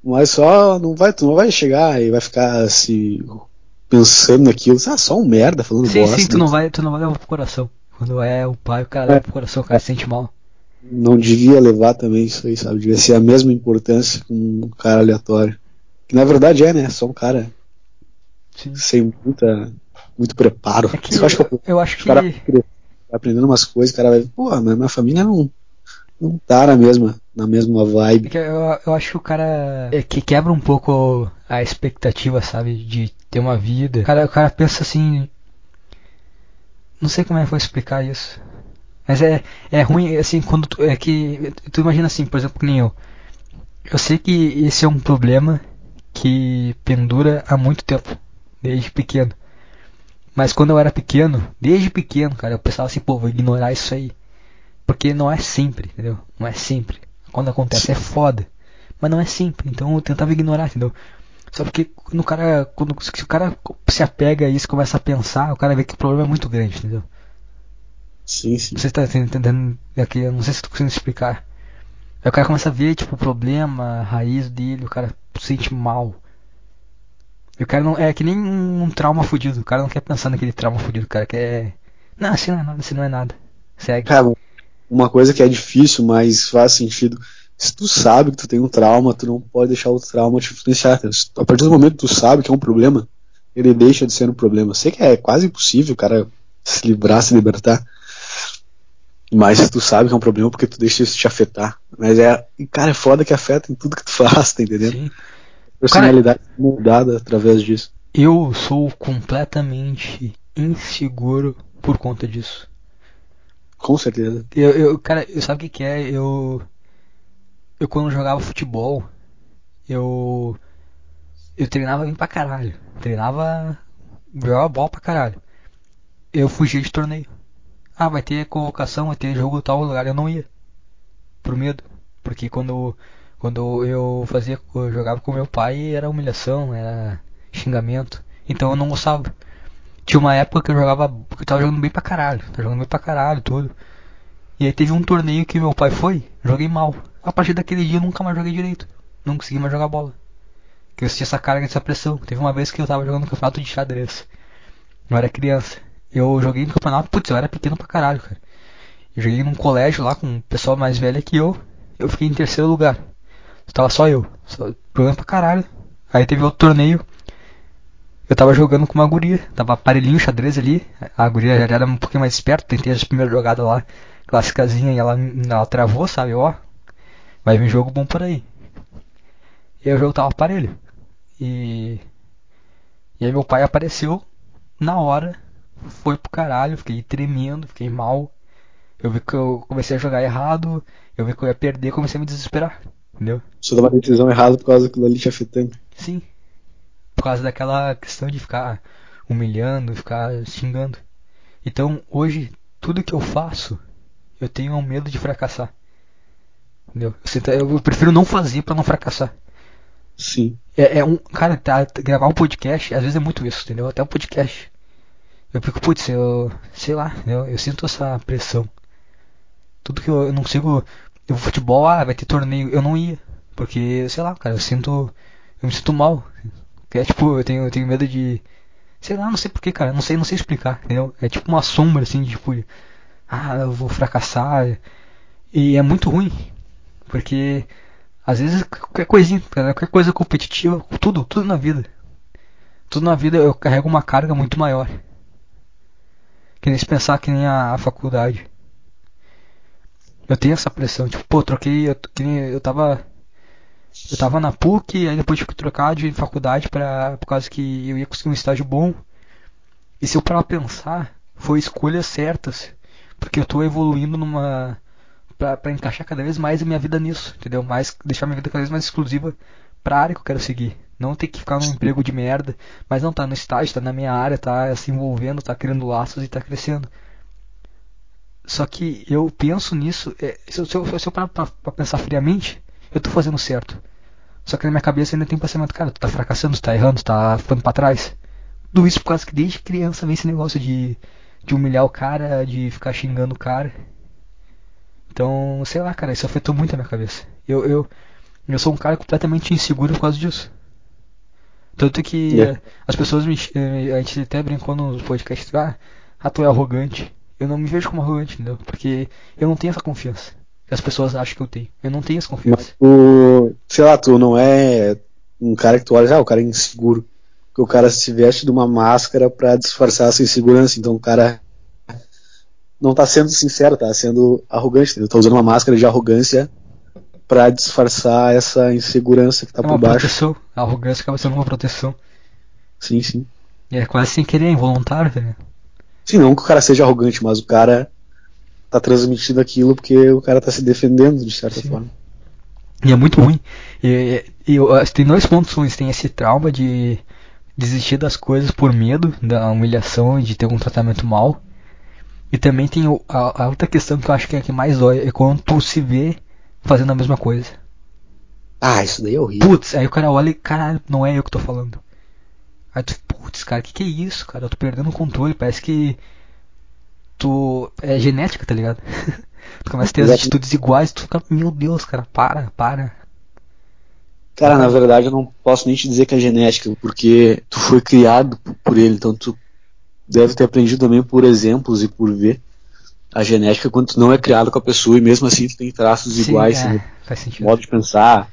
Mas só não vai, tu não vai chegar e vai ficar se pensando naquilo, ah, só um merda falando Sim, bosta. sim, tu não vai, tu não vai levar pro coração. Quando é o pai, o cara leva pro coração, o cara se sente mal. Não devia levar também isso aí, sabe? Devia ser a mesma importância com um cara aleatório. Que na verdade é, né? Só um cara Sim. sem muita, muito preparo. É que eu acho que eu, eu acho o que cara vai aprendendo umas coisas, o cara vai, pô, mas minha família não, não tá na mesma, na mesma é vibe. que eu, eu acho que o cara é que quebra um pouco a expectativa, sabe, de ter uma vida. O cara, o cara pensa assim, não sei como é que eu vou explicar isso. Mas é, é ruim, assim, quando tu, é que tu imagina assim, por exemplo, que nem eu. Eu sei que esse é um problema que pendura há muito tempo, desde pequeno. Mas quando eu era pequeno, desde pequeno, cara, eu pensava assim, pô, vou ignorar isso aí. Porque não é sempre, entendeu? Não é sempre. Quando acontece é foda. Mas não é sempre, então eu tentava ignorar, entendeu? Só porque quando o cara, quando se o cara se apega a isso, começa a pensar, o cara vê que o problema é muito grande, entendeu? Sim, sim. Não sei se tá entendendo aqui, eu não sei se tu conseguindo explicar. Aí o cara começa a ver, tipo, o problema, a raiz dele, o cara se sente mal. E o cara não. É que nem um trauma fudido. O cara não quer pensar naquele trauma fudido, o cara quer. Não, assim não é nada, assim não é nada. Segue. Cara, uma coisa que é difícil, mas faz sentido. Se tu sabe que tu tem um trauma, tu não pode deixar o trauma te influenciar. A partir do momento que tu sabe que é um problema, ele deixa de ser um problema. Sei que é quase impossível o cara se livrar, se libertar. Mas tu sabe que é um problema porque tu deixa isso te afetar. Mas é. Cara, é foda que afeta em tudo que tu <laughs> faz, tá entendendo? Sim. Personalidade mudada através disso. Eu sou completamente inseguro por conta disso. Com certeza. Eu, eu cara, sabe o que, que é? Eu. Eu quando jogava futebol, eu. Eu treinava bem pra caralho. Treinava. Jogava bola pra caralho. Eu fugia de torneio. Ah, vai ter convocação, vai ter jogo tal lugar. Eu não ia. Por medo. Porque quando, quando eu fazia, eu jogava com meu pai, era humilhação, era xingamento. Então eu não gostava. Tinha uma época que eu jogava, que eu tava jogando bem pra caralho, tava jogando bem pra caralho, tudo. E aí teve um torneio que meu pai foi, joguei mal. A partir daquele dia eu nunca mais joguei direito. Não consegui mais jogar bola. Que eu sentia essa carga, essa pressão. Teve uma vez que eu tava jogando no campeonato de xadrez. Eu era criança. Eu joguei no campeonato, putz, eu era pequeno pra caralho, cara. Eu joguei num colégio lá com um pessoal mais velho que eu. Eu fiquei em terceiro lugar. Tava só eu. Só jogando pra caralho. Aí teve outro torneio. Eu tava jogando com uma guria. Tava aparelhinho xadrez ali. A guria já era um pouquinho mais esperta. Tentei as primeiras jogadas lá. Clássicazinha e ela, ela travou, sabe? Ó. Vai vir jogo bom por aí. E aí o jogo tava aparelho. E. E aí meu pai apareceu na hora. Foi pro caralho. Fiquei tremendo, fiquei mal. Eu vi que eu comecei a jogar errado. Eu vi que eu ia perder, comecei a me desesperar. Entendeu? Você dá uma decisão errada por causa daquilo ali te afetando. Sim. Por causa daquela questão de ficar humilhando, ficar xingando. Então, hoje, tudo que eu faço, eu tenho um medo de fracassar. Entendeu? Eu prefiro não fazer para não fracassar. Sim. É, é, um. Cara, tá, gravar um podcast, às vezes é muito isso, entendeu? Até um podcast. Eu fico, putz, eu. Sei lá, eu, eu sinto essa pressão. Tudo que eu, eu não consigo. Eu, futebol, ah, vai ter torneio. Eu não ia. Porque, sei lá, cara, eu sinto. Eu me sinto mal. É tipo, eu tenho, eu tenho medo de. Sei lá, não sei porquê, cara. Não sei, não sei explicar, entendeu? É tipo uma sombra assim, de, tipo. Ah, eu vou fracassar. E é muito ruim. Porque às vezes qualquer coisinha, qualquer coisa competitiva, tudo, tudo na vida. Tudo na vida eu carrego uma carga muito maior. Que nem se pensar que nem a, a faculdade. Eu tenho essa pressão, tipo, pô, troquei, eu, que eu tava. Eu tava na PUC, aí depois tive que trocar de faculdade pra, por causa que eu ia conseguir um estágio bom. E se eu parar pra pensar, foi escolhas certas. Porque eu tô evoluindo numa para encaixar cada vez mais a minha vida nisso, entendeu? Mais deixar minha vida cada vez mais exclusiva para a área que eu quero seguir. Não ter que ficar num emprego de merda, mas não tá no estágio, tá na minha área, tá se envolvendo, tá criando laços e tá crescendo. Só que eu penso nisso, é, se, eu, se, eu, se eu parar pra, pra, pensar friamente, eu tô fazendo certo. Só que na minha cabeça ainda tem um pensamento, cara, tu tá fracassando, tu tá errando, tu tá ficando pra trás. Tudo isso por causa que desde criança vem esse negócio de, de humilhar o cara, de ficar xingando o cara. Então, sei lá, cara, isso afetou muito a minha cabeça. Eu, eu, eu sou um cara completamente inseguro por causa disso. Tanto que yeah. É. as pessoas me. Eh, a gente até brincou no podcast, ah, ah, tu é arrogante. Eu não me vejo como arrogante, entendeu? Porque eu não tenho essa confiança. Que as pessoas acham que eu tenho. Eu não tenho essa confiança. Mas tu, sei lá, tu não é um cara que tu olha, ah, o cara é inseguro. Porque o cara se veste de uma máscara para disfarçar a sua insegurança. Então o cara não tá sendo sincero, tá sendo arrogante, entendeu? Tá usando uma máscara de arrogância para disfarçar essa insegurança que tá é por baixo. Proteção. A arrogância acaba sendo uma proteção. Sim, sim. E é quase sem querer, involuntário, entendeu? Sim, não que o cara seja arrogante, mas o cara tá transmitindo aquilo porque o cara tá se defendendo de certa sim. forma. E é muito ruim. E, e, e, tem dois pontos ruins. Tem esse trauma de desistir das coisas por medo da humilhação e de ter um tratamento mal. E também tem a, a, outra questão que eu acho que é a que mais dói, é quando tu se vê fazendo a mesma coisa. Ah, isso daí é horrível. Putz, aí o cara olha e, caralho, não é eu que tô falando. Aí tu, putz, cara, que que é isso, cara? Eu tô perdendo o controle, parece que tu. É genética, tá ligado? <laughs> tu começa a ter as atitudes iguais, tu fica, meu Deus, cara, para, para. Cara, na verdade eu não posso nem te dizer que é genética, porque tu foi criado por ele, então tu deve ter aprendido também por exemplos e por ver a genética quando tu não é criado com a pessoa e mesmo assim tu tem traços Sim, iguais, é, modo de pensar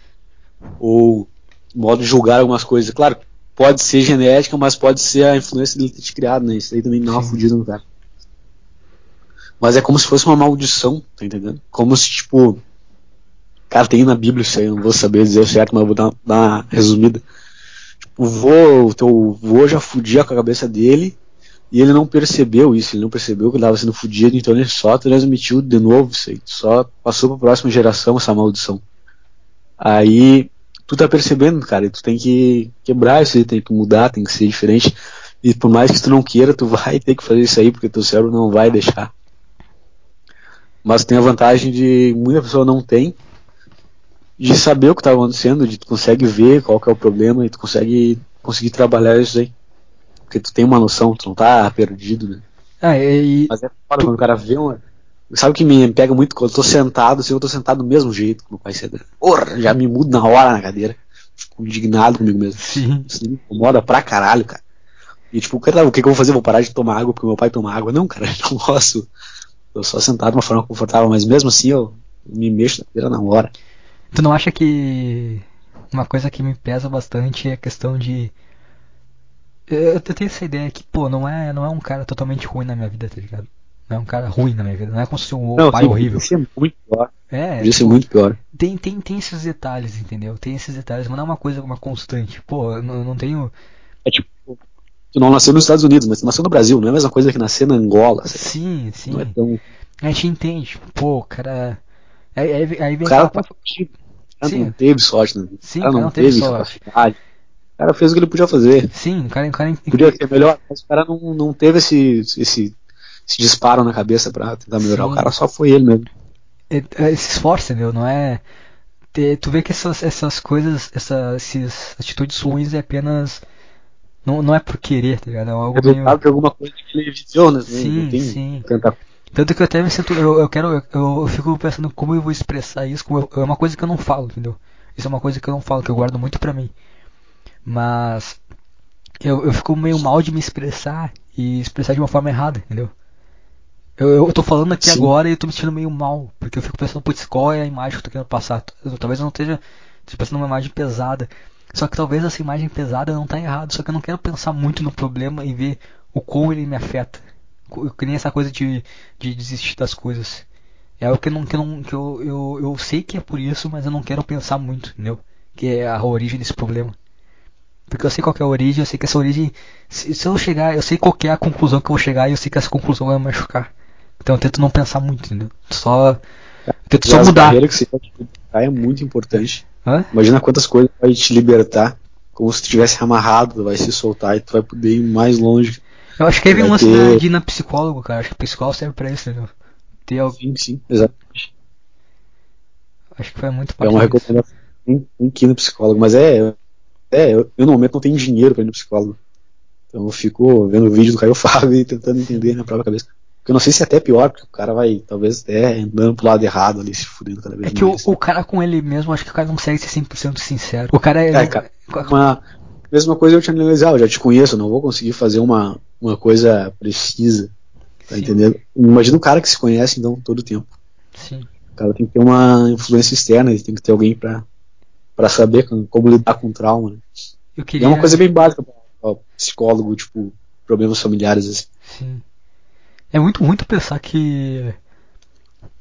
ou modo de julgar algumas coisas. Claro, pode ser genética, mas pode ser a influência dele ter te criado, né? Isso aí também não é uma fudida no cara. Mas é como se fosse uma maldição, tá entendendo? Como se, tipo. Cara, tem na Bíblia isso aí, não vou saber dizer certo, mas eu vou dar, dar uma resumida. Tipo, vô, o teu vô já fudia com a cabeça dele, e ele não percebeu isso, ele não percebeu que ele estava sendo fudido, então ele só transmitiu de novo isso aí, só passou para a próxima geração essa maldição. Aí tu tá percebendo, cara, e tu tem que quebrar isso aí, tem que mudar, tem que ser diferente. E por mais que tu não queira, tu vai ter que fazer isso aí, porque teu cérebro não vai deixar. Mas tem a vantagem de muita pessoa não tem, de saber o que tá acontecendo, de tu consegue ver qual que é o problema e tu consegue conseguir trabalhar isso aí. Porque tu tem uma noção, tu não tá perdido, né? Ah, e, Mas é foda quando o cara vê uma. Sabe o que me pega muito? Quando eu tô sentado, assim, eu tô sentado do mesmo jeito que meu pai senta. Porra, já me mudo na hora na cadeira. Fico indignado comigo mesmo. sim. Isso me incomoda pra caralho, cara. E tipo, cara, o que, que eu vou fazer? Vou parar de tomar água porque meu pai toma água? Não, cara, <laughs> eu não posso. Eu só sentado de uma forma confortável, mas mesmo assim eu me mexo na cadeira na hora. Tu não acha que uma coisa que me pesa bastante é a questão de. Eu, tenho essa ideia que, pô, não é, não é um cara totalmente ruim na minha vida, tá ligado? Não é um cara ruim na minha vida, não é como se fosse um Não, pai sim, horrível. Podia ser muito pior. É, Podia ser tipo, muito pior. tem, tem, tem esses detalhes, entendeu? Tem esses detalhes, mas não é uma coisa, uma constante. Pô, eu não, eu não tenho. É tipo, tu não nasceu nos Estados Unidos, mas tu nasceu no Brasil, não é a mesma coisa que nascer na Angola. sabe? Sim, sim. Não é tão. A gente entende, tipo, pô, cara. Aí, aí, aí O vem cara aquela-. O cara Sim. não teve sorte, né? Sim, o cara o não não teve teve sorte. O cara fez o que ele podia fazer. Sim, o cara, o cara <laughs> Podia ser melhor, mas o cara não, não teve esse, esse, esse disparo na cabeça pra tentar melhorar. Sim. O cara só foi ele mesmo. é, é, se esforça, meu, não é. tu vê que essas, essas coisas, essas, essas atitudes ruins é apenas. Não, não é por querer, tá ligado? É algo meio. Resultado de alguma coisa que ele viveu, né? Sim, sim. tanta Tanto que eu até me sinto. Eu, eu quero. Eu, eu fico pensando como eu vou expressar isso. Como eu- é uma coisa que eu não falo, entendeu? Isso é uma coisa que eu não falo, que eu guardo muito pra mim. Mas. Eu, eu fico meio mal de me expressar e expressar de uma forma errada, entendeu? Eu, eu tô falando aqui Sim. agora e eu tô me sentindo meio mal, porque eu fico pensando, putz, qual é a imagem que eu tô querendo passar? Talvez eu não esteja esteja pensando numa imagem pesada. Só que talvez essa imagem pesada não tá errado, só que eu não quero pensar muito no problema e ver o como ele me afeta. Que nem essa coisa de, de desistir das coisas. É algo que, eu não, que, não, que eu, eu, eu sei que é por isso, mas eu não quero pensar muito, entendeu? Que é a origem desse problema. Porque eu sei qual é a origem, eu sei que essa origem. Se, se eu chegar, eu sei qual é a conclusão que eu vou chegar e eu sei que essa conclusão vai me machucar. Então eu tento não pensar muito, entendeu? Só. E só mudar. que você pode libertar é muito importante. Hã? Imagina quantas coisas vai te libertar. Como se tu tivesse amarrado, vai se soltar e tu vai poder ir mais longe. Eu acho que vem um lance ter- de ir na psicólogo, cara. Acho que psicólogo serve pra isso, entendeu? Ter algo. Sim, sim, exatamente. Acho que foi muito É uma recomendação. Tem, tem que ir no psicólogo, mas é. É, eu, eu no momento não tenho dinheiro pra ir no psicólogo. Então eu fico vendo o vídeo do Caio <laughs> Fábio e tentando entender na própria cabeça. Eu não sei se é até pior, porque o cara vai, talvez, até andando pro lado errado ali, se fudendo cada vez É que o, o cara com ele mesmo, acho que o cara não consegue ser 100% sincero. O cara é. É, cara, uma mesma coisa eu te analisar, eu já te conheço, eu não vou conseguir fazer uma, uma coisa precisa, tá Sim. entendendo? Imagina um cara que se conhece então todo o tempo. Sim. O cara tem que ter uma influência externa, ele tem que ter alguém pra, pra saber como, como lidar com o trauma. Né? Queria. é uma coisa bem básica pra, pra psicólogo, tipo, problemas familiares assim. Sim. É muito muito pensar que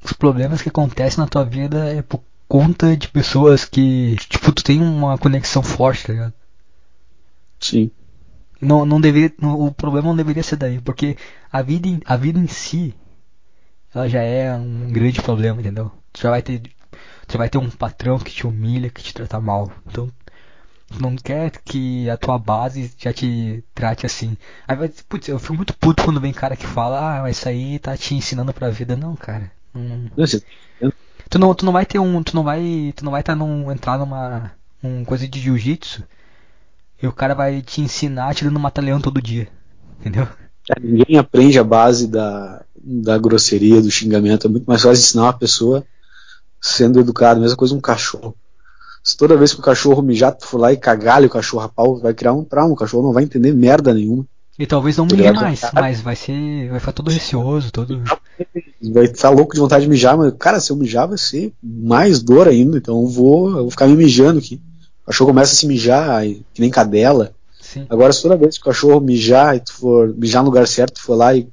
os problemas que acontecem na tua vida é por conta de pessoas que, tipo, tu tem uma conexão forte, tá ligado? Sim. Não, não deveria, o problema não deveria ser daí, porque a vida, em- a vida em si, ela já é um grande problema, entendeu? Tu já vai ter, tu já vai ter um patrão que te humilha, que te trata mal. Então, tu não quer que a tua base já te trate assim. Aí vai, putz, eu fico muito puto quando vem cara que fala, ah, mas isso aí tá te ensinando pra vida. Não, cara. Você- Tu não, tu não vai ter um, tu não vai, tu não vai tá num, entrar numa um coisa de jiu-jitsu e o cara vai te ensinar tirando um mata-leão todo dia, entendeu? é, ninguém aprende a base da, da grosseria, do xingamento. É muito mais fácil ensinar uma pessoa sendo educada, mesma coisa um cachorro. Se toda vez que o cachorro mijar, tu for lá e cagalha o cachorro a pau, vai criar um trauma, o cachorro não vai entender merda nenhuma. E talvez não mije mais, mas vai ser, vai ficar todo receoso, todo. Vai estar louco de vontade de mijar, mas, cara, se eu mijar vai ser mais dor ainda, então eu vou, eu vou ficar me mijando aqui. O cachorro começa a se mijar, que nem cadela. Sim. Agora, se toda vez que o cachorro mijar e tu for mijar no lugar certo, tu for lá e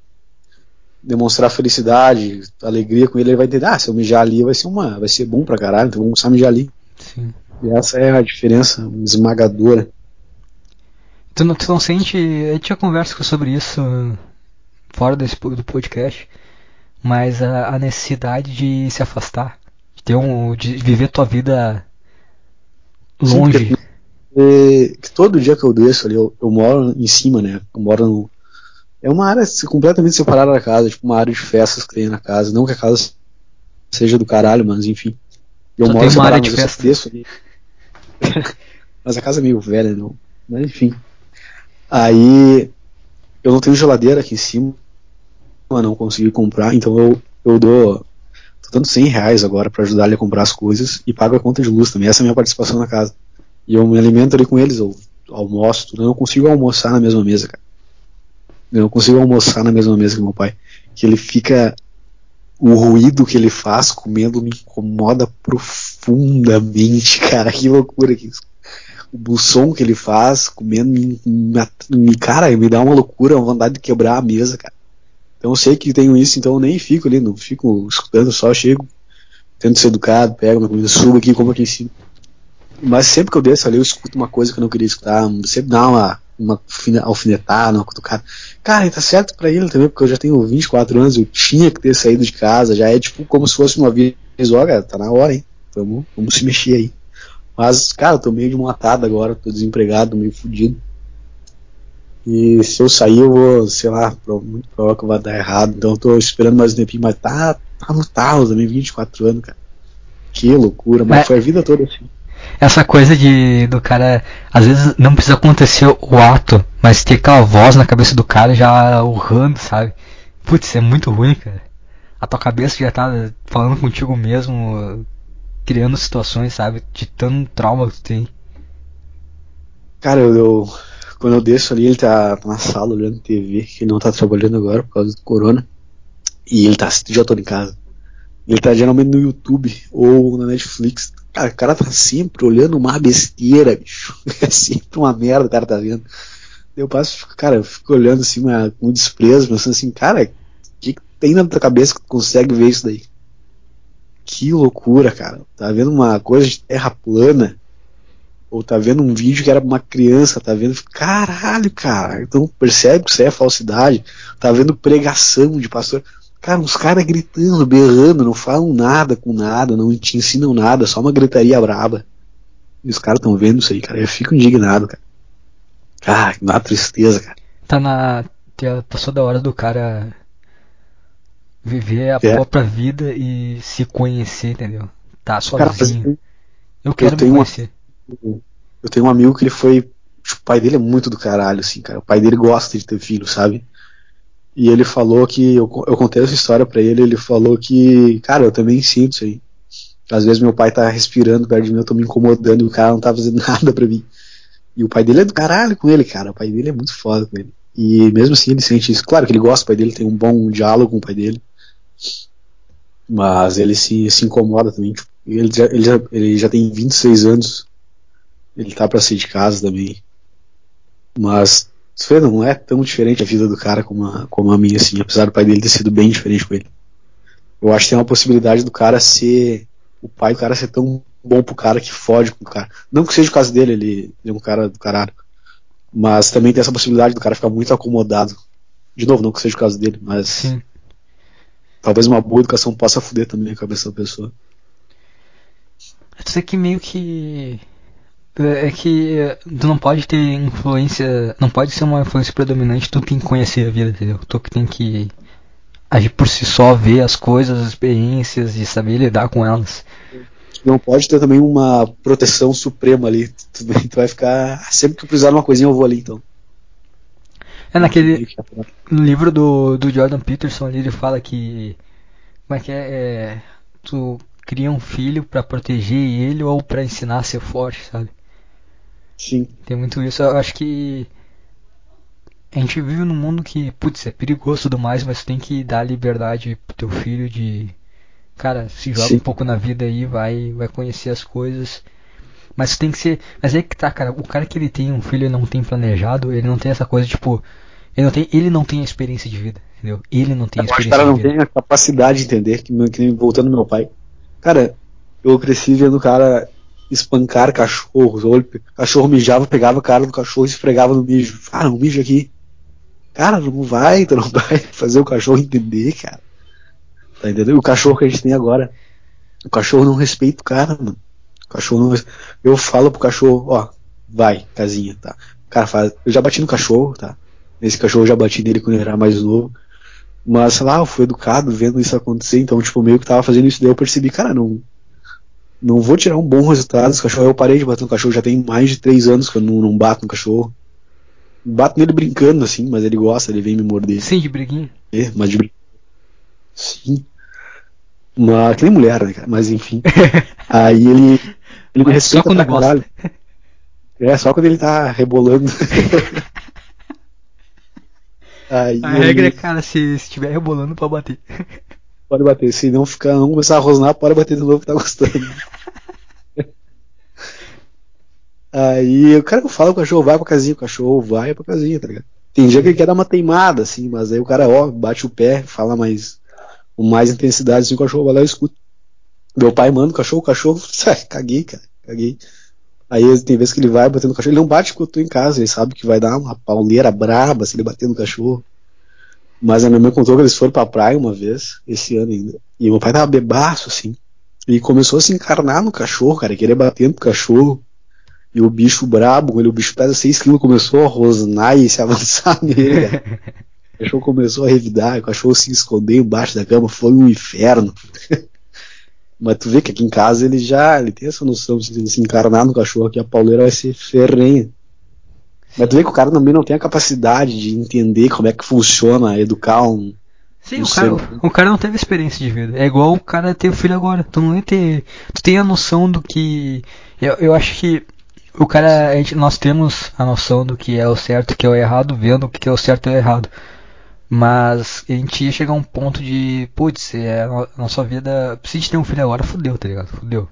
demonstrar felicidade, alegria com ele, ele vai entender, ah, se eu mijar ali vai ser uma, vai ser bom pra caralho, então vamos começar a mijar ali. Sim. E essa é a diferença esmagadora. Tu não, tu não sente. A gente já conversa sobre isso uh, fora desse, do podcast, mas a, a necessidade de se afastar, de ter um. de viver tua vida Sim, longe. porque- É, que todo dia que eu desço ali, eu, eu moro em cima, né? Eu moro no. É uma área completamente separada da casa, tipo uma área de festas que tem na casa. Não que a casa seja do caralho, mas enfim. Eu Só moro tem uma área de mas eu festa. só desço ali. <laughs> mas a casa é meio velha, não. Mas enfim. Aí eu não tenho geladeira aqui em cima, não consegui comprar, então eu, eu dou. Tô dando 100 reais agora pra ajudar ele a comprar as coisas e pago a conta de luz também. Essa é a minha participação na casa. E eu me alimento ali com eles, eu almoço, tudo. Eu não consigo almoçar na mesma mesa, cara. Eu não consigo almoçar na mesma mesa que meu pai. Que ele fica. O ruído que ele faz comendo me incomoda profundamente, <laughs> cara. Que loucura que isso. O som que ele faz comendo me, me, me- cara, me dá uma loucura, uma vontade de quebrar a mesa, cara. Então eu sei que tenho isso, então eu nem fico ali, não fico escutando, só chego, tento ser educado, pego minha comida, subo aqui, como aqui em cima. Mas sempre que eu desço ali, eu escuto uma coisa que eu não queria escutar, sempre dá uma, uma alfine- alfinetada, uma cutucada. Cara, e tá certo pra ele também, porque eu já tenho 24 anos, eu tinha que ter saído de casa, já é tipo como se fosse uma vez, ó, cara, tá na hora, hein? Vamos, vamos se mexer aí. Mas, cara, eu tô meio de uma atada agora, tô desempregado, meio fudido. E se eu sair, eu vou, sei lá, muito provável que vai dar errado. Então eu tô esperando mais um tempinho, mas tá, tá no talo também, 24 anos, cara. Que loucura, mas Mas- foi a vida toda assim. Essa coisa de do cara, às vezes não precisa acontecer o ato, mas ter aquela voz na cabeça do cara já urrando, sabe? Putz, é muito ruim, cara. A tua cabeça já tá falando contigo mesmo, criando situações, sabe? De tanto trauma que tu tem. Cara, eu, eu- quando eu desço ali, ele tá, na sala olhando TV, que não tá trabalhando agora por causa do corona. E ele tá já tô em casa. Ele tá geralmente no YouTube ou na Netflix. Cara, o cara tá sempre olhando uma besteira, bicho. <laughs> É sempre uma merda o cara tá vendo. Eu passo, cara, eu fico olhando assim uma- com desprezo, pensando assim, cara, o que, que tem na tua cabeça que tu consegue ver isso daí? Que loucura, cara. Tá vendo uma coisa de terra plana, ou tá vendo um vídeo que era pra uma criança, tá vendo, caralho, cara. Então percebe que isso é falsidade. Tá vendo pregação de pastor. Cara, uns caras gritando, berrando, não falam nada com nada, não te ensinam nada, só uma gritaria braba. E os caras estão vendo isso aí, cara. Eu fico indignado, cara. Ah, que dá tristeza, cara. Tá na. tá- Passou da hora do cara viver a É. própria vida e se conhecer, entendeu? Tá Cara, sozinho. Eu quero me tenho uma- conhecer. eu tenho um amigo que ele foi. tipo, o pai dele é muito do caralho, assim, cara. O pai dele gosta de ter filho, sabe? E ele falou que. Eu, eu contei essa história pra ele, ele falou que. Cara, eu também sinto isso aí. Às vezes meu pai tá respirando perto de mim, eu tô me incomodando e o cara não tá fazendo <laughs> nada pra mim. E o pai dele é do caralho com ele, cara. O pai dele é muito foda com ele. E mesmo assim ele sente isso. Claro que ele gosta do pai dele, tem um bom diálogo com o pai dele. Mas ele se, se incomoda também. Tipo, ele, já, ele, já, ele já tem 26 anos. Ele tá pra sair de casa também. Mas, você vê, não é tão diferente a vida do cara como a, como a minha, assim. Apesar do pai dele ter sido bem diferente com ele. Eu acho que tem uma possibilidade do cara ser. O pai do cara ser tão bom pro cara que fode com o cara. Não que seja o caso dele, ele, ele é um cara do caralho. Mas também tem essa possibilidade do cara ficar muito acomodado. De novo, não que seja o caso dele, mas Sim. talvez uma boa educação possa foder também a cabeça da pessoa. Tu tem que meio que. É que eh, tu não pode ter influência. Não pode ser uma influência predominante, tu tem que conhecer a vida, entendeu? Tu que tem que agir por si só, ver as coisas, as experiências e saber lidar com elas. Não pode ter também uma proteção suprema ali. Tu, tu vai ficar. "Ah, Sempre que eu precisar de uma coisinha, eu vou ali então. É naquele. No livro do, do Jordan Peterson ali ele fala que. Como é que é? é, tu cria um filho pra proteger ele ou pra ensinar a ser forte, sabe? Sim. Tem muito isso. Eu acho que a gente vive num mundo que, putz, é perigoso tudo mais, mas tem que dar liberdade pro teu filho de. Cara, se joga Sim. um pouco na vida aí, vai, vai conhecer as coisas. Mas tem que ser. Mas é que tá, cara. O cara que ele tem um filho e não tem planejado, ele não tem essa coisa, tipo. Ele não tem, ele não tem a experiência de vida, entendeu? Ele não tem a que o experiência cara não vida. tem a capacidade de entender, que, que voltando meu pai. Cara, eu cresci vendo o cara espancar cachorros. Ou ele, cachorro mijava, pegava a cara do cachorro e esfregava no mijo. Ah, não mijo aqui. Cara, não vai, tu não <laughs> vai fazer o cachorro entender, cara. Tá entendendo? O cachorro que a gente tem agora. O cachorro não respeita o cara, mano. O cachorro não Eu falo pro cachorro, ó, vai, casinha, tá? O cara faz. Eu já bati no cachorro, tá? Esse cachorro eu já bati nele quando ele era mais novo. Mas, sei lá, eu fui educado vendo isso acontecer, então, tipo, meio que tava fazendo isso daí, eu percebi, cara, não. Não vou tirar um bom resultado desse cachorro. Eu parei de bater no cachorro, já tem mais de três anos que eu não, não bato no cachorro. Bato nele brincando, assim, mas ele gosta, ele vem me morder. Sim, de briguinha. É, mas de brincadeira. Sim. Uma, que nem mulher, né, cara? Mas enfim. <laughs> Aí ele, ele me Mas só respeita quando pra caralho. <laughs> É, só quando ele tá rebolando. <laughs> Aí A ele regra é, cara, se estiver rebolando pra bater. Pode bater. Se não ficar, não começar a rosnar, pode bater de novo que tá gostando. <laughs> Aí o cara não fala, o cachorro vai pra casinha, o cachorro vai pra casinha, tá ligado? Tem dia que ele quer dar uma teimada, assim, mas aí o cara, ó, bate o pé, fala mais com mais intensidade, assim, o cachorro vai lá e escuta. Meu pai manda o cachorro, o cachorro, <laughs> sai, caguei, cara, caguei. Aí tem vezes que ele vai batendo no cachorro, ele não bate quando eu tô em casa, ele sabe que vai dar uma pauleira braba se ele bater no cachorro. Mas a minha mãe contou que eles foram pra praia uma vez, esse ano ainda. E meu pai tava bebaço, assim. E começou a se encarnar no cachorro, cara, querer bater no cachorro. E o bicho brabo, ele, o bicho pesa 6 quilos, começou a rosnar e se <laughs> avançar nele, cara. O cachorro começou a revidar, o cachorro se escondeu embaixo da cama, foi um inferno. <laughs> Mas tu vê que aqui em casa ele já ele tem essa noção de se encarnar no cachorro aqui, a pauleira vai ser ferrenha. Mas tu vê que o cara também não tem a capacidade de entender como é que funciona educar um. Sim, Não o cara, sei. o cara não teve experiência de vida. É igual o cara ter filho agora. Tu não ter. Tu tem a noção do que. Eu, eu acho que o cara. A gente, nós temos a noção do que é o certo e o que é o errado, vendo o que é o certo e o errado. Mas a gente ia chegar a um ponto de. Putz, é, a no- a nossa vida. Se a gente ter um filho agora, fudeu, tá ligado? Fudeu.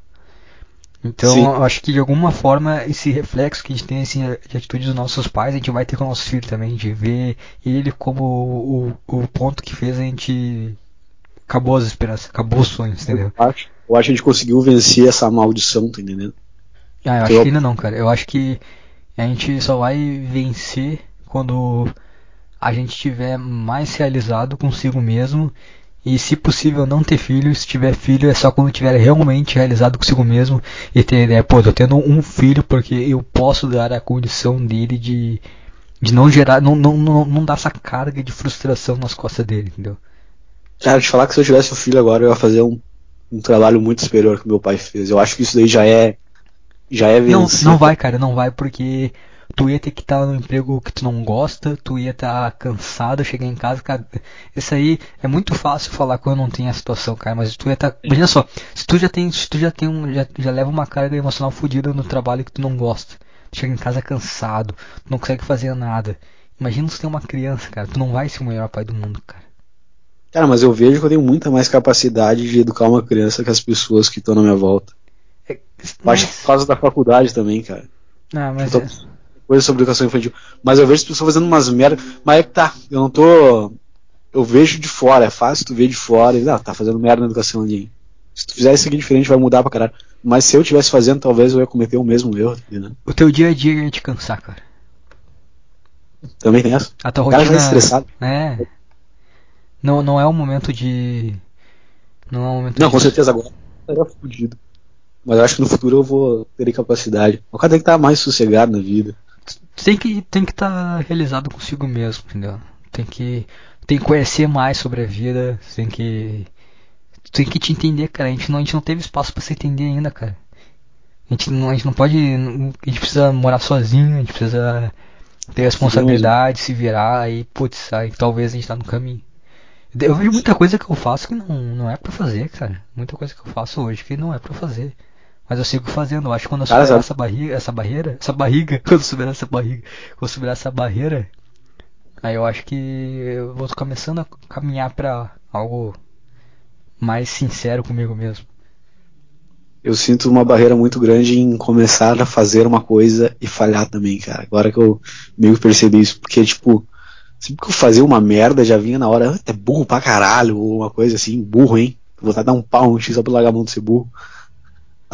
Então, Sim. eu acho que de alguma forma esse reflexo que a gente tem assim, de atitude dos nossos pais, a gente vai ter com o nosso filho também, de ver ele como o, o, o ponto que fez a gente. Acabou as esperanças, acabou os sonhos, entendeu? Eu acho, eu acho que a gente conseguiu vencer essa maldição, tá entendendo? Ah, eu acho Eu- que ainda não, cara. Eu acho que a gente só vai vencer quando a gente estiver mais realizado consigo mesmo. E se possível não ter filho, se tiver filho é só quando estiver realmente realizado consigo mesmo e ter ideia, pô, tô tendo um filho porque eu posso dar a condição dele de, de não gerar, não, não, não, não dar essa carga de frustração nas costas dele, entendeu? Cara, te falar que se eu tivesse um filho agora, eu ia fazer um, um trabalho muito superior que meu pai fez. Eu acho que isso daí já é. Já é Não, vencer. não vai, cara, não vai porque tu ia ter que estar no emprego que tu não gosta, tu ia estar cansado, chegar em casa, cara. Isso aí é muito fácil falar quando não tem a situação, cara, mas tu ia estar. Imagina só, se tu já tem, se tu já tem um, já, já leva uma carga emocional fodida no trabalho que tu não gosta, tu chega em casa cansado, tu não consegue fazer nada. Imagina se tu tem uma criança, cara, tu não vai ser o melhor pai do mundo, cara. Cara, mas eu vejo que eu tenho muita mais capacidade de educar uma criança que as pessoas que estão na minha volta. É, Eu Acho que por causa da faculdade também, cara. não, mas Eu é, tô- Coisa sobre educação infantil. Mas eu vejo as pessoas fazendo umas merda. Mas é que tá, eu não tô. Eu vejo de fora, é fácil tu ver de fora e, ah, tá fazendo merda na educação ali. Se tu fizer isso aqui diferente, vai mudar pra caralho. Mas se eu tivesse fazendo, talvez eu ia cometer o mesmo erro, entendendo? o teu dia a dia ia te cansar, cara. Também tem essa. A tua O cara rotina. vai estressado. É. Não, não é um momento de. Não é um momento Não, de. com certeza agora estaria fudido. Mas eu acho que no futuro eu vou ter capacidade. O cara tem que estar mais sossegado na vida. Tem que tem que estar realizado consigo mesmo, entendeu? Tem que tem que conhecer mais sobre a vida, tem que tem que te entender, cara. A gente não, a gente não teve espaço pra se entender ainda, cara. A gente não, a gente não pode, a gente precisa morar sozinho, a gente precisa ter responsabilidade, se virar, aí, putz, aí talvez a gente tá no caminho. Eu vejo muita coisa que eu faço que não, não é pra fazer, cara. Muita coisa que eu faço hoje que não é pra fazer. Mas eu sigo fazendo. Eu acho que quando eu superar essa barriga, essa barreira, essa barriga, <laughs> quando eu superar essa barriga, quando eu superar essa barreira, aí eu acho que eu vou começando a caminhar pra algo mais sincero comigo mesmo. Eu sinto uma barreira muito grande em começar a fazer uma coisa e falhar também, cara. Agora que eu meio que percebi isso. Porque, tipo, sempre que eu fazia uma merda, já vinha na hora, "Ah, é burro pra caralho, ou uma coisa assim, burro, hein? Vou vontade de dar um pau no X só pra largar a mão de ser burro.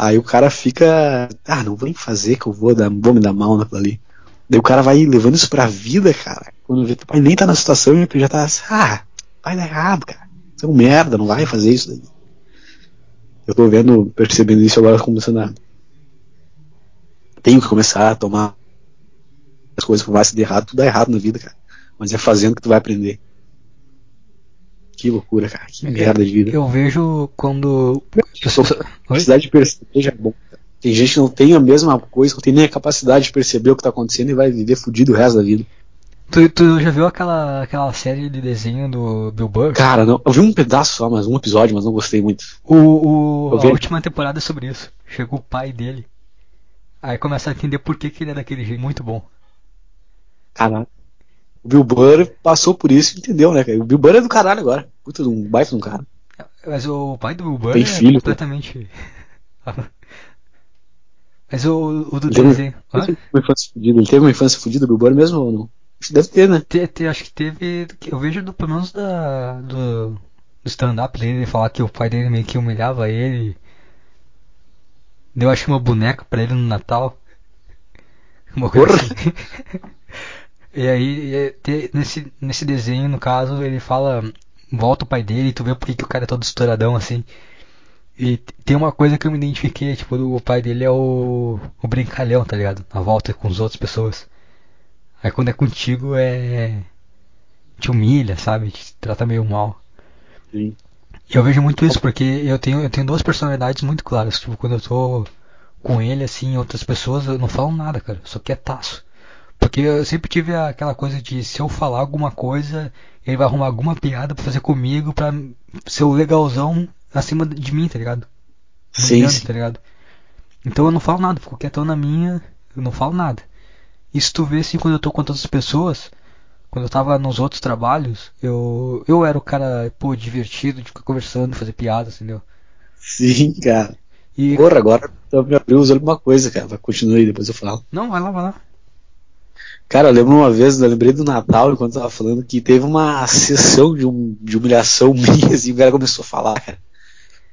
Aí o cara fica, ah, não vou nem fazer que eu vou, dar, vou me dar mal naquilo ali. Daí o cara vai levando isso pra vida, cara. Quando vê, teu pai nem tá na situação e tu já tá, ah, vai dar errado, cara. Você é um merda, não vai fazer isso daí. Eu tô vendo, percebendo isso agora começando a. Tenho que começar a tomar as coisas por mais se der errado, tudo dá errado na vida, cara. Mas é fazendo que tu vai aprender. Que loucura, cara. Que merda de vida. Eu vejo quando. A capacidade de perceber é bom. Tem gente que não tem a mesma coisa, não tem nem a capacidade de perceber o que tá acontecendo e vai viver fudido o resto da vida. Tu, tu já viu aquela, aquela série de desenho do Bill Burr? Cara, não, eu vi um pedaço só, mas um episódio, mas não gostei muito. O, o, a vi. última temporada é sobre isso. Chegou o pai dele. Aí começa a entender por que, que ele é daquele jeito. Muito bom. Caralho. Bill Burr passou por isso e entendeu, né, cara? O Bill Burr é do caralho agora. Puta de um baita de um cara. Mas o pai do Bill Burr Tem é filho, completamente. <laughs> Mas o, o do Ele desenho. Teve uma infância fudida. Ele teve uma infância fudida, o Bill Burr mesmo ou não? Deve ter, né? Te- te- acho que teve. Eu vejo do, pelo menos da, do, do stand-up dele ele falar que o pai dele meio que humilhava ele. Deu acho que uma boneca pra ele no Natal. <laughs> Uma coisa Porra. assim. <laughs> E aí, nesse, nesse desenho, no caso, ele fala. Volta o pai dele e tu vê por que o cara é todo estouradão assim. E tem uma coisa que eu me identifiquei, tipo, o pai dele é o, o brincalhão, tá ligado? Na volta com as outras pessoas. Aí quando é contigo é. te humilha, sabe? Te trata meio mal. Sim. E eu vejo muito isso porque eu tenho, eu tenho duas personalidades muito claras. Tipo, quando eu tô com ele, assim, outras pessoas, eu não falo nada, cara. Eu sou quietaço. Porque eu sempre tive aquela coisa de se eu falar alguma coisa, ele vai arrumar alguma piada pra fazer comigo pra ser o legalzão acima de mim, tá ligado? Sim, Humilhando, sim. tá ligado? Então eu não falo nada, fico quietão na minha, eu não falo nada. E se tu vê assim quando eu tô com outras pessoas, quando eu tava nos outros trabalhos, eu eu era o cara, pô, divertido de ficar conversando, fazer piadas, entendeu? Sim, cara. E Porra, agora tu me abriu os olhos uma coisa, cara. Vai continuar aí, depois eu falo. não, vai lá, vai lá. Cara, eu lembro uma vez, eu lembrei do Natal, enquanto eu tava falando, que teve uma sessão de, um, de humilhação <laughs> minha, assim, o cara começou a falar, cara.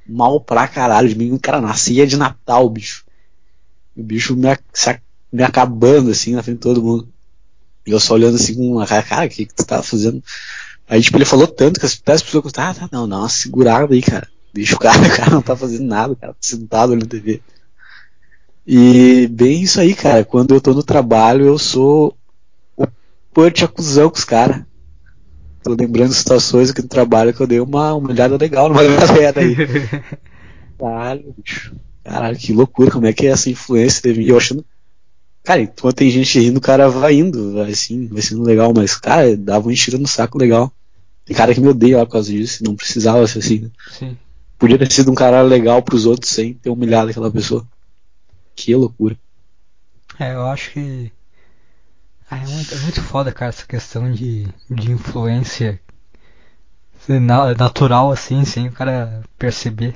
Mal pra caralho de mim. Cara nascia de Natal, bicho. O bicho me, me acabando, assim, na frente de todo mundo. E eu só olhando assim com uma cara, cara, o que, que tu tá fazendo? Aí, tipo, ele falou tanto que as, pessoas, ah, tá, não, dá uma segurada aí, cara. Deixa o cara, <laughs> o cara não tá fazendo nada, cara tá sentado olhando TV. E bem isso aí, cara. Quando eu tô no trabalho, eu sou punch acusão com os caras. Tô lembrando situações aqui no trabalho que eu dei uma humilhada legal numa galera aí. <laughs> Caralho, bicho. Caralho, que loucura, como é que é essa influência teve. E eu achando. Cara, enquanto tem gente rindo, o cara vai indo, vai assim, vai sendo legal, mas, cara, dava um enchida no saco legal. Tem cara que me odeia lá por causa disso, não precisava ser assim. né? Sim. Podia ter sido um cara legal pros outros sem ter humilhado aquela pessoa. Que loucura. É, eu acho que. Ah, é, muito, é muito foda, cara, essa questão de, de influência na- natural, assim, sem o cara perceber.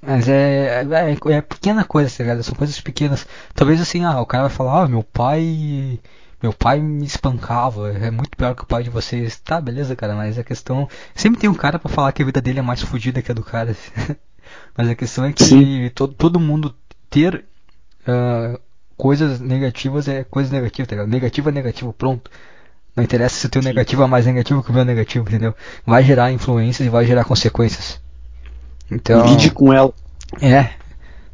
Mas é, é, é pequena coisa, tá ligado? São coisas pequenas. Talvez assim, ah, o cara vai falar, ah, meu pai. Meu pai me espancava, é muito pior que o pai de vocês. Tá, beleza, cara, mas a questão. Sempre tem um cara pra falar que a vida dele é mais fodida que a do cara. <laughs> mas a questão é que todo, todo mundo ter ah, coisas negativas é coisa negativa, tá ligado? Negativo é negativo, pronto. Não interessa se o teu negativo é mais negativo que o meu negativo, entendeu? Vai gerar influências e vai gerar consequências. Então. Lide com ela. É.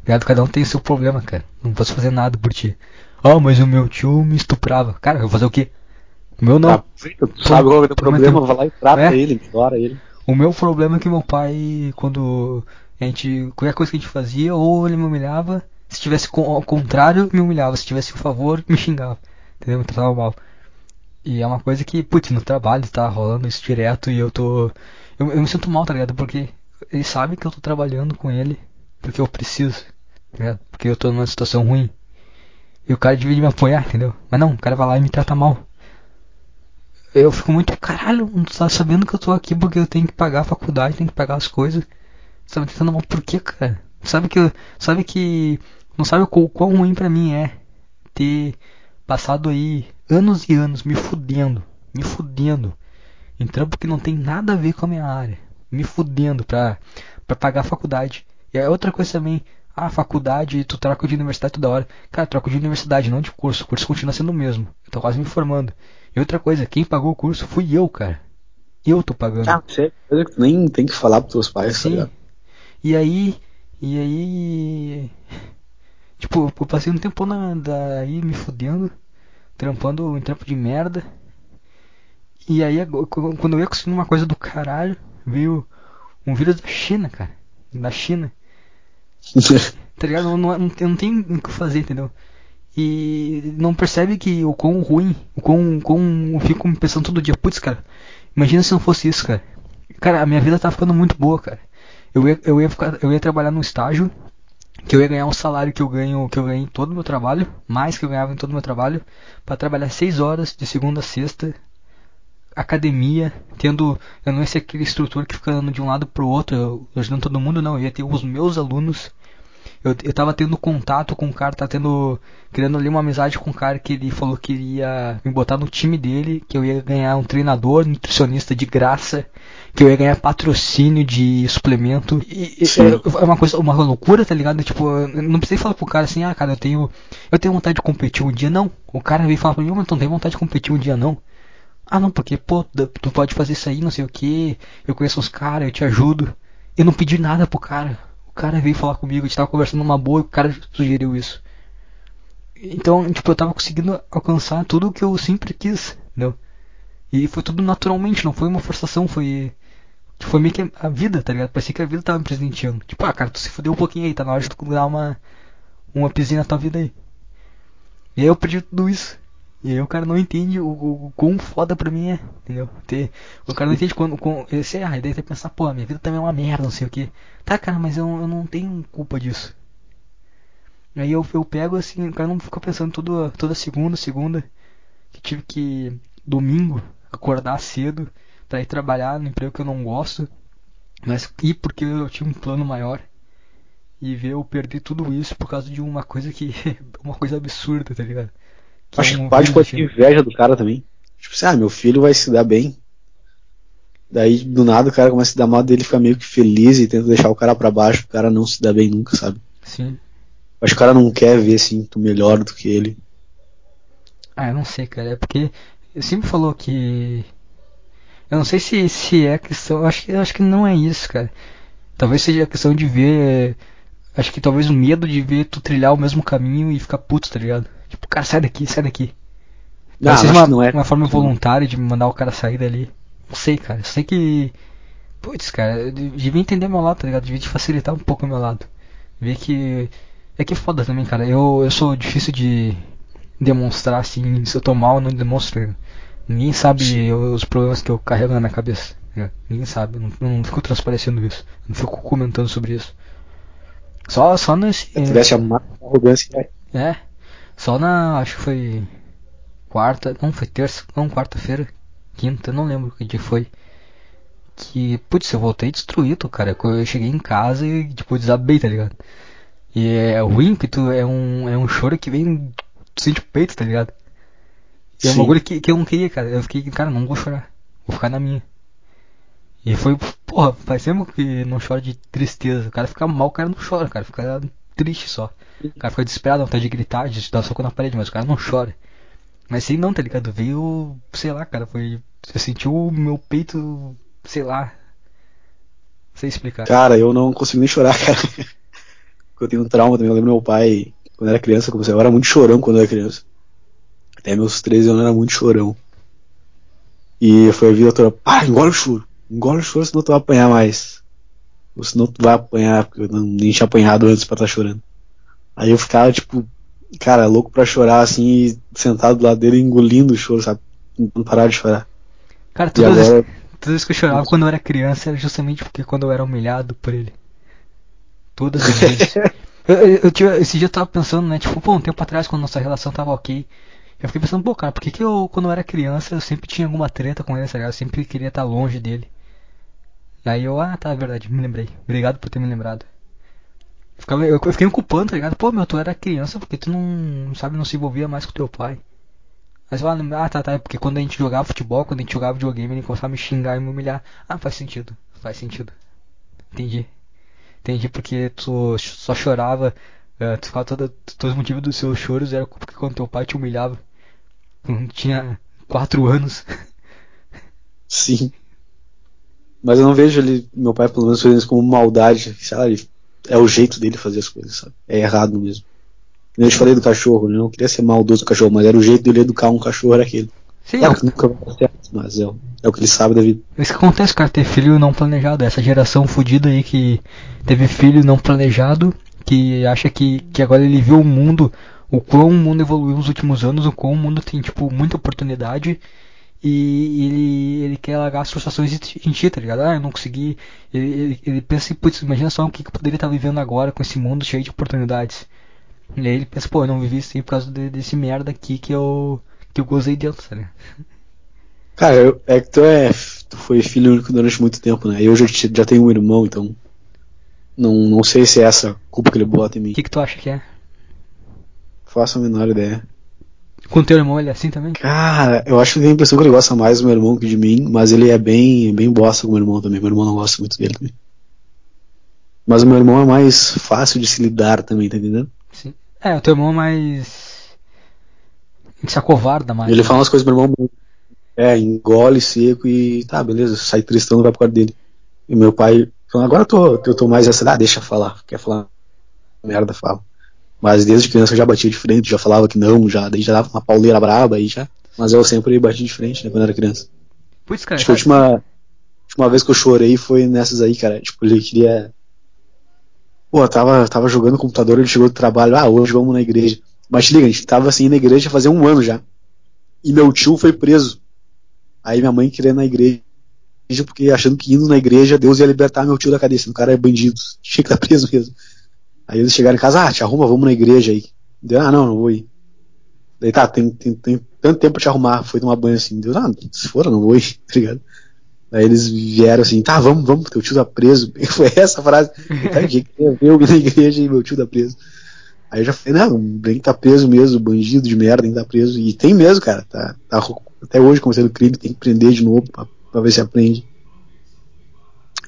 Ligado? Cada um tem o seu problema, cara. Não posso fazer nada por ti. Ah, mas o meu tio me estuprava. Cara, eu vou fazer o quê? O meu não. Tá, sabe qual é o problema, vai lá e trata É. ele, melhora ele. O meu problema é que meu pai, quando a gente. Qualquer coisa que a gente fazia, ou ele me humilhava, se tivesse ao contrário, me humilhava, se tivesse a favor, me xingava. Entendeu? Me tratava mal. E é uma coisa que, putz, no trabalho tá rolando isso direto e eu tô. Eu, eu me sinto mal, tá ligado? Porque ele sabe que eu tô trabalhando com ele porque eu preciso, tá ligado? Porque eu tô numa situação ruim. E o cara devia me apoiar, entendeu? Mas não, o cara vai lá e me trata mal. Eu fico muito, caralho, não tá sabendo que eu tô aqui porque eu tenho que pagar a faculdade, tenho que pagar as coisas. Você tá me tratando mal por quê, cara? Sabe que sabe que não sabe o quão, ruim pra mim é ter passado aí anos e anos me fudendo, me fudendo em trampo que não tem nada a ver com a minha área, me fudendo pra, pra pagar a faculdade. E é outra coisa também, ah, faculdade, tu troca de universidade toda hora. Cara, troco de universidade, não de curso, o curso continua sendo o mesmo. Eu tô quase me formando. E outra coisa, quem pagou o curso fui eu, cara. Eu tô pagando. Ah, tu nem tem que falar pros teus pais, tá Sim. ligado? E aí. E aí. Tipo, eu passei um tempo na, daí me fudendo, trampando em trampo de merda. E aí, quando eu ia conseguindo uma coisa do caralho, veio um vírus da China, cara. Da China. <laughs> tá ligado? Eu não, não, tenho o que fazer, entendeu? E não percebe que o quão ruim, o quão, quão eu fico pensando todo dia, putz, cara, imagina se não fosse isso, cara. Cara, a minha vida tá ficando muito boa, cara. Eu ia, eu ia, ficar, eu ia trabalhar num estágio que eu ia ganhar um salário que eu ganho, que eu ganhei em todo o meu trabalho, mais que eu ganhava em todo o meu trabalho, para trabalhar 6 horas de segunda a sexta, academia, tendo, eu não ia ser aquele instrutor que fica andando de um lado pro outro, ajudando todo mundo, não, eu ia ter os meus alunos eu, eu tava tendo contato com o cara, tá tendo. Criando ali uma amizade com o cara que ele falou que iria me botar no time dele, que eu ia ganhar um treinador, nutricionista de graça, que eu ia ganhar patrocínio de suplemento. E, é, é, uma coisa, uma loucura, tá ligado? Tipo, eu não precisei falar pro cara assim, ah, cara, eu tenho. Eu tenho vontade de competir um dia, não. O cara veio falar pra mim, mas tu não tem vontade de competir um dia não. Ah não, porque, pô, tu pode fazer isso aí, não sei o que, eu conheço os caras, eu te ajudo. Eu não pedi nada pro cara cara veio falar comigo, a gente tava conversando numa boa e o cara sugeriu isso. Então, tipo, eu tava conseguindo alcançar tudo o que eu sempre quis, entendeu? E foi tudo naturalmente, não foi uma forçação, foi. Foi meio que a vida, tá ligado? Parecia que a vida tava me presenteando. Tipo, ah, cara, tu se fudeu um pouquinho aí, tá na hora de tu dar uma. Uma pisinha na tua vida aí. E aí eu perdi tudo isso. E aí o cara não entende o, o, o quão foda pra mim é, entendeu? Ter, o cara não entende quando. quando esse, ah, daí tem que pensar, pô, minha vida também é uma merda, não sei o que. Tá, cara, mas eu, eu não tenho culpa disso. Aí eu, eu pego assim, o cara não fica pensando toda, toda segunda, segunda, que tive que, domingo, acordar cedo pra ir trabalhar no emprego que eu não gosto, mas ir porque eu tinha um plano maior. E ver eu perder tudo isso por causa de uma coisa que. <laughs> uma coisa absurda, tá ligado? Que Acho é que pode ter inveja do cara também. Tipo assim, ah, meu filho vai se dar bem. Daí, do nada, o cara começa a se dar mal dele, fica meio que feliz e tenta deixar o cara para baixo, o cara não se dá bem nunca, sabe? Sim. Acho que o cara não quer ver, assim, tu melhor do que ele. Ah, eu não sei, cara. É porque eu sempre falou que. Eu não sei se, se é questão. Eu acho, que, eu acho que não é isso, cara. Talvez seja a questão de ver. Acho que talvez o medo de ver tu trilhar o mesmo caminho e ficar puto, tá ligado? Tipo, cara, sai daqui, sai daqui. Não, seja uma, não é. uma forma voluntária de mandar o cara sair dali. Não sei, cara. Eu sei que. Putz, cara, eu devia entender meu lado, tá ligado? Devia te facilitar um pouco o meu lado. Ver que. É que é foda também, cara. Eu, eu sou difícil de demonstrar assim. Se eu tô mal, eu não demonstro. Ninguém sabe os problemas que eu carrego na minha cabeça. Né? Ninguém sabe. Não, não fico transparecendo isso. Não fico comentando sobre isso. Só, só nesse. Se tivesse a arrogância. É. Só na. Acho que foi. Quarta. Não, foi terça. Não, quarta-feira. Quinta, não lembro que dia foi. Que. Putz, eu voltei destruído, cara. Eu cheguei em casa e, tipo, desabei, tá ligado? E é ruim que tu é um, é um choro que vem. Tu sente o peito, tá ligado? E é um bagulho que, que eu não queria, cara. Eu fiquei, cara, não vou chorar. Vou ficar na minha. E foi, porra, faz tempo que não chora de tristeza. O cara fica mal, o cara não chora, cara. Fica triste só. O cara fica desesperado, vontade de gritar, de dar soco na parede, mas o cara não chora. Mas sim não, tá ligado? Veio, sei lá, cara, foi. Você sentiu o meu peito, sei lá. Sei explicar. Cara, eu não consigo nem chorar, <laughs> cara. Porque eu tenho um trauma também. Eu lembro meu pai, quando era criança, como você, eu era muito chorão quando eu era criança. Até meus 13 anos eu era muito chorão. E foi a vida toda, para, engole o choro. Engole o choro, senão tu vai apanhar mais. Ou senão tu vai apanhar, porque eu não, nem tinha apanhado antes pra estar tá chorando. Aí eu ficava, tipo, cara, louco pra chorar, assim, sentado do lado dele, engolindo o choro, sabe? Não parar de chorar. Cara, todas, agora... todas as que eu chorava quando eu era criança era justamente porque quando eu era humilhado por ele. Todas as vezes. <laughs> eu, eu, eu, esse dia eu tava pensando, né? Tipo, pô, um tempo atrás, quando nossa relação tava ok, eu fiquei pensando, pô, cara, por que, que eu, quando eu era criança, eu sempre tinha alguma treta com ele, sabe? Eu sempre queria estar longe dele. Aí eu, ah, tá, é verdade, me lembrei. Obrigado por ter me lembrado. Ficava, eu, eu fiquei me culpando, tá ligado? Pô, meu, tu era criança porque tu não, sabe, não se envolvia mais com teu pai. Mas eu, ah, tá, tá, é porque quando a gente jogava futebol, quando a gente jogava videogame, ele começava a me xingar e me humilhar. Ah, faz sentido, faz sentido. Entendi. Entendi porque tu só chorava, uh, tu ficava toda, todos os motivos dos seus choros era porque quando teu pai te humilhava. Quando tinha quatro anos. Sim. Mas eu não vejo ele, meu pai pelo menos fazendo isso como maldade, sabe? É o jeito dele fazer as coisas, sabe? É errado mesmo. Eu te falei do cachorro, eu não queria ser maldoso do cachorro, mas era o jeito dele educar um cachorro era aquele. Sim, Claro que nunca vai certo, mas é, o- é o que ele sabe da vida. Isso que acontece, cara, ter filho não planejado. Essa geração fodida aí que teve filho não planejado, que acha que, que agora ele viu o mundo, o quão o mundo evoluiu nos últimos anos, o quão o mundo tem, tipo, muita oportunidade. E ele, ele quer largar as frustrações em ti, tá ligado? Ah, eu não consegui. Ele, ele, ele pensa putz, imagina só o que, que eu poderia estar vivendo agora com esse mundo cheio de oportunidades. E aí ele pensa, pô, eu não vivi isso aí por causa de- desse merda aqui que eu, que eu gozei dentro, tá ligado? Cara, eu- é que tu é. Tu foi filho único durante muito tempo, né? Eu já, já tenho um irmão, então. Não, não sei se é essa culpa que ele bota em mim. O que, que tu acha que é? Faço a menor ideia. Com teu irmão ele é assim também? Cara, eu acho que tem a impressão que ele gosta mais do meu irmão que de mim, mas ele é bem, bem bosta com o meu irmão também. Meu irmão não gosta muito dele também. Mas o meu irmão é mais fácil de se lidar também, tá entendendo? Sim. É, o teu irmão é mais. se acovarda mais. Ele né? fala umas coisas pro meu irmão. É, engole seco e tá, beleza, sai tristão vai pro quarto dele. E meu pai, agora eu tô, eu tô mais essa, ah, deixa falar, quer falar merda, fala. Mas desde criança eu já batia de frente, já falava que não, já, daí já dava uma pauleira braba aí já. Mas eu sempre bati de frente, né, quando era criança. Putz, cara, Acho que a última, última vez que eu chorei foi nessas aí, cara. Tipo, ele queria. Pô, tava, tava jogando no computador, ele chegou do trabalho, ah, hoje vamos na igreja. Mas te liga, a gente tava assim na igreja fazia um ano já. E meu tio foi preso. Aí minha mãe queria ir na igreja, porque achando que indo na igreja Deus ia libertar meu tio da cadeia. O cara é bandido, <laughs> tinha que estar preso mesmo. Aí eles chegaram em casa, ah, te arruma, vamos na igreja aí. Deu, ah, não, não vou ir. Daí tá, tem, tem, tem tanto tempo pra te arrumar, foi tomar banho assim. Deu, ah, se for, não vou ir, <laughs> tá ligado? Aí eles vieram assim, tá, vamos, vamos, teu tio tá preso. <laughs> Foi essa frase. Tá, que eu eu na igreja e meu tio tá preso. Aí eu já falei, não, bem que tá preso mesmo, bandido de merda, que tá preso. E tem mesmo, cara, tá, tá até hoje cometendo crime, tem que prender de novo pra, pra ver se aprende.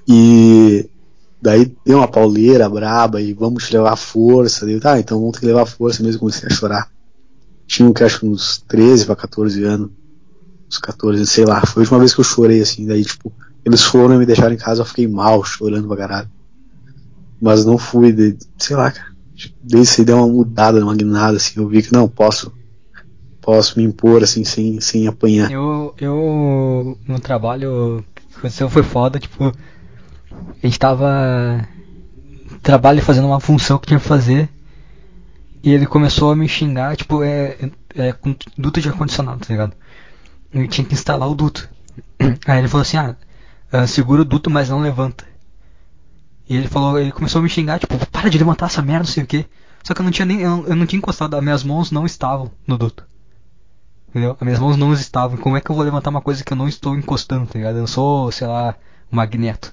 E daí deu uma pauleira braba e vamos levar força. Daí, tá, então vamos ter que levar força mesmo, comecei a chorar. Tinha que acho uns 13 pra 14 anos. Uns 14, sei lá. Foi a última vez que eu chorei, assim. Daí, tipo, eles foram e me deixaram em casa, eu fiquei mal, chorando pra caralho. Mas não fui, de, sei lá, cara. Desde aí deu uma mudada, uma guinada, assim. Eu vi que não, posso. Posso me impor, assim, sem, sem apanhar. Eu, eu, no trabalho, aconteceu foi foda, tipo, a gente tava trabalho fazendo uma função que tinha que fazer e ele começou a me xingar, tipo, é, é com duto de ar-condicionado, tá ligado? Eu tinha que instalar o duto. <clears throat> Aí ele falou assim, ah, ah, segura o duto, mas não levanta. E ele falou, ele começou a me xingar, tipo, para de levantar essa merda, não sei o que. Só que eu não tinha nem, eu eu não tinha encostado, as minhas mãos não estavam no duto. Entendeu? As minhas mãos não estavam. Como é que eu vou levantar uma coisa que eu não estou encostando, tá ligado? Eu não sou, sei lá, magneto.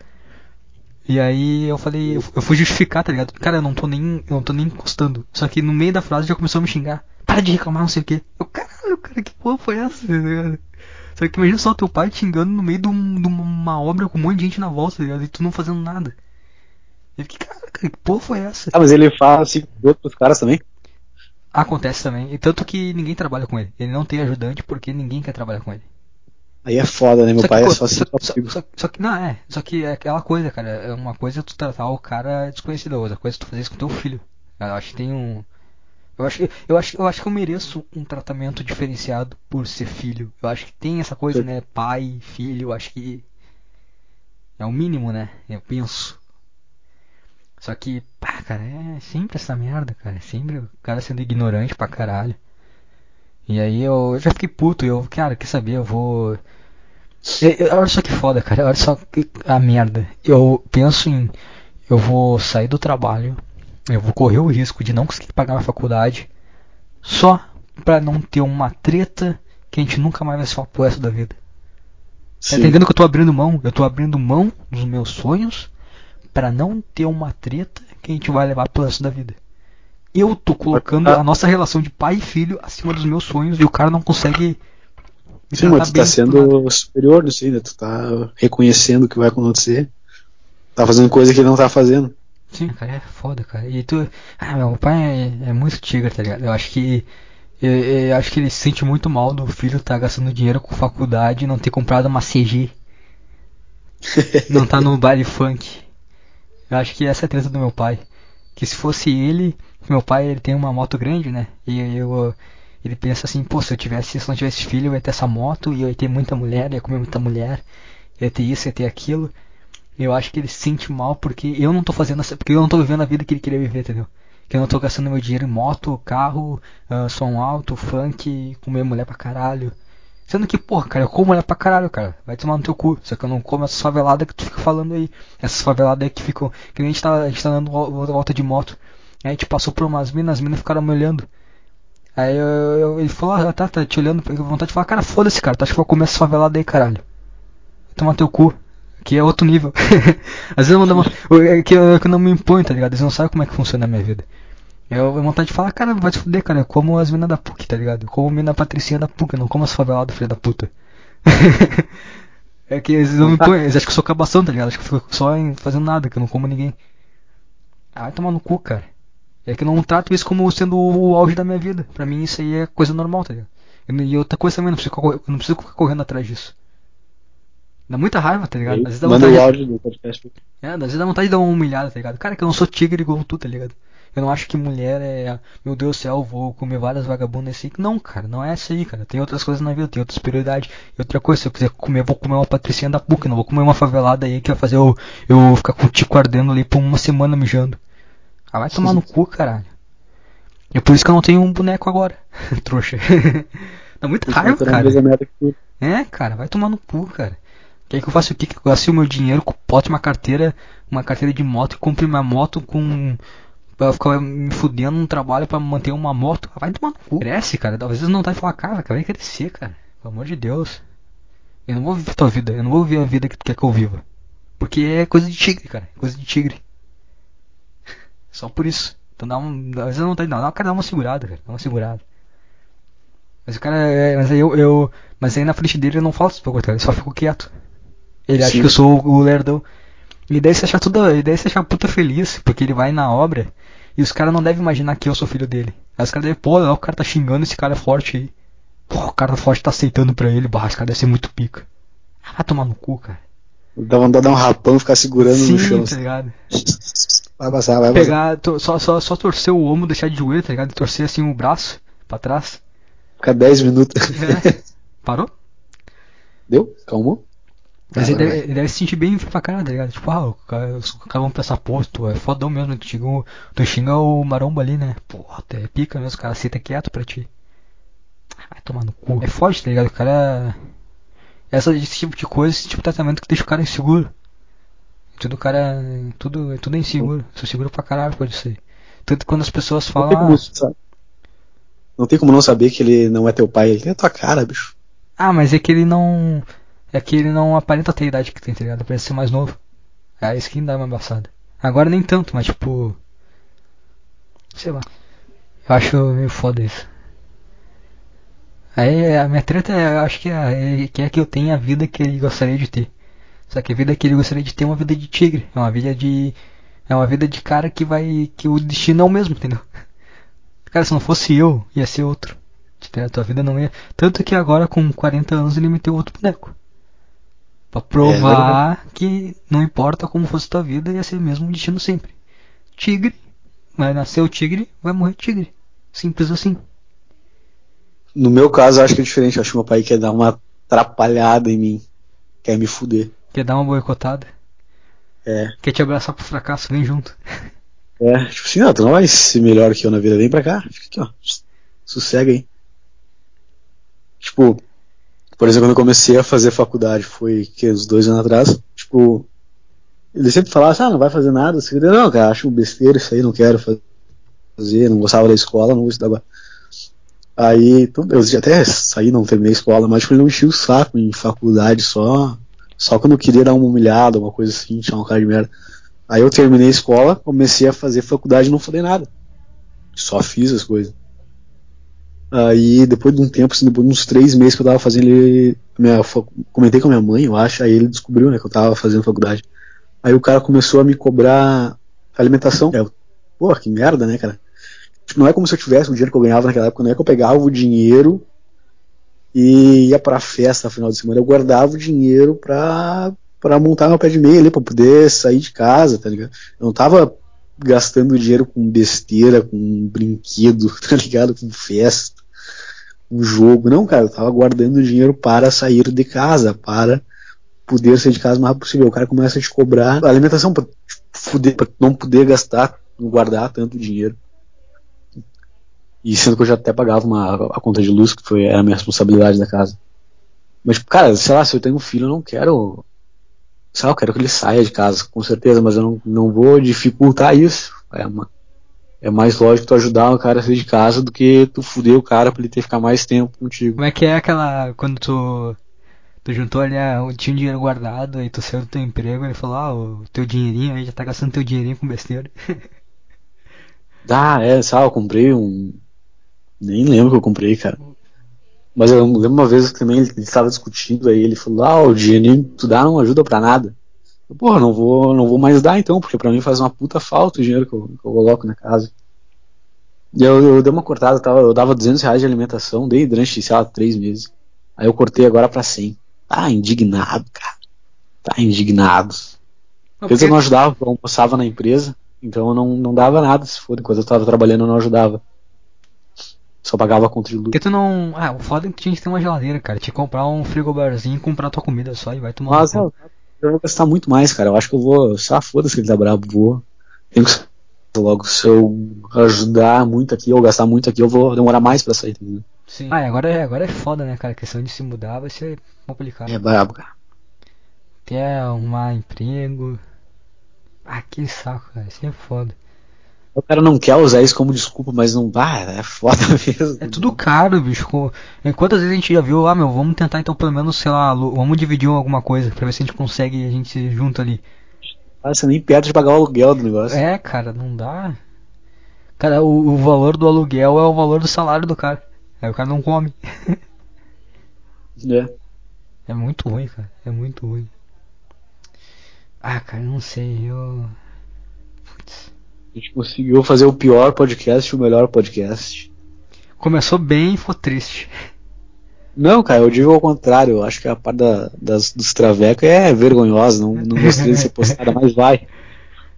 E aí eu falei, eu, eu fui justificar, tá ligado? Cara, eu não tô nem, eu não tô nem encostando. Só que no meio da frase já começou a me xingar. Para de reclamar, não sei o que. Eu, caralho, cara, que porra foi essa, tá ligado? Só que imagina só teu pai te xingando no meio de, um, de uma obra com um monte de gente na volta, tá ligado? E tu não fazendo nada. Eu fiquei, cara, que porra foi essa? Ah, mas ele fala assim com outros caras também? Acontece também. E tanto que ninguém trabalha com ele. Ele não tem ajudante porque ninguém quer trabalhar com ele. Aí é foda, né? Meu Só pai que, é só assim só, só só, que não é, só que é aquela coisa, cara, é uma coisa é tu tratar o cara desconhecido, outra coisa é tu fazer isso com teu filho. Eu acho que tem um eu acho que eu acho, eu acho que eu mereço um tratamento diferenciado por ser filho. Eu acho que tem essa coisa, né, pai, filho, eu acho que é o mínimo, né? Eu penso. Só que, pá, cara, é sempre essa merda, cara. É sempre o cara sendo ignorante pra caralho. E aí eu, eu já fiquei puto, eu, cara, quer saber, eu vou. E- e- Olha só que foda, cara. Olha só que a merda. Eu penso em. Eu vou sair do trabalho. Eu vou correr o risco de não conseguir pagar minha faculdade. Só pra não ter uma treta que a gente nunca mais vai se falar pro resto da vida. Tá entendendo que eu tô abrindo mão? Eu tô abrindo mão dos meus sonhos pra não ter uma treta que a gente vai levar pro resto da vida. Eu tô colocando a nossa relação de pai e filho acima dos meus sonhos e o cara não consegue. Sim, mas tu tá sendo superior nisso né? Tu tá reconhecendo o que vai acontecer. Tá fazendo coisa que ele não tá fazendo. Sim, cara, é foda, cara. E tu. Ah, meu pai é, é muito tigre, tá ligado? Eu acho que. Eu, eu acho que ele se sente muito mal do filho tá gastando dinheiro com faculdade e não ter comprado uma CG. <laughs> não tá no baile funk. Eu acho que essa é a treta do meu pai. Que se fosse ele, meu pai ele tem uma moto grande, né? E eu Ele pensa assim, pô, se eu tivesse, se não tivesse filho, eu ia ter essa moto, e eu ia ter muita mulher, ia comer muita mulher, ia ter isso, ia ter aquilo. Eu acho que ele se sente mal porque eu não tô fazendo essa, porque eu não tô vivendo a vida que ele queria viver, entendeu? Que eu não tô gastando meu dinheiro em moto, carro, uh, som alto, funk, comer mulher pra caralho. Sendo que, porra, cara, eu como mulher pra caralho, cara. Vai tomar no teu cu. Só que eu não como essas faveladas que tu fica falando aí. Essas faveladas aí que ficam. Que nem a gente tá, a gente tá dando volta de moto. Aí a gente passou por umas minas, as minas ficaram me olhando. Aí eu, eu, ele falou, ah, tá, tá te olhando, com vontade de falar, cara, foda-se, cara, tu acha que eu vou comer essa favelada aí, caralho? Tomar teu cu. Que é outro nível. <laughs> Às vezes eu não, é que eu, é que eu não me imponho, tá ligado? Eles não sabem como é que funciona a minha vida. Eu tenho vontade de falar, cara, vai te fuder, cara. Eu como as minas da PUC, tá ligado? Eu como a mina patricinha da PUC, eu não como as faveladas, filha da puta. <laughs> é que eles não me impõem, eles acham que eu sou cabação, tá ligado? Acho que eu fico só fazendo nada, que eu não como ninguém. Ah, vai tomar no cu, cara. É que eu não trato isso como sendo o auge da minha vida. Pra mim isso aí é coisa normal, tá ligado? E outra coisa também, não preciso, não preciso ficar correndo atrás disso. Dá muita raiva, tá ligado? Às vezes dá Manda vontade o áudio do podcast. É, às vezes dá vontade de dar uma humilhada, tá ligado? Cara, que eu não sou tigre igual tu, tá ligado? Eu não acho que mulher é. Meu Deus do céu, vou comer várias vagabundas assim. Não, cara, não é essa aí, cara. Tem outras coisas na vida, tem outras prioridades. E outra coisa, se eu quiser comer, eu vou comer uma patricinha da PUC, não vou comer uma favelada aí que vai fazer eu, eu ficar com o tico ardendo ali por uma semana mijando. Ah, vai tomar no cu, caralho. É por isso que eu não tenho um boneco agora. <laughs> Trouxa. Dá muita raiva, cara. É, cara, vai tomar no cu, cara. Quer que eu faça o quê? Que eu gaste o meu dinheiro, bote uma carteira, uma carteira de moto e compre uma moto com. Pra ficar me fudendo no trabalho pra manter uma moto. Vai tomar no cu. Cresce, cara. Às vezes não tá de falar, cara, vai crescer, cara. Pelo amor de Deus. Eu não vou viver a tua vida. Eu não vou viver a vida que tu quer que eu viva. Porque é coisa de tigre, cara. Coisa de tigre. <laughs> Só por isso. Então dá um. Às vezes não tá. Não, cara, dá uma segurada, cara. Dá uma segurada. Mas o cara. É, mas aí eu, eu. Mas aí na frente dele eu não falo isso pra ele só fico quieto. Ele acha Sim. que eu sou o lerdão. E daí você achar tudo. E daí você achar puta feliz, porque ele vai na obra e os caras não devem imaginar que eu sou filho dele. Aí os caras devem, pô, o cara tá xingando esse cara forte aí. Pô, o cara forte tá aceitando pra ele, barra, esse cara deve ser muito pica. Vai tomar no cu, cara. Dá vontade de dar um rapão e ficar segurando Sim, no chão. tá ligado? Vai passar, vai Pegar, passar. Só, só, só torcer o ombro, deixar de joelho, tá ligado? Torcer assim o braço pra trás. Ficar 10 minutos. É. <laughs> Parou? Deu? Calmou? Mas ele deve, ele deve, se sentir bem pra caralho, tá ligado? Tipo, ah, o cara, os caras vão pensar, pô, tu é fodão mesmo, tu xinga, o, tu xinga o maromba ali, né? Porra, tu é pica mesmo, os caras aceita quieto pra ti. Vai tomar no cu. É forte, tá ligado? O cara. Essa, esse tipo de coisa, esse tipo de tratamento que deixa o cara inseguro. Tudo o cara. Tudo, tudo é inseguro. Sou seguro pra caralho pode ser. Tanto quando as pessoas falam. Não tem, como, ah, não tem como não saber que ele não é teu pai, ele é tua cara, bicho. Ah, mas é que ele não. É que ele não aparenta ter a idade que tem, tá ligado? Parece ser mais novo. É isso que dá uma embaçada. Agora nem tanto, mas tipo. Sei lá. Eu acho meio foda isso. Aí a minha treta é, eu acho que é, é, que é que eu tenha a vida que ele gostaria de ter. Só que a vida que ele gostaria de ter é uma vida de tigre. É uma vida de. É uma vida de cara que vai. que o destino é o mesmo, entendeu? <laughs> Cara, se não fosse eu, ia ser outro. A tua vida não ia. Tanto que agora com 40 anos ele meteu outro boneco. Pra provar é, que não importa como fosse tua vida, ia ser o mesmo destino sempre. Tigre, vai nascer o tigre, vai morrer tigre. Simples assim. No meu caso, acho que é diferente. Acho que meu pai quer dar uma atrapalhada em mim. Quer me fuder. Quer dar uma boicotada? É. Quer te abraçar pro fracasso, vem junto. <laughs> É, tipo assim, não, tu não vai ser melhor que eu na vida, vem pra cá. Fica aqui, ó. Sossega aí. Tipo, por exemplo, quando eu comecei a fazer faculdade, foi que uns dois anos atrás, tipo, ele sempre falava assim, ah, não vai fazer nada. Assim, não, cara, acho besteira isso aí, não quero fazer, não gostava da escola, não vou estudar agora. Aí, eu até saí, não terminei a escola, mas tipo, ele não enchia o saco em faculdade só, só quando eu queria dar uma humilhada, uma coisa assim, chamar um cara de merda. Aí eu terminei a escola, comecei a fazer faculdade e não falei nada. Só fiz as coisas. Aí, depois de um tempo, assim, depois de uns três meses que eu tava fazendo, ele. Minha, comentei com a minha mãe, eu acho, aí ele descobriu, né, que eu tava fazendo faculdade. Aí o cara começou a me cobrar alimentação. É, pô, que merda, né, cara? Tipo, não é como se eu tivesse o dinheiro que eu ganhava naquela época, não é que eu pegava o dinheiro e ia pra festa no final de semana. Eu guardava o dinheiro pra, pra montar meu pé de meia ali, pra poder sair de casa, tá ligado? Eu não tava gastando dinheiro com besteira, com brinquedo, <laughs> tá ligado? Com festa. Um jogo. Não, cara, eu tava guardando dinheiro para sair de casa, para poder sair de casa o mais possível. O cara começa a te cobrar alimentação pra, fuder, pra não poder gastar, guardar tanto dinheiro. E sendo que eu já até pagava uma, a conta de luz, que foi, era a minha responsabilidade da casa. Mas, cara, sei lá, se eu tenho um filho, eu não quero. Sei lá, eu quero que ele saia de casa, com certeza, mas eu não, não vou dificultar isso. É, uma, é mais lógico tu ajudar o cara a sair de casa do que tu fuder o cara pra ele ter que ficar mais tempo contigo. Como é que é aquela. Quando tu. Tu juntou ali, ah, tinha um dinheiro guardado, aí tu saiu do teu emprego, ele falou, ah, o teu dinheirinho aí já tá gastando teu dinheirinho com besteira. <laughs> Ah, é, sabe, eu comprei um. Nem lembro que eu comprei, cara. Mas eu lembro uma vez que também ele estava discutindo aí, ele falou, ah, o dinheirinho que tu dá não ajuda pra nada. Porra, não vou, não vou mais dar então, porque pra mim faz uma puta falta o dinheiro que eu, que eu coloco na casa. E eu, eu dei uma cortada, eu, tava, eu dava 200 reais de alimentação, dei durante, sei lá, três meses. Aí eu cortei agora pra 100. Tá indignado, cara. Tá indignado. Às vezes eu não ajudava, eu almoçava na empresa, então eu não, não dava nada, se for, enquanto eu tava trabalhando eu não ajudava. Só pagava a luz. Porque tu não. Ah, o foda é que tinha que ter uma geladeira, cara. Te comprar um frigobarzinho e comprar tua comida só e vai tomar. Mas no eu, eu vou gastar muito mais, cara. Eu acho que eu vou. Só foda-se que ele tá brabo, vou. Tenho que logo, se eu ajudar muito aqui ou gastar muito aqui, eu vou demorar mais pra sair, entendeu? Sim. Ah, agora, é- agora é foda, né, cara? A questão de se mudar vai ser complicado. É brabo, cara. Até arrumar emprego. Ah, que saco, cara. Isso é foda. O cara não quer usar isso como desculpa, mas não dá, é foda <laughs> mesmo. É tudo caro, bicho. É, Quantas vezes a gente já viu, ah, meu, vamos tentar então pelo menos, sei lá, vamos dividir alguma coisa pra ver se a gente consegue, a gente se junta ali. Ah, Você nem perde de pagar o aluguel do negócio. É, cara, não dá. Cara, o, o valor do aluguel é o valor do salário do cara. Aí o cara não come. <laughs> É. É muito ruim, cara. É muito ruim. Ah, cara, não sei, eu. Gente conseguiu fazer o pior podcast e o melhor podcast. Começou bem e ficou triste. Não, cara, eu digo ao contrário. Eu acho que a parte da, das, dos travecos é vergonhosa. Não, não gostaria de ser postada, mas vai.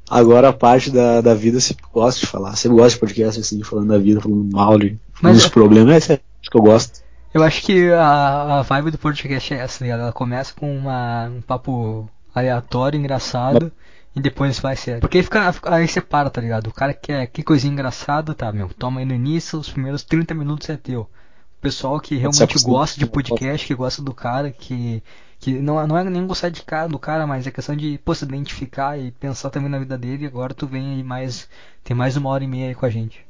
Agora a parte da, da vida você gosta de falar. Você gosta de podcast assim, falando da vida, falando mal, de, falando Mas- dos problemas. É isso que eu gosto. Eu acho que a, a vibe do podcast é essa, tá ligado? Ela começa com uma, um papo aleatório, engraçado, e depois vai ser. Porque fica, fica- aí separa, tá ligado? O cara quer que coisinha engraçada, tá, meu? Toma aí no início, os primeiros 30 minutos é teu. O pessoal que realmente gosta de podcast, que gosta do cara, que. Que não, não é nem gostar de cara, do cara, mas é questão de pô, se identificar e pensar também na vida dele. E agora tu vem aí mais. Tem mais uma hora e meia aí com a gente.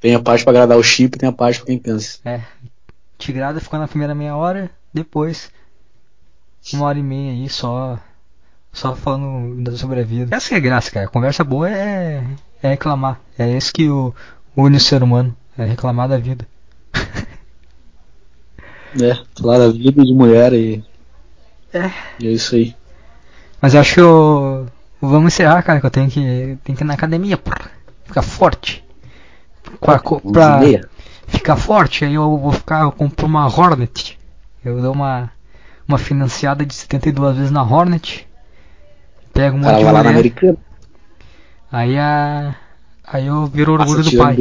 Tem a parte pra agradar o chip tem a parte pra quem pensa. É. Tigrada ficou na primeira meia hora, depois uma hora e meia aí só só falando sobre a vida. Essa que é graça, cara. Conversa boa é, é reclamar. É esse que o une o ser humano, é reclamar da vida. <laughs> É, falar da vida de mulher e, É. e é isso aí. Mas eu acho que eu vamos encerrar, cara, que eu tenho que tenho que ir na academia, porra. Ficar forte. Pra, pra ficar forte, aí eu vou ficar, eu compro uma Hornet. Eu dou uma uma financiada de 72 vezes na Hornet. Pego um monte de vai lá na mulher, americana. aí a aí eu viro orgulho do pai.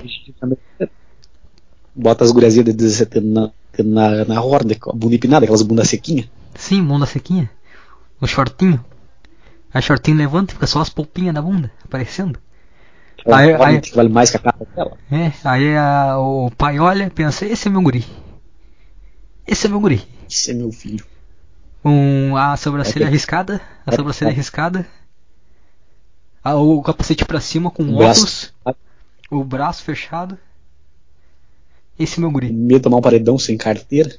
Bota as guriazinhas de 17 anos na, na, na horda, com a bunda empinada, aquelas bundas sequinhas. Sim, bunda sequinha. O shortinho. Aí shortinho levanta e fica só as polpinhas da bunda aparecendo. Aquela Aí- aí- que vale mais que a capa dela. É, aí a- o pai olha e pensa, esse é meu guri. Esse é meu guri. Esse é meu filho. Um, a sobrancelha É que- riscada, a é- sobrancelha é. riscada. a- o capacete pra cima com O óculos, braço. o braço fechado. Esse é meu guri. Medo de tomar um paredão sem carteira.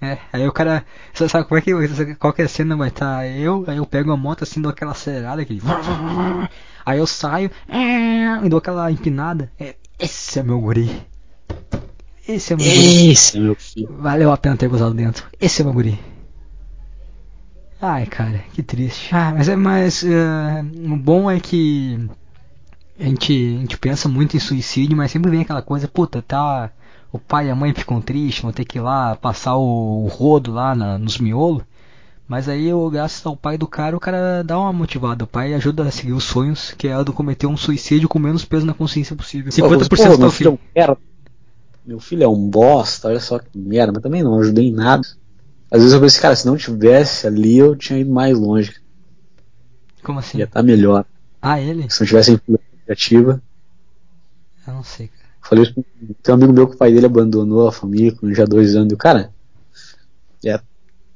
É, aí o cara. Sabe, sabe como é que. Qual que é a cena vai estar eu, aí eu pego a moto assim, dou aquela acelerada aqui. Aí eu saio e dou aquela empinada. É, esse é meu guri. Esse é meu guri. Esse é meu filho. Valeu a pena ter gozado dentro. Esse é meu guri. Ai, cara, que triste. Ah, mas é mais. eh, o bom é que. A gente, a gente pensa muito em suicídio, mas sempre vem aquela coisa, puta, tá. O pai e a mãe ficam tristes, vão ter que ir lá passar o, o rodo lá na- nos miolos. Mas aí, eu, graças ao pai do cara, o cara dá uma motivada. O pai ajuda a seguir os sonhos, que é a do cometer um suicídio com menos peso na consciência possível. 50% Pô, tá meu o filho é um merda. meu filho é um bosta, olha só que merda, mas também não ajudei em nada. Às vezes eu penso, cara, se não tivesse ali, eu tinha ido mais longe. Como assim? Ia estar tá melhor. Ah, ele? Se não tivesse influência criativa. Eu não sei, cara. Falei isso tem um amigo meu que o pai dele abandonou a família com já dois anos. E o cara, é,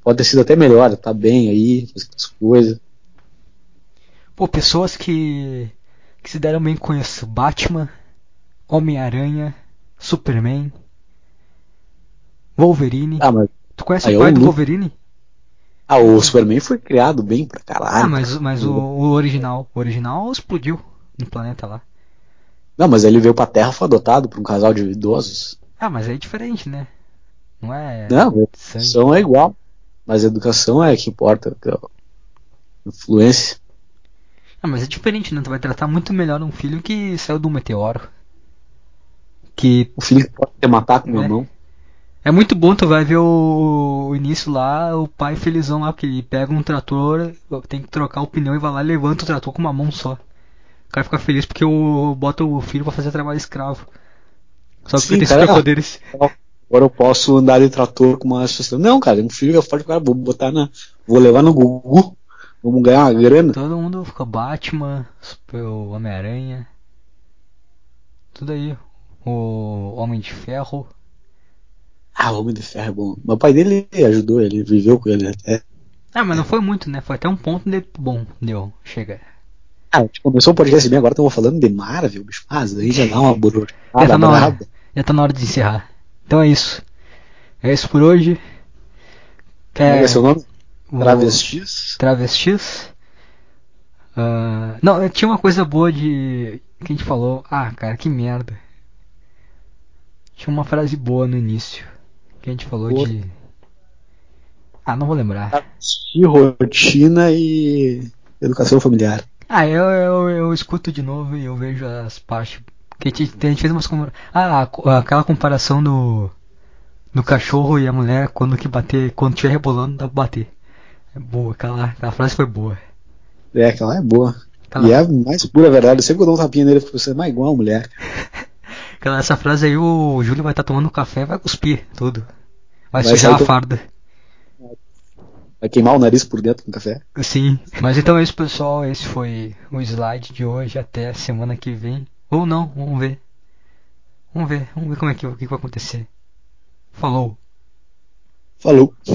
pode ter sido até melhor, tá bem aí, as coisas. Pô, pessoas que, que se deram bem com isso. Batman, Homem-Aranha, Superman, Wolverine. Ah, mas, tu conhece o pai do Wolverine? Ah, o Superman foi criado bem pra caralho. Ah, mas, mas o, o original, o original explodiu no planeta lá. Não, mas ele veio pra Terra, foi adotado por um casal de idosos. Ah, mas é diferente, né? Não é. Não, a educação é igual. Mas a educação é que importa. Que é influência. Ah, mas é diferente, né? Tu vai tratar muito melhor um filho que saiu do meteoro. Que. O filho que pode ter matar com uma mão. É muito bom, tu vai ver o, o, início lá, o pai felizão lá, porque ele pega um trator, tem que trocar o pneu e vai lá e levanta o trator com uma mão só. O cara fica feliz porque o, bota o filho pra fazer trabalho escravo. Só porque Sim, tem superpoderes. Agora eu posso andar de trator com uma associação. Não, cara, um filho é forte, cara, vou botar na. Vou levar no Gugu. Vamos ganhar uma grana. Todo mundo fica Batman, Homem-Aranha. Tudo aí. O Homem de Ferro. Ah, o Homem de Ferro é bom. Meu pai dele ajudou, ele viveu com ele até. Ah, mas não foi muito, né? Foi até um ponto de bom, deu, chega. Ah, a gente começou o podcast bem, agora estamos falando de Marvel, bicho. Mas aí já dá uma burocrata. Já tá na hora. Já tá na hora de encerrar. Então é isso. É isso por hoje. Quer... Como é, é seu nome? Travestis? Travestis. Uh, não, tinha uma coisa boa de. que a gente falou. Ah, cara, que merda. Tinha uma frase boa no início. Que a gente falou de. Ah, não vou lembrar. Travesti, rotina e educação familiar. Ah, eu, eu, eu escuto de novo e eu vejo as partes. Que a gente, a gente fez umas. Ah, aquela comparação do. Do cachorro e a mulher quando que bater. Quando estiver rebolando, dá pra bater. É boa, aquela, aquela frase foi boa. É, aquela é boa. E é a mais pura verdade. Eu sempre que eu dou um tapinha nele, você é mais igual a mulher. <laughs> aquela, essa frase aí, o Júlio vai estar tá tomando café vai cuspir tudo. Vai, vai sujar a farda. Vai queimar o nariz por dentro do café. Sim. Mas então é isso, pessoal. Esse foi o slide de hoje. Até semana que vem. Ou não, vamos ver. Vamos ver, vamos ver como é que, o que vai acontecer. Falou. Falou.